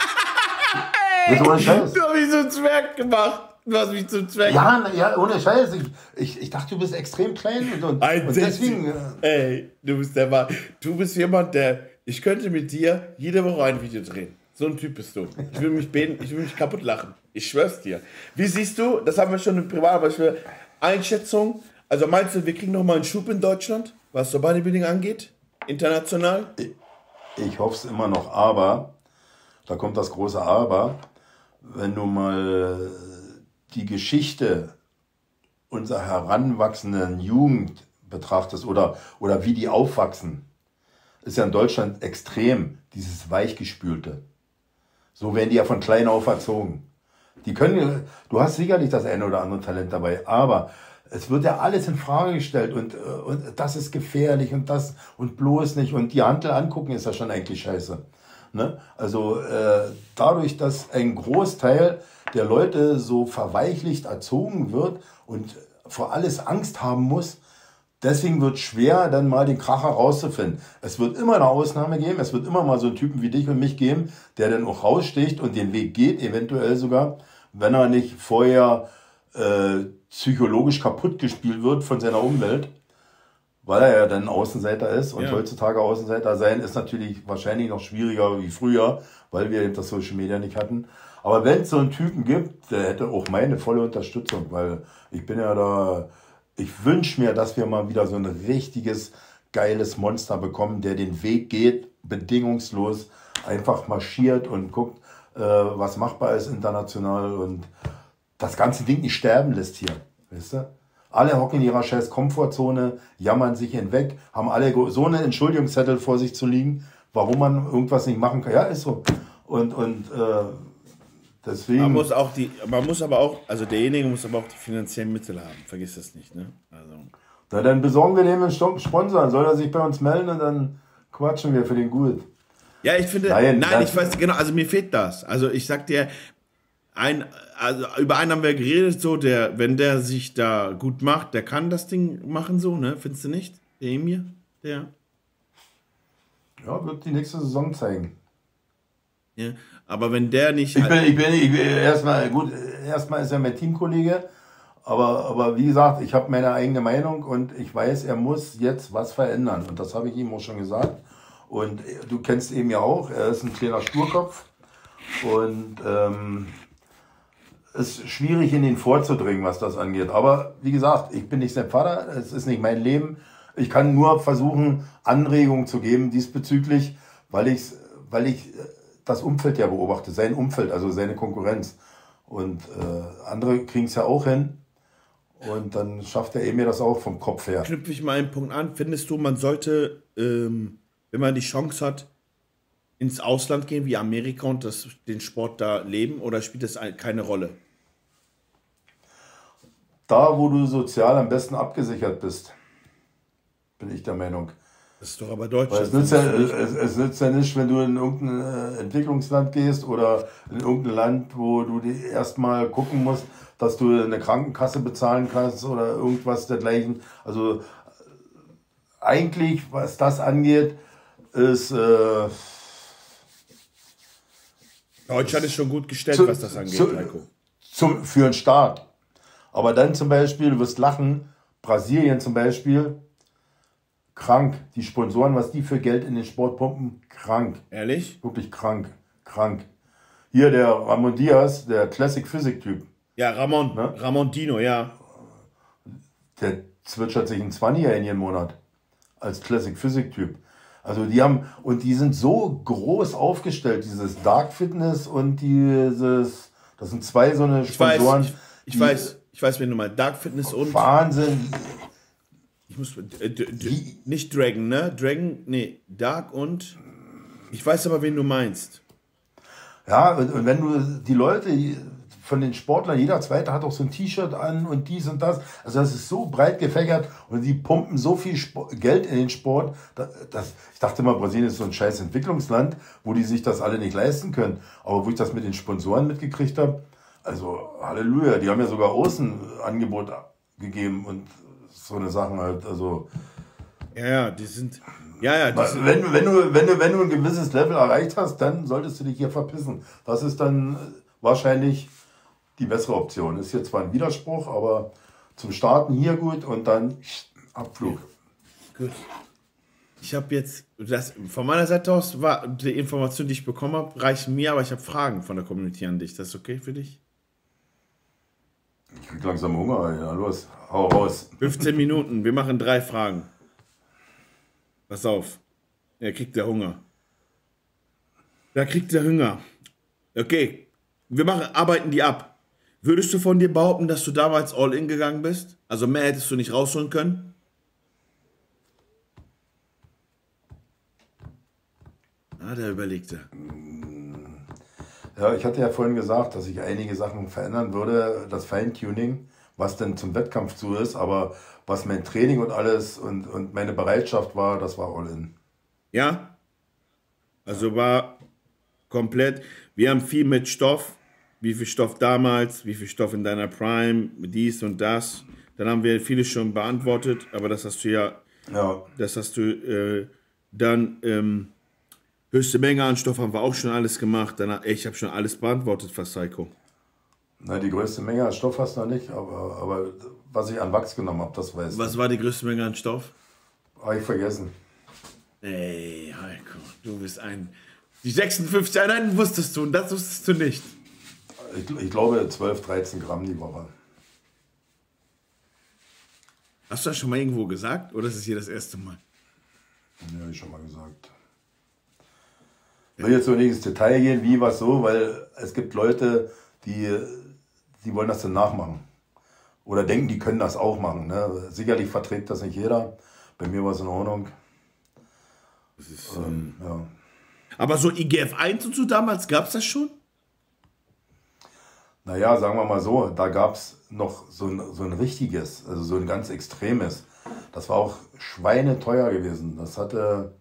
Jetzt ohne Scheiß. du hast mich zum Zwerg gemacht. Du hast mich zum Zwerg Ja, na, ja, ohne Scheiß. Ich, ich, ich dachte, du bist extrem klein und, und, und 1,60. deswegen. Äh, Ey, du bist der Mann. Du bist jemand, der. Ich könnte mit dir jede Woche ein Video drehen. So ein Typ bist du. Ich will mich beten, ich will mich kaputt lachen. Ich schwör's dir. Wie siehst du, das haben wir schon im Privat, aber ich will Einschätzung. Also meinst du, wir kriegen noch mal einen Schub in Deutschland, was so Bodybuilding angeht? International? Ich hoffe es immer noch, aber, da kommt das große Aber, wenn du mal die Geschichte unserer heranwachsenden Jugend betrachtest oder, oder wie die aufwachsen, ist ja in Deutschland extrem, dieses Weichgespülte. So werden die ja von klein auf erzogen. Die können, du hast sicherlich das eine oder andere Talent dabei, aber es wird ja alles in Frage gestellt und, äh, und das ist gefährlich und das und bloß nicht und die Handel angucken ist ja schon eigentlich scheiße. Ne? Also äh, dadurch, dass ein Großteil der Leute so verweichlicht erzogen wird und vor alles Angst haben muss, Deswegen wird es schwer, dann mal den Kracher rauszufinden. Es wird immer eine Ausnahme geben, es wird immer mal so einen Typen wie dich und mich geben, der dann auch raussticht und den Weg geht, eventuell sogar, wenn er nicht vorher äh, psychologisch kaputt gespielt wird von seiner Umwelt, weil er ja dann Außenseiter ist. Und Ja. heutzutage Außenseiter sein ist natürlich wahrscheinlich noch schwieriger wie früher, weil wir eben das Social Media nicht hatten. Aber wenn es so einen Typen gibt, der hätte auch meine volle Unterstützung, weil ich bin ja da, ich wünsche mir, dass wir mal wieder so ein richtiges, geiles Monster bekommen, der den Weg geht, bedingungslos, einfach marschiert und guckt, äh, was machbar ist international und das ganze Ding nicht sterben lässt hier. Weißt du? Alle hocken in ihrer scheiß Komfortzone, jammern sich hinweg, haben alle so einen Entschuldigungszettel vor sich zu liegen, warum man irgendwas nicht machen kann. Ja, ist so. Und, und äh, deswegen. Man muss auch die, man muss aber auch, also derjenige muss aber auch die finanziellen Mittel haben. Vergiss das nicht, ne? Also. Na, dann besorgen wir dem einen Sponsor, soll er sich bei uns melden und dann quatschen wir für den gut. Ja, ich finde, Nein, nein, ich weiß, genau, also mir fehlt das. Also ich sag dir, ein, also über einen haben wir geredet, so, der, wenn der sich da gut macht, der kann das Ding machen, so, ne? Findest du nicht? Der Emir? Der? Ja, wird die nächste Saison zeigen. Ja. Aber wenn der nicht. Ich bin, ich bin, ich bin erstmal, gut, erstmal ist er mein Teamkollege, aber, aber wie gesagt, ich habe meine eigene Meinung und ich weiß, er muss jetzt was verändern. Und das habe ich ihm auch schon gesagt. Und du kennst ihn ja auch, er ist ein kleiner Sturkopf und ähm, ist schwierig in ihn vorzudringen, was das angeht. Aber wie gesagt, ich bin nicht sein Vater, es ist nicht mein Leben. Ich kann nur versuchen, Anregungen zu geben diesbezüglich, weil ich, weil ich das Umfeld ja beobachte, sein Umfeld, also seine Konkurrenz. Und äh, andere kriegen es ja auch hin. Und dann schafft er mir das auch vom Kopf her. knüpfe ich mal einen Punkt an. Findest du, man sollte, ähm, wenn man die Chance hat, ins Ausland gehen wie Amerika und das, den Sport da leben oder spielt das ein- keine Rolle? Da, wo du sozial am besten abgesichert bist, bin ich der Meinung. Das ist doch aber Deutschland. Es, nützt ja, es, es nützt ja nicht, wenn du in irgendein äh, Entwicklungsland gehst oder in irgendein Land, wo du erstmal gucken musst, dass du eine Krankenkasse bezahlen kannst oder irgendwas dergleichen. Also eigentlich, was das angeht, ist. Äh, Deutschland ist schon gut gestellt, zu, was das angeht, zu, Heiko. Zum, für einen Staat. Aber dann zum Beispiel, du wirst lachen, Brasilien zum Beispiel, krank. Die Sponsoren, was die für Geld in den Sport pumpen, krank. Ehrlich? Wirklich krank, krank. Hier der Ramon Diaz, der Classic Physik Typ. Ja, Ramon, ne? Ramon Dino, ja. Der zwitschert sich ein 20 in jeden Monat als Classic Physik Typ. Also die haben, und die sind so groß aufgestellt, dieses Dark Fitness und dieses, das sind zwei so eine Sponsoren. Ich weiß, ich, ich weiß, ich weiß, wenn du mal Dark Fitness und. Wahnsinn. Ich muss, äh, nicht Dragon, ne? Dragon, nee, Dark und, ich weiß aber, wen du meinst. Ja, und wenn du die Leute, von den Sportlern, jeder zweite hat auch so ein T-Shirt an und dies und das. Also das ist so breit gefächert und die pumpen so viel Sport, Geld in den Sport. Dass, ich dachte immer, Brasilien ist so ein scheiß Entwicklungsland, wo die sich das alle nicht leisten können. Aber wo ich das mit den Sponsoren mitgekriegt habe, also Halleluja, die haben ja sogar Außenangebot gegeben und so eine Sachen halt. Also ja, ja, die sind. Ja, ja, die sind wenn, wenn, du, wenn, du, wenn du ein gewisses Level erreicht hast, dann solltest du dich hier verpissen. Das ist dann wahrscheinlich die bessere Option. Ist jetzt zwar ein Widerspruch, aber zum Starten hier gut und dann Abflug. Gut. Ich habe jetzt, das, von meiner Seite aus war die Information, die ich bekommen habe, reichen mir, aber ich habe Fragen von der Community an dich. Das ist okay für dich? Ich krieg langsam Hunger, ja, los, hau raus. 15 Minuten, wir machen drei Fragen. Pass auf. Er kriegt der Hunger. Da kriegt der Hunger. Okay, wir machen, arbeiten die ab. Würdest du von dir behaupten, dass du damals all in gegangen bist? Also mehr hättest du nicht rausholen können? Ah, der überlegte. Ja, ich hatte ja vorhin gesagt, dass ich einige Sachen verändern würde, das Feintuning, was denn zum Wettkampf zu ist, aber was mein Training und alles und, und meine Bereitschaft war, das war all in. Ja? Also war komplett, wir haben viel mit Stoff, wie viel Stoff damals, wie viel Stoff in deiner Prime, dies und das. Dann haben wir vieles schon beantwortet, aber das hast du ja, ja. das hast du äh, dann ähm, höchste Menge an Stoff haben wir auch schon alles gemacht. Ich habe schon alles beantwortet fast Psycho. Na, die größte Menge an Stoff hast du noch nicht, aber, aber was ich an Wachs genommen habe, das weiß ich. Was war die größte Menge an Stoff? Habe ich vergessen. Ey, Heiko, du bist ein. Die 56 Einheiten wusstest du und das wusstest du nicht ich, ich glaube 12, 13 Gramm die Woche. Hast du das schon mal irgendwo gesagt oder ist es hier das erste Mal? Ja, habe ich schon mal gesagt. Ich will jetzt so nicht ins Detail gehen, wie, was, so, weil es gibt Leute, die, die wollen das dann nachmachen. Oder denken, die können das auch machen. Ne? Sicherlich verträgt das nicht jeder. Bei mir war es in Ordnung. Ist, ähm, ja. Aber so IGF 1 und so damals, gab es das schon? Naja, sagen wir mal so, da gab es noch so ein, so ein richtiges, also so ein ganz extremes. Das war auch schweineteuer gewesen. Das hatte,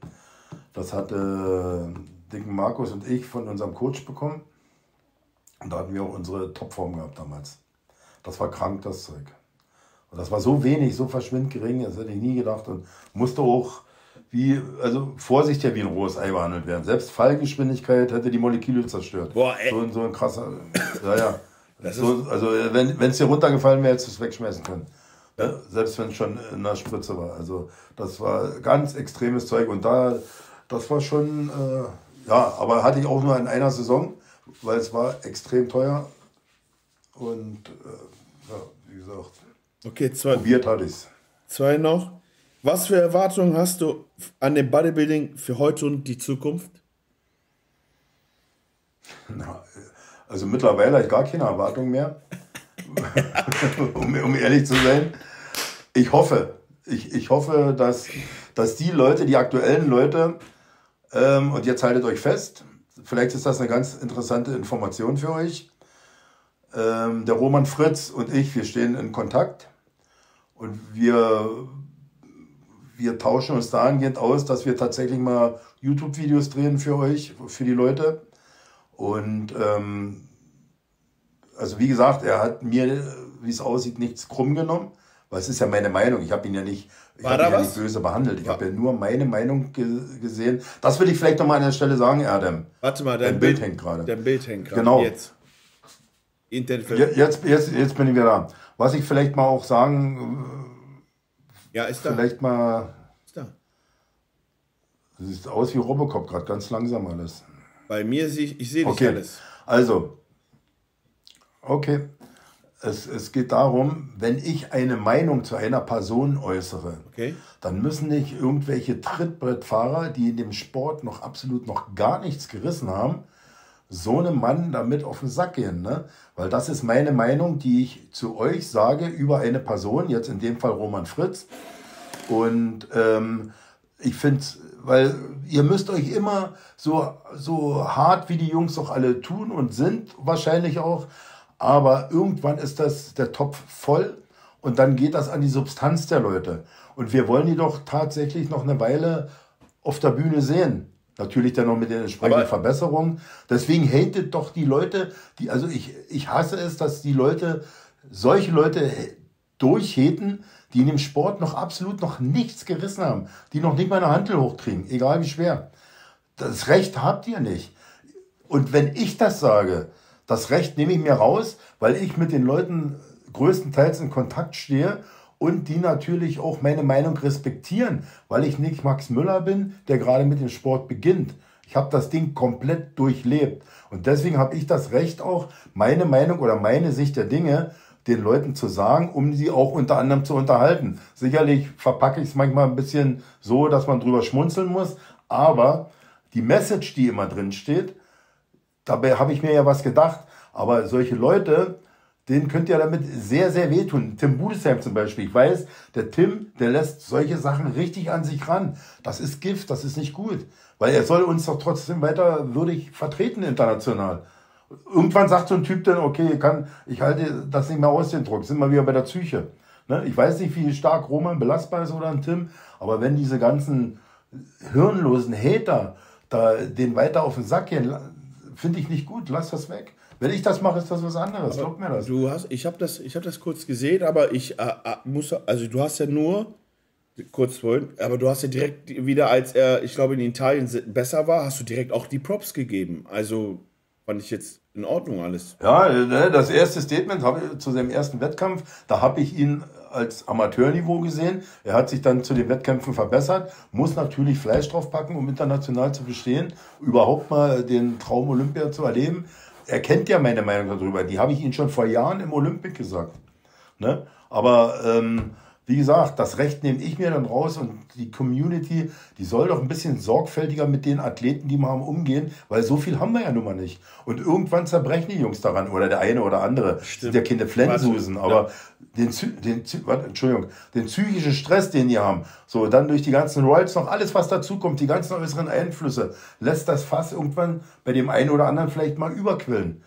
das hatte Dicken Markus und ich von unserem Coach bekommen. Und da hatten wir auch unsere Topform gehabt damals. Das war krank, das Zeug. Und das war so wenig, so verschwindend gering, das hätte ich nie gedacht. Und musste auch wie, also vorsichtig wie ein rohes Ei behandelt werden. Selbst Fallgeschwindigkeit hätte die Moleküle zerstört. Boah, ey. So, so ein krasser. Ja, ja. So, also wenn es dir runtergefallen wäre, hättest du es wegschmeißen können. Ja, selbst wenn es schon in der Spritze war. Also das war ganz extremes Zeug und da, das war schon, äh, ja, aber hatte ich auch nur in einer Saison, weil es war extrem teuer und äh, ja, wie gesagt, okay, zwei, probiert hatte ich es. Zwei noch. Was für Erwartungen hast du an dem Bodybuilding für heute und die Zukunft? Na, also mittlerweile habe ich gar keine Erwartung mehr, um, um, ehrlich zu sein. Ich hoffe, ich, ich hoffe, dass, dass die Leute, die aktuellen Leute, ähm, und jetzt haltet euch fest, vielleicht ist das eine ganz interessante Information für euch. Ähm, der Roman Fritz und ich, wir stehen in Kontakt und wir, wir tauschen uns dahingehend aus, dass wir tatsächlich mal YouTube-Videos drehen für euch, für die Leute. Und ähm, also wie gesagt, er hat mir, wie es aussieht, nichts krumm genommen. Es ist ja meine Meinung. Ich habe ihn ja nicht, ich hab ihn ja nicht böse behandelt. Ich habe ja nur meine Meinung ge gesehen. Das will ich vielleicht noch mal an der Stelle sagen, Erdem. Warte mal, dein, dein Bild, Bild, hängt gerade. Dein Bild hängt gerade. Genau. Jetzt. Jetzt, jetzt, jetzt bin ich wieder da. Was ich vielleicht mal auch sagen. Ja, ist da. Vielleicht mal. Ist da. Das sieht aus wie Robocop gerade, ganz langsam alles. Bei mir sehe ich, ich sehe nicht okay. alles. Also. Okay. Es, es geht darum, wenn ich eine Meinung zu einer Person äußere, okay. dann müssen nicht irgendwelche Trittbrettfahrer, die in dem Sport noch absolut noch gar nichts gerissen haben, so einem Mann damit auf den Sack gehen. Ne? Weil das ist meine Meinung, die ich zu euch sage über eine Person, jetzt in dem Fall Roman Fritz. Und ähm, ich finde, weil ihr müsst euch immer so, so hart wie die Jungs auch alle tun und sind, wahrscheinlich auch, aber irgendwann ist das der Topf voll und dann geht das an die Substanz der Leute. Und wir wollen die doch tatsächlich noch eine Weile auf der Bühne sehen. Natürlich dann noch mit den entsprechenden Aber Verbesserungen. Deswegen hatet doch die Leute, die, also ich, ich hasse es, dass die Leute, solche Leute durchheten, die in dem Sport noch absolut noch nichts gerissen haben, die noch nicht mal eine Handel hochkriegen, egal wie schwer. Das Recht habt ihr nicht. Und wenn ich das sage, das Recht nehme ich mir raus, weil ich mit den Leuten größtenteils in Kontakt stehe und die natürlich auch meine Meinung respektieren, weil ich nicht Max Müller bin, der gerade mit dem Sport beginnt. Ich habe das Ding komplett durchlebt und deswegen habe ich das Recht auch, meine Meinung oder meine Sicht der Dinge den Leuten zu sagen, um sie auch unter anderem zu unterhalten. Sicherlich verpacke ich es manchmal ein bisschen so, dass man drüber schmunzeln muss, aber die Message, die immer drin steht, Dabei habe ich mir ja was gedacht. Aber solche Leute, denen könnt ihr damit sehr, sehr wehtun. Tim Budesheim zum Beispiel. Ich weiß, der Tim, der lässt solche Sachen richtig an sich ran. Das ist Gift, das ist nicht gut. Weil er soll uns doch trotzdem weiter würdig vertreten international. Irgendwann sagt so ein Typ dann, okay, ich, kann, ich halte das nicht mehr aus, den Druck. Sind wir wieder bei der Psyche. Ne? Ich weiß nicht, wie stark Roman belastbar ist oder ein Tim, aber wenn diese ganzen hirnlosen Hater da den weiter auf den Sack gehen, finde ich nicht gut, lass das weg. Wenn ich das mache, ist das was anderes. Glaub mir das. Du hast, ich habe das, hab das kurz gesehen, aber ich äh, äh, muss, also du hast ja nur, kurz vorhin, aber du hast ja direkt wieder, als er, ich glaube, in Italien besser war, hast du direkt auch die Props gegeben. Also fand ich jetzt in Ordnung alles. Ja, ne, das erste Statement ich zu seinem ersten Wettkampf, da habe ich ihn als Amateurniveau gesehen. Er hat sich dann zu den Wettkämpfen verbessert, muss natürlich Fleisch draufpacken, um international zu bestehen, überhaupt mal den Traum Olympia zu erleben. Er kennt ja meine Meinung darüber, die habe ich ihm schon vor Jahren im Olympic gesagt. Ne? Aber ähm, wie gesagt, das Recht nehme ich mir dann raus und die Community, die soll doch ein bisschen sorgfältiger mit den Athleten, die wir haben, umgehen, weil so viel haben wir ja nun mal nicht. Und irgendwann zerbrechen die Jungs daran oder der eine oder andere. Stimmt. Sind ja keine Flensusen, aber ja. den, den, warte, Entschuldigung, den psychischen Stress, den die haben, so dann durch die ganzen Royals noch alles, was dazukommt, die ganzen äußeren Einflüsse, lässt das Fass irgendwann bei dem einen oder anderen vielleicht mal überquillen.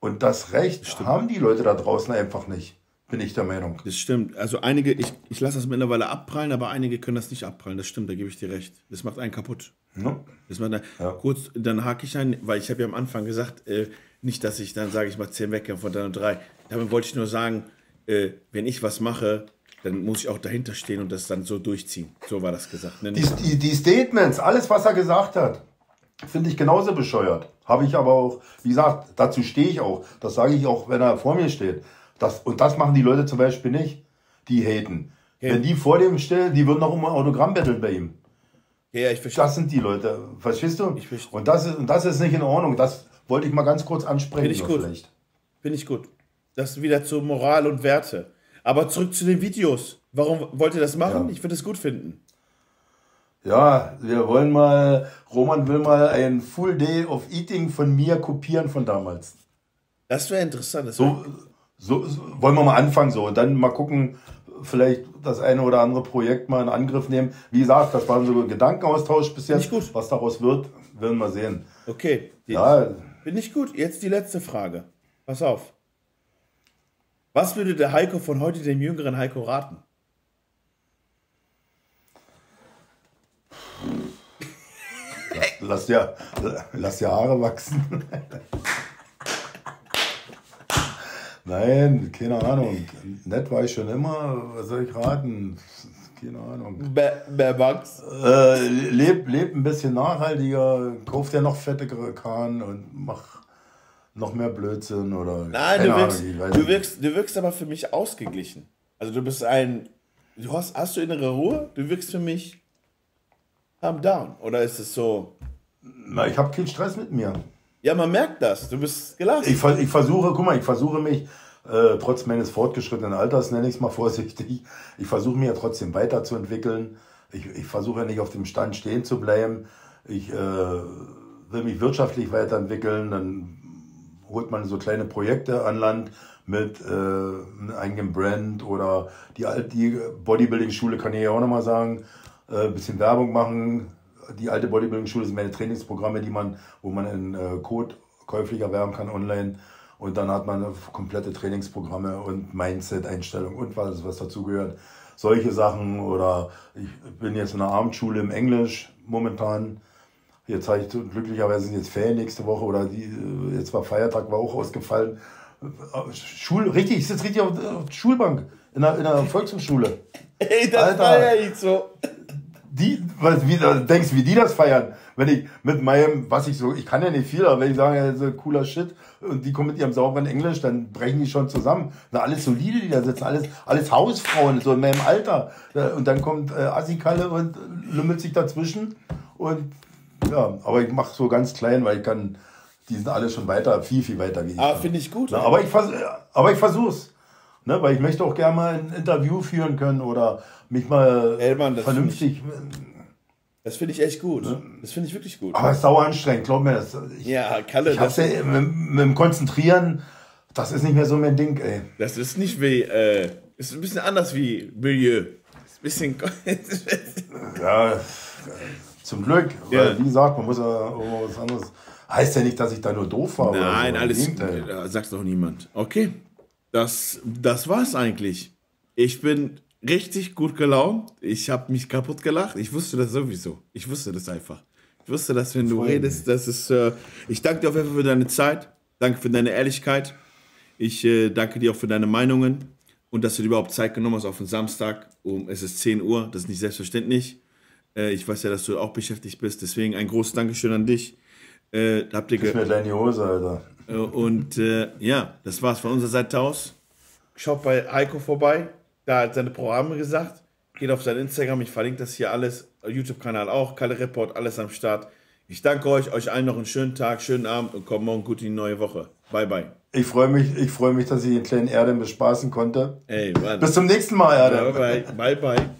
Und das Recht Stimmt. haben die Leute da draußen einfach nicht. Bin ich der Meinung. Das stimmt. Also einige, ich, ich lasse das mittlerweile abprallen, aber einige können das nicht abprallen. Das stimmt, da gebe ich dir recht. Das macht einen kaputt. Ja. Das macht einen, ja. Kurz, dann hake ich ein, weil ich habe ja am Anfang gesagt, äh, nicht, dass ich dann sage, ich mache zehn Wettkämpfe von dann drei. Damit wollte ich nur sagen, äh, wenn ich was mache, dann muss ich auch dahinter stehen und das dann so durchziehen. So war das gesagt. Ne? Die, die, die Statements, alles, was er gesagt hat, finde ich genauso bescheuert. Habe ich aber auch, wie gesagt, dazu stehe ich auch. Das sage ich auch, wenn er vor mir steht. Das, und das machen die Leute zum Beispiel nicht, die haten. Ja. Wenn die vor dem stellen, die würden noch um ein Autogramm betteln bei ihm. Ja, ich verstehe. Das sind die Leute, verstehst du? Ich verstehe. Und das ist, und das ist nicht in Ordnung. Das wollte ich mal ganz kurz ansprechen. Finde ich gut. Vielleicht. Finde ich gut. Das wieder zu Moral und Werte. Aber zurück zu den Videos. Warum wollt ihr das machen? Ja. Ich würde es gut finden. Ja, wir wollen mal, Roman will mal ein Full Day of Eating von mir kopieren von damals. Das wäre interessant. Das wär so, so, so, wollen wir mal anfangen so und dann mal gucken, vielleicht das eine oder andere Projekt mal in Angriff nehmen. Wie gesagt, das war so ein Gedankenaustausch bis jetzt. Was daraus wird, werden wir sehen. Okay. Ja. Bin ich gut. Jetzt die letzte Frage. Pass auf. Was würde der Heiko von heute dem jüngeren Heiko raten? Lass, dir, lass ja Haare wachsen. Nein, keine Ahnung. Nett war ich schon immer. Was soll ich raten? Keine Ahnung. Bearbugs? Äh, leb, leb ein bisschen nachhaltiger, kauf dir noch fette Kahn und mach noch mehr Blödsinn oder. Nein, du wirkst, Ahnung, du, wirkst, du wirkst aber für mich ausgeglichen. Also du bist ein. Du hast, hast du innere Ruhe? Du wirkst für mich am Down. Oder ist es so? Na, ich habe keinen Stress mit mir. Ja, man merkt das. Du bist gelassen. Ich, ich versuche, guck mal, ich versuche mich, äh, trotz meines fortgeschrittenen Alters, nenne ich es mal vorsichtig, ich versuche mich ja trotzdem weiterzuentwickeln. Ich, ich versuche ja nicht auf dem Stand stehen zu bleiben. Ich äh, will mich wirtschaftlich weiterentwickeln. Dann holt man so kleine Projekte an Land mit äh, einem eigenen Brand oder die, die Bodybuilding-Schule kann ich ja auch nochmal sagen. Ein äh, bisschen Werbung machen, die alte Bodybuilding-Schule sind meine Trainingsprogramme, die man, wo man in äh, Code käuflich erwerben kann online. Und dann hat man komplette Trainingsprogramme und Mindset-Einstellung und was, was dazugehört. Solche Sachen oder ich bin jetzt in einer Abendschule im Englisch momentan. Jetzt habe ich glücklicherweise sind jetzt Ferien nächste Woche oder die, jetzt war Feiertag, war auch ausgefallen. Schul, richtig, ich sitze richtig auf, auf der Schulbank in der, in der Volkshochschule. Ey, das Alter, war ja nicht so die, was, wie, denkst wie die das feiern? Wenn ich mit meinem, was ich so, ich kann ja nicht viel, aber wenn ich sage, ja, so cooler Shit, und die kommen mit ihrem sauberen Englisch, dann brechen die schon zusammen. Na, alles solide, die da sitzen, alles, alles Hausfrauen, so in meinem Alter. Und dann kommt äh, Assikalle und lümmelt sich dazwischen. Und ja, aber ich mache so ganz klein, weil ich kann, die sind alle schon weiter, viel, viel weiter wie ich. Ah, finde ich gut. Na, aber ich, vers aber ich versuch's. Ne, weil ich möchte auch gerne mal ein Interview führen können oder mich mal das vernünftig. Das finde ich echt gut. Ne? Das finde ich wirklich gut. Aber es ist sauer anstrengend, glaub mir das. Ich, ja, Kalle. Ich hab's ja mit, mit, dem Konzentrieren, das ist nicht mehr so mein Ding, ey. Das ist nicht wie, äh, ist ein bisschen anders wie Milieu. Ist ein bisschen. ja, zum Glück. Ja. Wie gesagt, man muss ja auch was anderes. Heißt ja nicht, dass ich da nur doof war. Nein, so. alles. Ja, sag's doch niemand. Okay. Das, das war's eigentlich. Ich bin richtig gut gelaunt. Ich habe mich kaputt gelacht. Ich wusste das sowieso. Ich wusste das einfach. Ich wusste, dass wenn du redest, das ist. Äh, ich danke dir auf jeden Fall für deine Zeit. Danke für deine Ehrlichkeit. Ich äh, danke dir auch für deine Meinungen und dass du dir überhaupt Zeit genommen hast auf den Samstag. Um, es ist 10 Uhr. Das ist nicht selbstverständlich. Äh, ich weiß ja, dass du auch beschäftigt bist. Deswegen ein großes Dankeschön an dich. Äh, habt ihr mir deine Hose, Alter. Äh, und äh, ja, das war's von unserer Seite aus. Schaut bei Heiko vorbei. Da hat seine Programme gesagt. Geht auf sein Instagram. Ich verlinke das hier alles. YouTube-Kanal auch. Kalle Report, alles am Start. Ich danke euch. Euch allen noch einen schönen Tag, schönen Abend und kommt morgen gut in die neue Woche. Bye, bye. Ich freue mich, ich freue mich, dass ich den kleinen Erdem bespaßen konnte. Ey, Mann. Bis zum nächsten Mal, Erdem. Bye, bye. bye, bye.